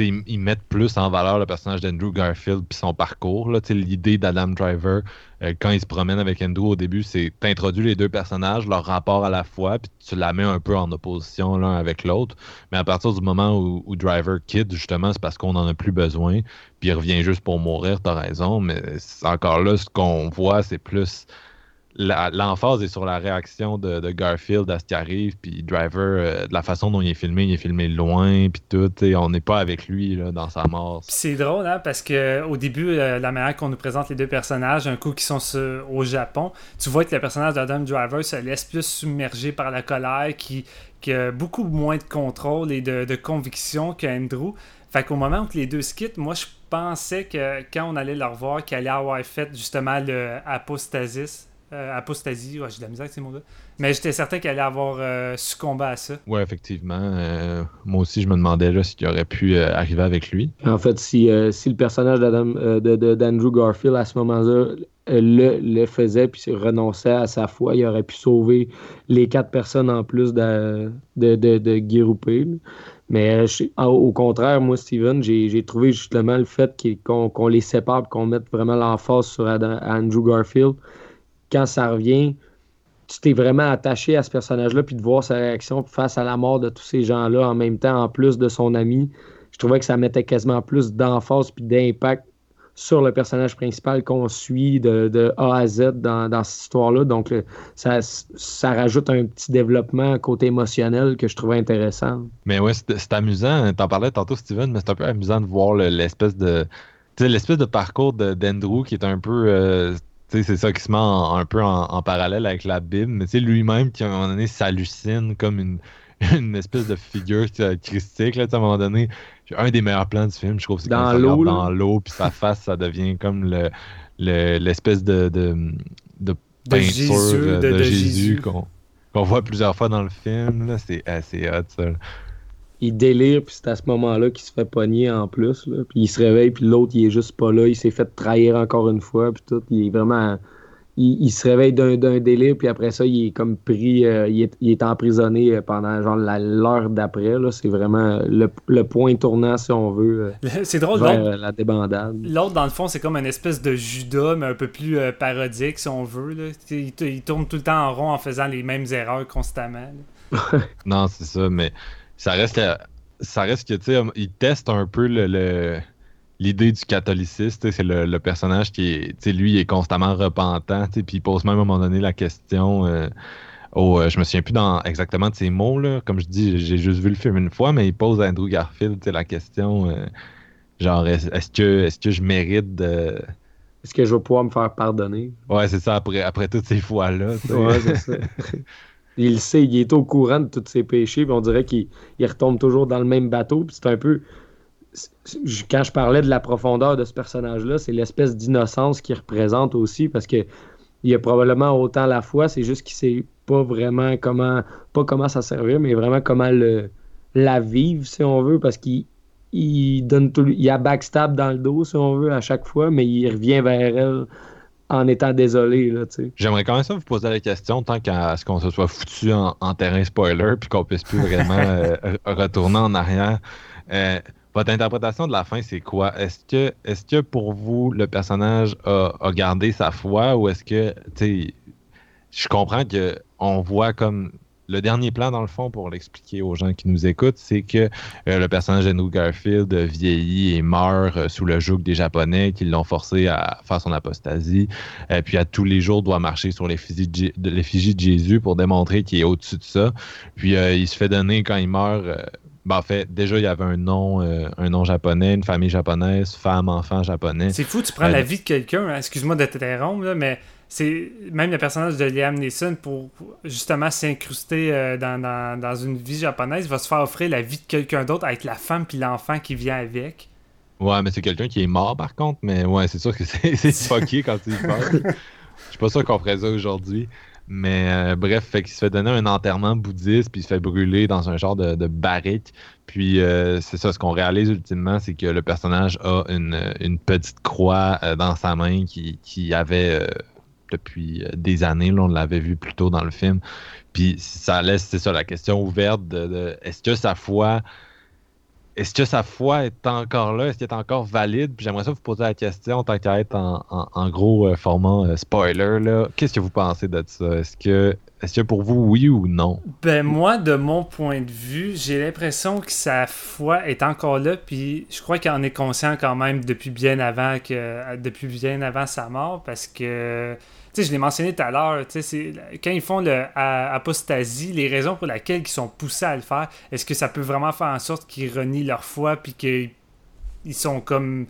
A: ils, mettent plus en valeur le personnage d'Andrew Garfield puis son parcours. L'idée d'Adam Driver, euh, quand il se promène avec Andrew au début, c'est t'introduis les deux personnages, leur rapport à la fois, puis tu la mets un peu en opposition l'un avec l'autre. Mais à partir du moment où, Driver quitte, justement, c'est parce qu'on n'en a plus besoin, puis il revient juste pour mourir, t'as raison. Mais encore là, ce qu'on voit, c'est plus l'emphase est sur la réaction de, Garfield à ce qui arrive, puis Driver, euh, de la façon dont il est filmé, il est filmé loin, puis tout, sais, on n'est pas avec lui là, dans sa mort.
B: C'est drôle, hein, parce que au début, euh, la manière qu'on nous présente les deux personnages, un coup qui sont au Japon, tu vois que le personnage d'Adam Driver se laisse plus submerger par la colère, qui, qui a beaucoup moins de contrôle et de, de conviction qu'Andrew. Fait qu'au moment où les deux se quittent, moi je pensais que quand on allait le revoir, qu'il allait avoir fait justement le apostasis. Euh, apostasie, ouais, j'ai de la misère avec ces mots-là. Mais j'étais certain qu'elle allait avoir euh, succombé à ça.
A: Ouais, effectivement. euh, moi aussi, je me demandais là, s'il aurait pu euh, arriver avec lui.
C: En fait, si, euh, si le personnage d'Adam, euh, de, de- d'Andrew Garfield à ce moment-là euh, le, le faisait puis s'il renonçait à sa foi, il aurait pu sauver les quatre personnes en plus de, de, de, de. Mais je- au contraire, moi, Steven, j'ai, j'ai trouvé justement le fait qu'on, qu'on les sépare, qu'on mette vraiment l'emphase sur Adam- Andrew Garfield. Quand ça revient, tu t'es vraiment attaché à ce personnage-là, puis de voir sa réaction face à la mort de tous ces gens-là en même temps, en plus de son ami, je trouvais que ça mettait quasiment plus d'emphase puis d'impact sur le personnage principal qu'on suit de, A à Z dans, cette histoire-là. Donc, le- ça, rajoute un petit développement côté émotionnel que je trouvais intéressant.
A: Mais ouais, c'est amusant. T'en parlais tantôt, Steven, mais c'est un peu amusant de voir le- l'espèce de. L'espèce de parcours d'Andrew qui est un peu. euh, c'est ça qui se met en- un peu en, en parallèle avec la Bible, mais sais, lui-même qui à un moment donné s'hallucine comme une, [LAUGHS] une espèce de figure christique. Là, à un moment donné, un des meilleurs plans du film, je trouve, c'est
C: Dans
A: quand il se
C: l'eau,
A: dans l'eau, puis sa [LAUGHS] face, ça devient comme le le- l'espèce de, de, de peinture
B: Jésus, de-
A: de,
B: de
A: Jésus
B: Jésus.
A: qu'on qu'on voit plusieurs fois dans le film. là. C'est assez hot, ça.
C: Il délire, puis c'est à ce moment-là qu'il se fait pogner en plus. là. Puis il se réveille, puis l'autre, il est juste pas là. Il s'est fait trahir encore une fois, puis tout. Il est vraiment... Il, il se réveille d'un d'un délire, puis après ça, il est comme pris... euh, il, est, il est emprisonné euh, pendant genre la- l'heure d'après. là. C'est vraiment le, le point tournant, si on veut, euh,
B: C'est drôle,
C: vers
B: l'autre-
C: la débandade.
B: L'autre, dans le fond, c'est comme une espèce de Judas, mais un peu plus euh, parodique, si on veut. Là. Il, il tourne tout le temps en rond en faisant les mêmes erreurs constamment. [LAUGHS]
A: Non, c'est ça, mais ça reste, que- ça reste que, tu sais, il teste un peu le, le- l'idée du sais, C'est le, le personnage qui est, lui, il est constamment repentant, puis il pose même à un moment donné la question. euh, au, euh, je me souviens plus dans, exactement de ces mots, là. Comme je dis, j'ai juste vu le film une fois, mais il pose à Andrew Garfield la question euh, genre, est- est-ce que, est-ce que je mérite de.
C: Est-ce que je vais pouvoir me faire pardonner?
A: Ouais, c'est ça, après, après toutes ces fois-là.
C: Ouais, c'est ça. [LAUGHS] il sait, il est au courant de tous ses péchés, puis on dirait qu'il il retombe toujours dans le même bateau. Puis c'est un peu. Quand je parlais de la profondeur de ce personnage-là, c'est l'espèce d'innocence qu'il représente aussi, parce que il a probablement autant la foi, c'est juste qu'il sait pas vraiment comment, pas comment ça servir, mais vraiment comment le, la vivre, si on veut, parce qu'il il donne tout, il a backstab dans le dos, si on veut, à chaque fois, mais il revient vers elle en étant désolé, là.
A: J'aimerais quand même ça vous poser la question tant qu'à ce qu'on se soit foutu en, en terrain spoiler puis qu'on puisse plus vraiment [LAUGHS] euh, retourner en arrière. Euh, votre interprétation de la fin, c'est quoi? Est-ce que, est que pour vous, le personnage a, a gardé sa foi ou est-ce que, tu sais, je comprends que on voit comme le dernier plan, dans le fond, pour l'expliquer aux gens qui nous écoutent, c'est que euh, le personnage d'Andrew Garfield vieillit et meurt euh, sous le joug des Japonais qui l'ont forcé à faire son apostasie. Euh, puis à tous les jours doit marcher sur l'effigie de, de de Jésus pour démontrer qu'il est au-dessus de ça. Puis euh, il se fait donner quand il meurt. ben, en fait, déjà il y avait un nom, euh, un nom japonais, une famille japonaise, femme, enfant japonais.
B: C'est fou, tu prends la vie de quelqu'un, hein, excuse-moi de t'interrompre, mais c'est même le personnage de Liam Neeson pour justement s'incruster euh, dans, dans- dans une vie japonaise va se faire offrir la vie de quelqu'un d'autre avec la femme puis l'enfant qui vient avec.
A: Ouais, mais c'est quelqu'un qui est mort par contre, mais ouais, c'est sûr que c'est [LAUGHS] c'est fucké quand tu y penses. [LAUGHS] Je suis pas sûr qu'on ferait ça aujourd'hui. Mais euh, bref, fait qu'il se fait donner un enterrement bouddhiste, puis il se fait brûler dans un genre de, de barrique. Puis euh, c'est ça, ce qu'on réalise ultimement, c'est que le personnage a une, une petite croix euh, dans sa main qui, qui avait depuis euh, des années. Là, on l'avait vu plus tôt dans le film. Puis ça laisse, c'est ça, la question ouverte de, est-ce que sa foi est-ce que sa foi est encore là? Est-ce qu'elle est encore valide? Puis j'aimerais ça vous poser la question, tant qu'à être en, gros euh, format euh, spoiler. Qu'est-ce que vous pensez de ça? Est-ce que, est-ce que pour vous, oui ou non?
B: Ben moi, de mon point de vue, j'ai l'impression que sa foi est encore là, puis je crois qu'il en est conscient quand même depuis bien avant que depuis bien avant sa mort, parce que sais, je l'ai mentionné tout à l'heure, quand ils font le les raisons pour lesquelles ils sont poussés à le faire, est-ce que ça peut vraiment faire en sorte qu'ils renient leur foi puis qu'ils ils sont comme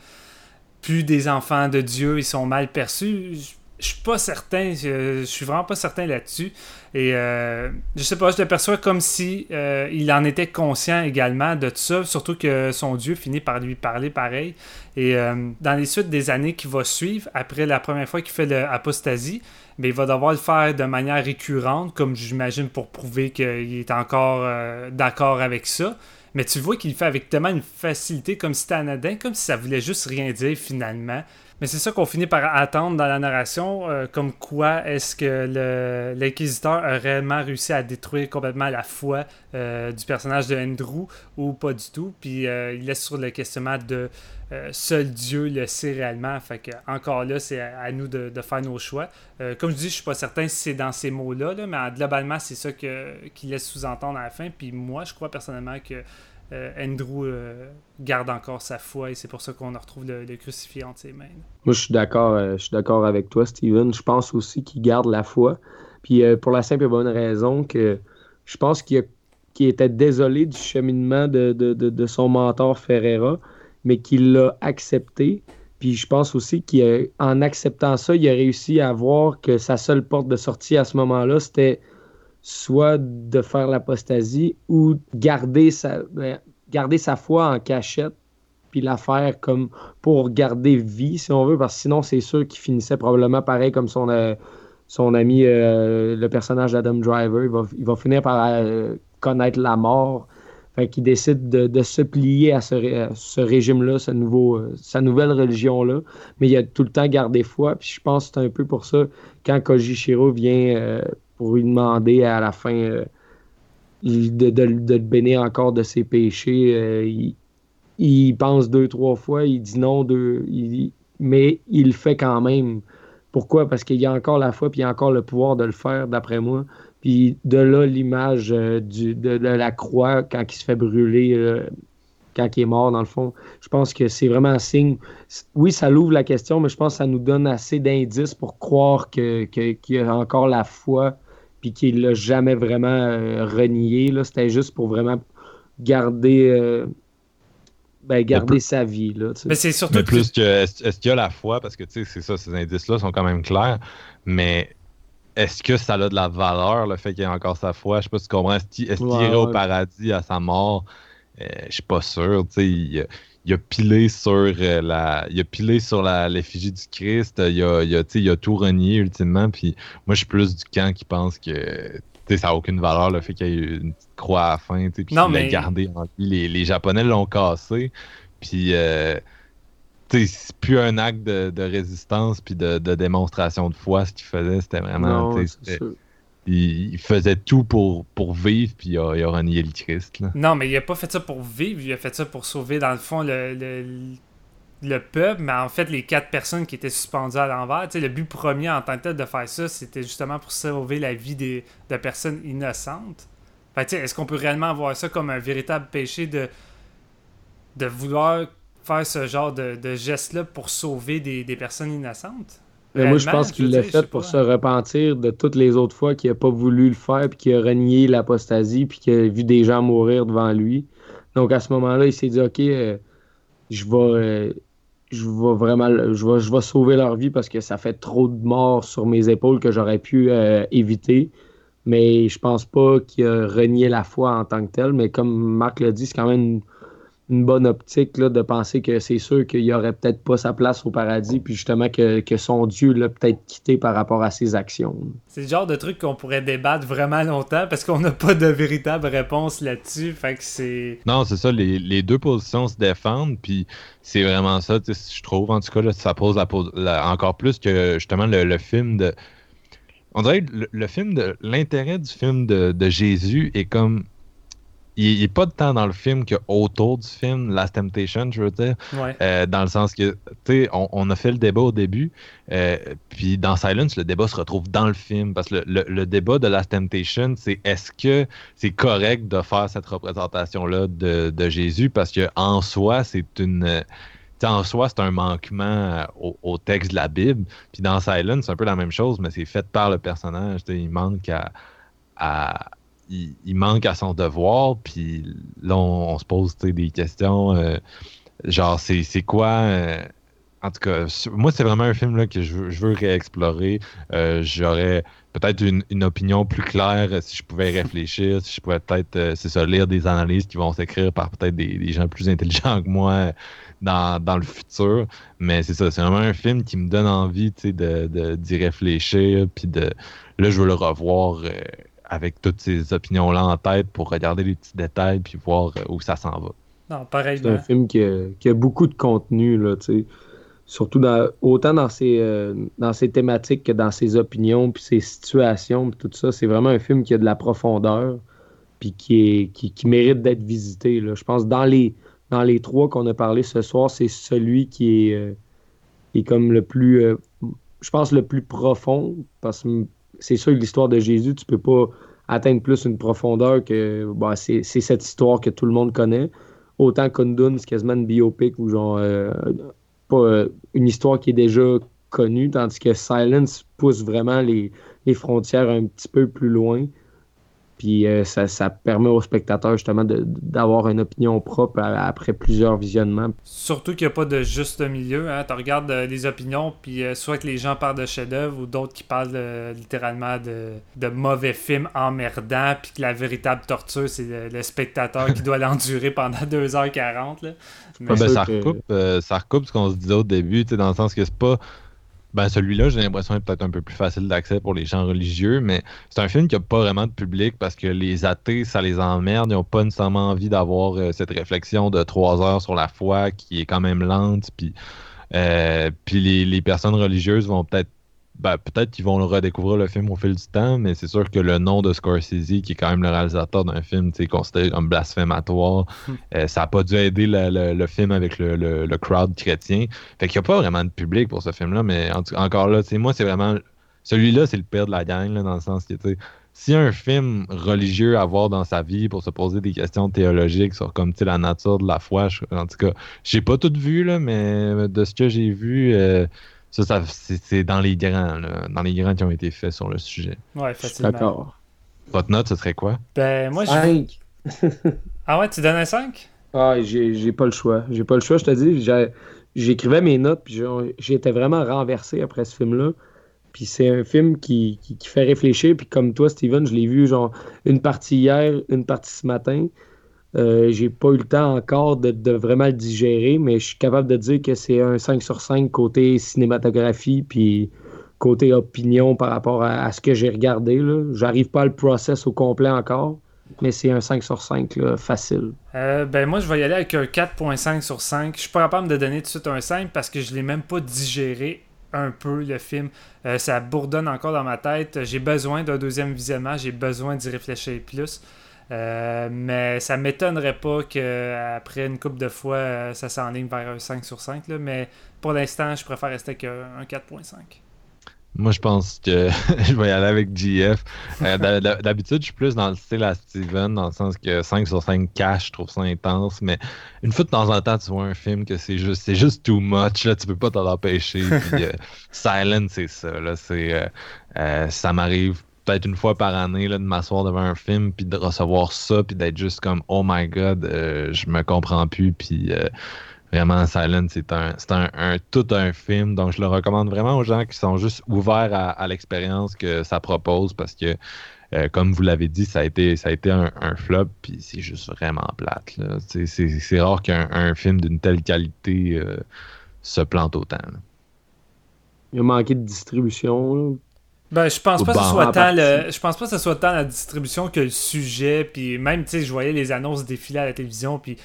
B: plus des enfants de Dieu, ils sont mal perçus? Je- suis pas certain, je, suis vraiment pas certain là-dessus. Et euh, je sais pas, je le perçois comme si euh, il en était conscient également de ça, surtout que son Dieu finit par lui parler pareil. Et euh, dans les suites des années qui vont suivre, après la première fois qu'il fait l'apostasie, mais il va devoir le faire de manière récurrente, comme j'imagine pour prouver qu'il est encore euh, d'accord avec ça. Mais tu vois qu'il le fait avec tellement une facilité, comme si c'était anodin, comme si ça voulait juste rien dire finalement. Mais c'est ça qu'on finit par attendre dans la narration, euh, comme quoi est-ce que l'inquisiteur a réellement réussi à détruire complètement la foi euh, du personnage de Andrew ou pas du tout. Puis euh, il laisse sur le questionnement de seul Dieu le sait réellement. Fait que encore là, c'est à, nous de, faire nos choix. Comme je dis, je suis pas certain si c'est dans ces mots-là, là, mais en- globalement, c'est ça qu'il laisse sous-entendre à la fin. Puis moi, je crois personnellement que Andrew euh, garde encore sa foi et c'est pour ça qu'on retrouve le, le crucifié entre ses mains.
C: Moi, je suis d'accord, euh, je suis d'accord avec toi, Steven. Je pense aussi qu'il garde la foi. Puis euh, pour la simple et bonne raison que je pense qu'il était désolé du cheminement de- de son mentor Ferreira, mais qu'il l'a accepté. Puis je pense aussi qu'en acceptant ça, il a réussi à voir que sa seule porte de sortie à ce moment-là, c'était soit de faire l'apostasie ou garder sa, ben, garder sa foi en cachette puis la faire comme pour garder vie, si on veut, parce que sinon, c'est sûr qu'il finissait probablement pareil comme son, euh, ami, euh, le personnage d'Adam Driver. Il va, finir par euh, connaître la mort. Fait qu'il décide de, se plier à ce, régime-là, sa nouvelle religion-là. Mais il a tout le temps gardé foi. Puis je pense que c'est un peu pour ça, quand Koji Shiro vient pour lui demander à la fin euh, de, de- de le bénir encore de ses péchés, euh, il, il pense deux, trois fois, il dit non, deux, il- mais il le fait quand même. Pourquoi? Parce qu'il y a encore la foi, puis il a encore le pouvoir de le faire, d'après moi. Puis de là, l'image euh, de, la croix quand il se fait brûler, quand il est mort, dans le fond. Je pense que c'est vraiment un signe. Oui, ça l'ouvre la question, mais je pense que ça nous donne assez d'indices pour croire que- que- qu'il y a encore la foi, puis qu'il l'a jamais vraiment euh, renié. là. C'était juste pour vraiment garder, euh, ben, garder
A: plus-
C: sa vie. Là.
B: Mais c'est surtout
A: Mais plus que est-ce qu'il y a la foi, parce que tu sais, c'est ça, ces indices-là sont quand même clairs, mais est-ce que ça a de la valeur, le fait qu'il y ait encore sa foi? Je sais pas si tu comprends. Est-ce qu'il
C: Ouais,
A: irait au paradis à sa mort? Euh, je suis pas sûr. il, il a pilé sur euh, la. Il a pilé sur la- l'effigie du Christ. Il a, il a, tu sais, il a tout renié ultimement. Puis moi, je suis plus du camp qui pense que tu sais, ça n'a aucune valeur le fait qu'il y ait eu une petite croix à la fin. tu sais, Puis
B: Non,
A: qu'il l'a
B: mais-
A: gardé en lui. Les, les Japonais l'ont cassé. Puis. euh, tu sais, c'est plus un acte de, de résistance puis de, de démonstration de foi ce qu'il faisait c'était vraiment
C: Non,
A: il, faisait tout pour, pour vivre puis il a, a renié le Christ là.
B: Non, mais il a pas fait ça pour vivre, il a fait ça pour sauver, dans le fond, le, le, le peuple, mais en fait, les quatre personnes qui étaient suspendues à l'envers. Le but premier en tant que tel de faire ça, c'était justement pour sauver la vie des, de personnes innocentes. Fait est-ce qu'on peut réellement voir ça comme un véritable péché de, de vouloir faire ce genre de, de geste-là pour sauver des, des personnes innocentes?
C: Mais moi, je pense qu'il l'a fait pour se repentir de toutes les autres fois qu'il n'a pas voulu le faire, puis qu'il a renié l'apostasie, puis qu'il a vu des gens mourir devant lui. Donc à ce moment-là, il s'est dit Ok, euh, je vais, euh, je vais vraiment, je vais, je vais sauver leur vie parce que ça fait trop de morts sur mes épaules que j'aurais pu euh, éviter. Mais je pense pas qu'il a renié la foi en tant que tel. Mais comme Marc l'a dit, c'est quand même une, bonne optique là, de penser que c'est sûr qu'il n'y aurait peut-être pas sa place au paradis, puis justement que, que son Dieu l'a peut-être quitté par rapport à ses actions.
B: C'est le genre de truc qu'on pourrait débattre vraiment longtemps parce qu'on n'a pas de véritable réponse là-dessus. Fait que c'est.
A: Non, c'est ça, les, les deux positions se défendent, puis c'est vraiment ça, tu sais, je trouve, en tout cas, là, ça pose la, pos- la- encore plus que justement le, le film de. On dirait que le, le film de. L'intérêt du film de, de Jésus est comme. Il n'y a pas de temps dans le film que autour du film, Last Temptation, je veux dire.
B: Ouais.
A: Euh, dans le sens que, tu sais, on, on a fait le débat au début, euh, puis dans Silence, le débat se retrouve dans le film, parce que le, le- le débat de Last Temptation, c'est est-ce que c'est correct de faire cette représentation-là de, de Jésus, parce que en soi, c'est une... en soi, c'est un manquement euh, au, au, texte de la Bible. Puis dans Silence, c'est un peu la même chose, mais c'est fait par le personnage. Il manque à, à il, manque à son devoir. Puis là, on, se pose des questions. Euh, genre, c'est quoi. Euh, en tout cas, moi, c'est vraiment un film que je veux, je réexplorer. Euh, J'aurais peut-être une, opinion plus claire si je pouvais réfléchir, si je pouvais peut-être, c'est ça, lire des analyses qui vont s'écrire par peut-être des, gens plus intelligents que moi dans, le futur. Mais c'est ça, c'est vraiment un film qui me donne envie d'y de, de, réfléchir. Puis là, je veux le revoir avec toutes ces opinions-là en tête pour regarder les petits détails puis voir euh, où ça s'en va.
B: Non, pareil.
C: C'est un film qui a, qui a, beaucoup de contenu, là, tu sais surtout dans, autant dans ses, euh, dans ses thématiques que dans ses opinions, puis ses situations, puis tout ça. C'est vraiment un film qui a de la profondeur, puis qui, est, qui, qui mérite d'être visité. Là. Je pense dans les, dans les trois qu'on a parlé ce soir, c'est celui qui est, euh, est comme le plus, euh, je pense, le plus profond, parce que c'est sûr que l'histoire de Jésus, tu peux pas atteindre plus une profondeur que bah, c'est cette histoire que tout le monde connaît. Autant Kundun, c'est quasiment une biopic où genre pas une histoire qui est déjà connue, tandis que Silence pousse vraiment les frontières un petit peu plus loin. Puis euh, ça, ça, permet aux spectateurs justement d'avoir une opinion propre à, après plusieurs visionnements.
B: Surtout qu'il n'y a pas de juste milieu. Hein? Tu regardes euh, des opinions, puis euh, soit que les gens parlent de chef-d'œuvre ou d'autres qui parlent littéralement de, de, mauvais films emmerdants, puis que la véritable torture, c'est le, le, spectateur qui doit [LAUGHS] l'endurer pendant 2h40. Là.
A: Mais... ben, ça, recoupe, que... ça recoupe ce qu'on se disait au début, dans le sens que c'est pas ben celui-là, j'ai l'impression est peut-être un peu plus facile d'accès pour les gens religieux, mais c'est un film qui n'a pas vraiment de public parce que les athées, ça les emmerde. Ils n'ont pas nécessairement envie d'avoir euh, cette réflexion de trois heures sur la foi qui est quand même lente. Puis, euh, les, personnes religieuses vont peut-être ben, peut-être qu'ils vont le redécouvrir le film au fil du temps, mais c'est sûr que le nom de Scorsese, qui est quand même le réalisateur d'un film considéré comme blasphématoire, mm. euh, ça n'a pas dû aider le, le, le film avec le, le, crowd chrétien. Fait qu'il n'y a pas vraiment de public pour ce film-là, mais en, encore là, moi, c'est vraiment. Celui-là, c'est le père de la gang, là, dans le sens que, tu sais, si un film religieux à voir dans sa vie pour se poser des questions théologiques sur comme la nature de la foi, je, en tout cas, j'ai pas tout vu, là, mais de ce que j'ai vu, euh, ça, ça c'est dans les grands, là, dans les grands qui ont été faits sur le sujet.
B: Ouais, facilement.
C: D'accord.
A: Votre note, ce serait quoi?
B: Ben, moi,
C: 5. [LAUGHS]
B: ah ouais, tu donnes un 5?
C: Ah, j'ai pas le choix. J'ai pas le choix, je te dis. J'écrivais mes notes, puis j'étais vraiment renversé après ce film-là. Puis c'est un film qui, qui, qui, fait réfléchir. Puis comme toi, Steven, je l'ai vu genre une partie hier, une partie ce matin. Euh, j'ai pas eu le temps encore de, vraiment le digérer, mais je suis capable de dire que c'est un 5 sur 5 côté cinématographie, puis côté opinion par rapport à, ce que j'ai regardé. J'arrive pas à le process au complet encore, mais c'est un 5 sur 5 là, facile.
B: Euh, ben moi, je vais y aller avec un 4.5 sur 5. Je suis pas capable de donner tout de suite un 5 parce que je l'ai même pas digéré un peu le film. Euh, ça bourdonne encore dans ma tête. J'ai besoin d'un deuxième visionnement, j'ai besoin d'y réfléchir plus. Euh, mais ça m'étonnerait pas qu'après une coupe de fois, euh, ça s'enligne vers un 5 sur 5. Là, mais pour l'instant, je préfère rester avec un 4.5.
A: Moi, je pense que [LAUGHS] je vais y aller avec GF. Euh, D'habitude, je suis plus dans le style à Steven, dans le sens que 5 sur 5 cash, je trouve ça intense. Mais une fois de temps en temps, tu vois un film que c'est juste, c'est juste too much. Là, tu peux pas t'en empêcher. Puis, euh, [LAUGHS] Silent, c'est ça. Là, c'est, euh, ça m'arrive peut-être une fois par année là, de m'asseoir devant un film puis de recevoir ça puis d'être juste comme oh my god euh, je me comprends plus puis euh, vraiment Silent c'est un c'est un, tout un film donc je le recommande vraiment aux gens qui sont juste ouverts à, l'expérience que ça propose parce que euh, comme vous l'avez dit, ça a été, ça a été un, flop, puis c'est juste vraiment plate. C'est rare qu'un film d'une telle qualité se plante autant.
C: Il a manqué de distribution.
B: Ben, je pense pas que ce soit tant le, je pense pas que ce soit tant la distribution que le sujet puis même tu sais je voyais les annonces défiler à la télévision puis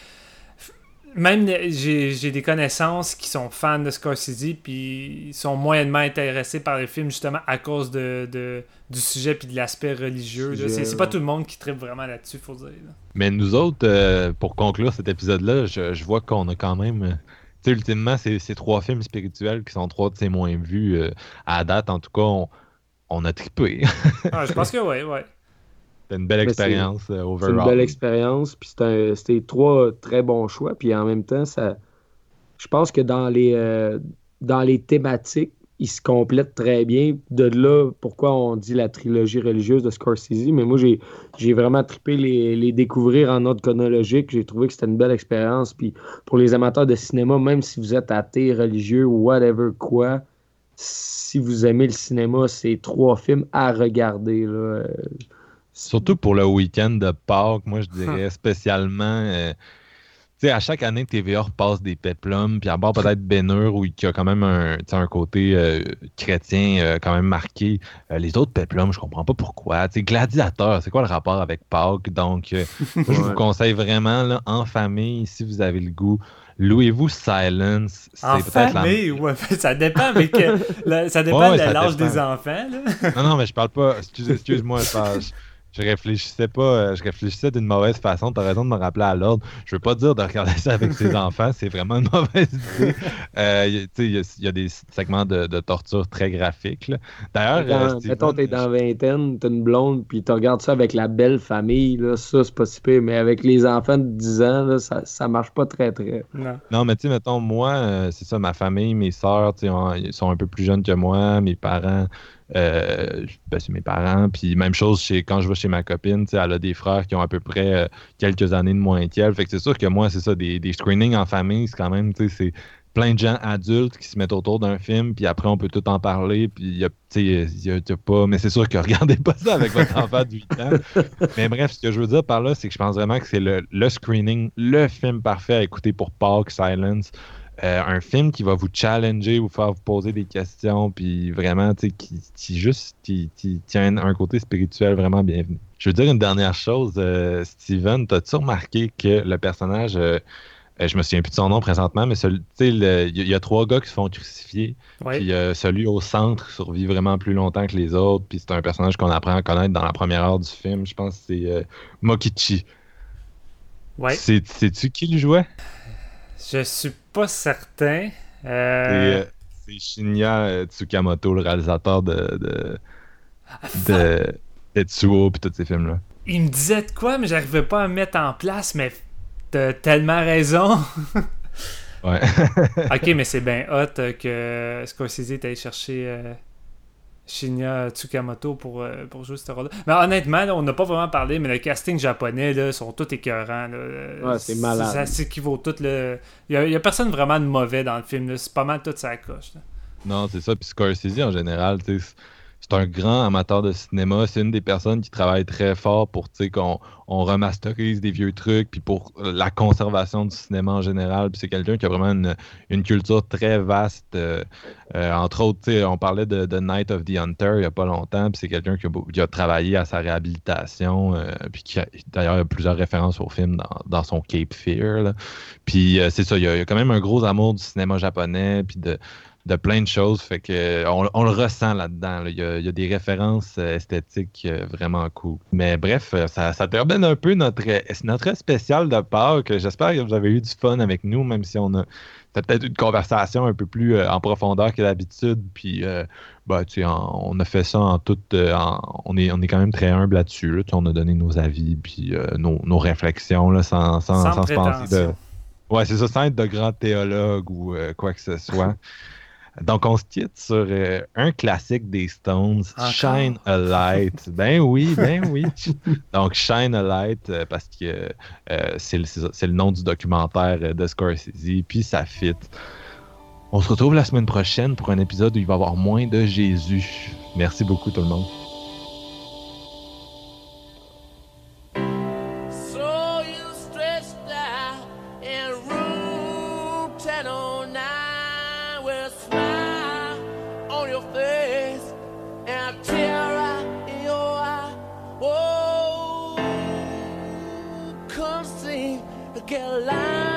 B: même j'ai des connaissances qui sont fans de Scorsese puis ils sont moyennement intéressés par le film justement à cause de, de du sujet puis de l'aspect religieux c'est pas tout le monde qui tripe vraiment là-dessus faut dire
A: mais nous autres euh, pour conclure cet épisode là je, je vois qu'on a quand même tu sais ultimement c'est ces trois films spirituels qui sont trois de ces moins vus euh, à date. En tout cas on, on a trippé.
B: ah, je pense que oui, oui.
A: C'était une belle expérience euh, overall.
C: C'est une belle expérience, puis c'était trois très bons choix, puis en même temps, ça, je pense que dans les, euh, dans les thématiques, ils se complètent très bien. De là, pourquoi on dit la trilogie religieuse de Scorsese. Mais moi, j'ai, j'ai vraiment trippé les, les découvrir en ordre chronologique. J'ai trouvé que c'était une belle expérience. Puis pour les amateurs de cinéma, même si vous êtes athée, religieux ou whatever quoi, si vous aimez le cinéma, c'est trois films à regarder. Là.
A: Surtout pour le week-end de Pâques, moi je dirais [LAUGHS] spécialement. euh, sais, à chaque année, TVA repasse des péplums, puis à part peut-être Benhur, où il y a quand même un, un côté euh, chrétien euh, quand même marqué. Euh, les autres péplums, je comprends pas pourquoi. Sais, Gladiateur, c'est quoi le rapport avec Pâques? Donc, [LAUGHS] je vous conseille vraiment, là, en famille, si vous avez le goût, louez-vous Silence. C'est
B: En
A: peut-être la-
B: famille, ouais, [LAUGHS] ça dépend, mais que, [LAUGHS] ça dépend
A: Ouais, ouais,
B: de l'âge des enfants. Là.
A: Non, non, mais je parle pas. Excuse, excuse-moi, je, parle- je, je réfléchissais pas. euh, Je réfléchissais d'une mauvaise façon. T'as raison de me rappeler à l'ordre. Je veux pas dire de regarder ça avec ses [LAUGHS] enfants. C'est vraiment une mauvaise [LAUGHS] idée. Euh, tu Il y, a- il y a des segments de, de torture très graphiques. D'ailleurs, euh,
C: mettons, t'es dans la vingtaine, t'as une blonde, puis tu regardes ça avec la belle famille, là, ça, c'est pas si pire. Mais avec les enfants de 10 ans, là, ça, ça marche pas très, très.
B: Non.
A: Non, mais tu sais, mettons, moi, euh, c'est ça, ma famille, mes sœurs, tu ils sont un peu plus jeunes que moi, mes parents, euh, ben, c'est mes parents, puis même chose chez, quand je vais chez ma copine, elle a des frères qui ont à peu près euh, quelques années de moins qu'elle, fait que c'est sûr que moi, c'est ça, des, screenings en famille, c'est quand même, c'est plein de gens adultes qui se mettent autour d'un film, puis après, on peut tout en parler, puis pas, mais c'est sûr que [LAUGHS] regardez pas ça avec votre enfant de 8 ans, mais bref, ce que je veux dire par là, c'est que je pense vraiment que c'est le, le screening, le film parfait à écouter pour Park Silence. Euh, un film qui va vous challenger, vous faire vous poser des questions, puis vraiment, tu sais, qui, qui juste qui, un côté spirituel vraiment bienvenu. Je veux dire une dernière chose, euh, Steven, t'as-tu remarqué que le personnage, euh, je me souviens plus de son nom présentement, mais il y, a- il y a trois gars qui se font crucifier,
B: Ouais.
A: puis celui au centre survit vraiment plus longtemps que les autres, puis c'est un personnage qu'on apprend à connaître dans la première heure du film. Je pense que c'est Mokichi.
B: Ouais.
A: C'est- Sais-tu qui le jouait?
B: Je suis pas certain.
A: C'est
B: Euh,
A: euh, c'est Shinya euh, Tsukamoto, le réalisateur de, de, de Tetsuo puis tous ces films-là.
B: Il me disait de quoi, mais j'arrivais pas à me mettre en place, mais t'as tellement raison.
A: Ouais. [LAUGHS]
B: ok, mais c'est bien hot que Scorsese est allé chercher Shinya Tsukamoto pour, euh, pour jouer ce rôle-là. Mais honnêtement, là, on n'a pas vraiment parlé, mais le casting japonais, là, sont tous écœurants. là.
C: Ouais, c'est malade.
B: Ça s'équivaut tout. là. Il y, a, a personne vraiment de mauvais dans le film. là. C'est pas mal tout ça coche. là.
A: non, c'est ça. Puis Scorsese, en général, tu sais, c'est un grand amateur de cinéma. C'est une des personnes qui travaille très fort pour qu'on on remasterise des vieux trucs, puis pour la conservation du cinéma en général. C'est quelqu'un qui a vraiment une, culture très vaste. euh, euh, entre autres, on parlait de, de Night of the Hunter il n'y a pas longtemps, puis c'est quelqu'un qui a, travaillé à sa réhabilitation, euh, puis qui a plusieurs références au film dans, son Cape Fear. euh, c'est ça, il y, a, y a quand même un gros amour du cinéma japonais, puis de, de plein de choses. Fait que euh, on, on le ressent là-dedans. là. Il, y a, il y a des références euh, esthétiques euh, vraiment cool. Mais bref, ça, ça termine un peu notre, notre spécial de Pâques. J'espère que vous avez eu du fun avec nous, même si on a c'était peut-être une conversation un peu plus euh, en profondeur que d'habitude. Puis, euh, bah, tu sais, en- on a fait ça en toute. euh, en- on, est, on est quand même très humble là-dessus. là. Tu sais, on a donné nos avis, puis nos, nos réflexions, là, sans, sans,
B: Sans
A: sans se penser de. Ouais, c'est ça, sans être de grand théologue ou quoi que ce soit. [LAUGHS] Donc, on se quitte sur euh, un classique des Stones,
B: Encore?
A: Shine a Light. Ben oui, ben oui. [LAUGHS] Donc, Shine a Light, euh, parce que euh, c'est le, le nom du documentaire de Scorsese, puis ça fit. On se retrouve la semaine prochaine pour un épisode où il va y avoir moins de Jésus. Merci beaucoup, tout le monde.
E: your face and terror in your eye. Oh, come see get alive.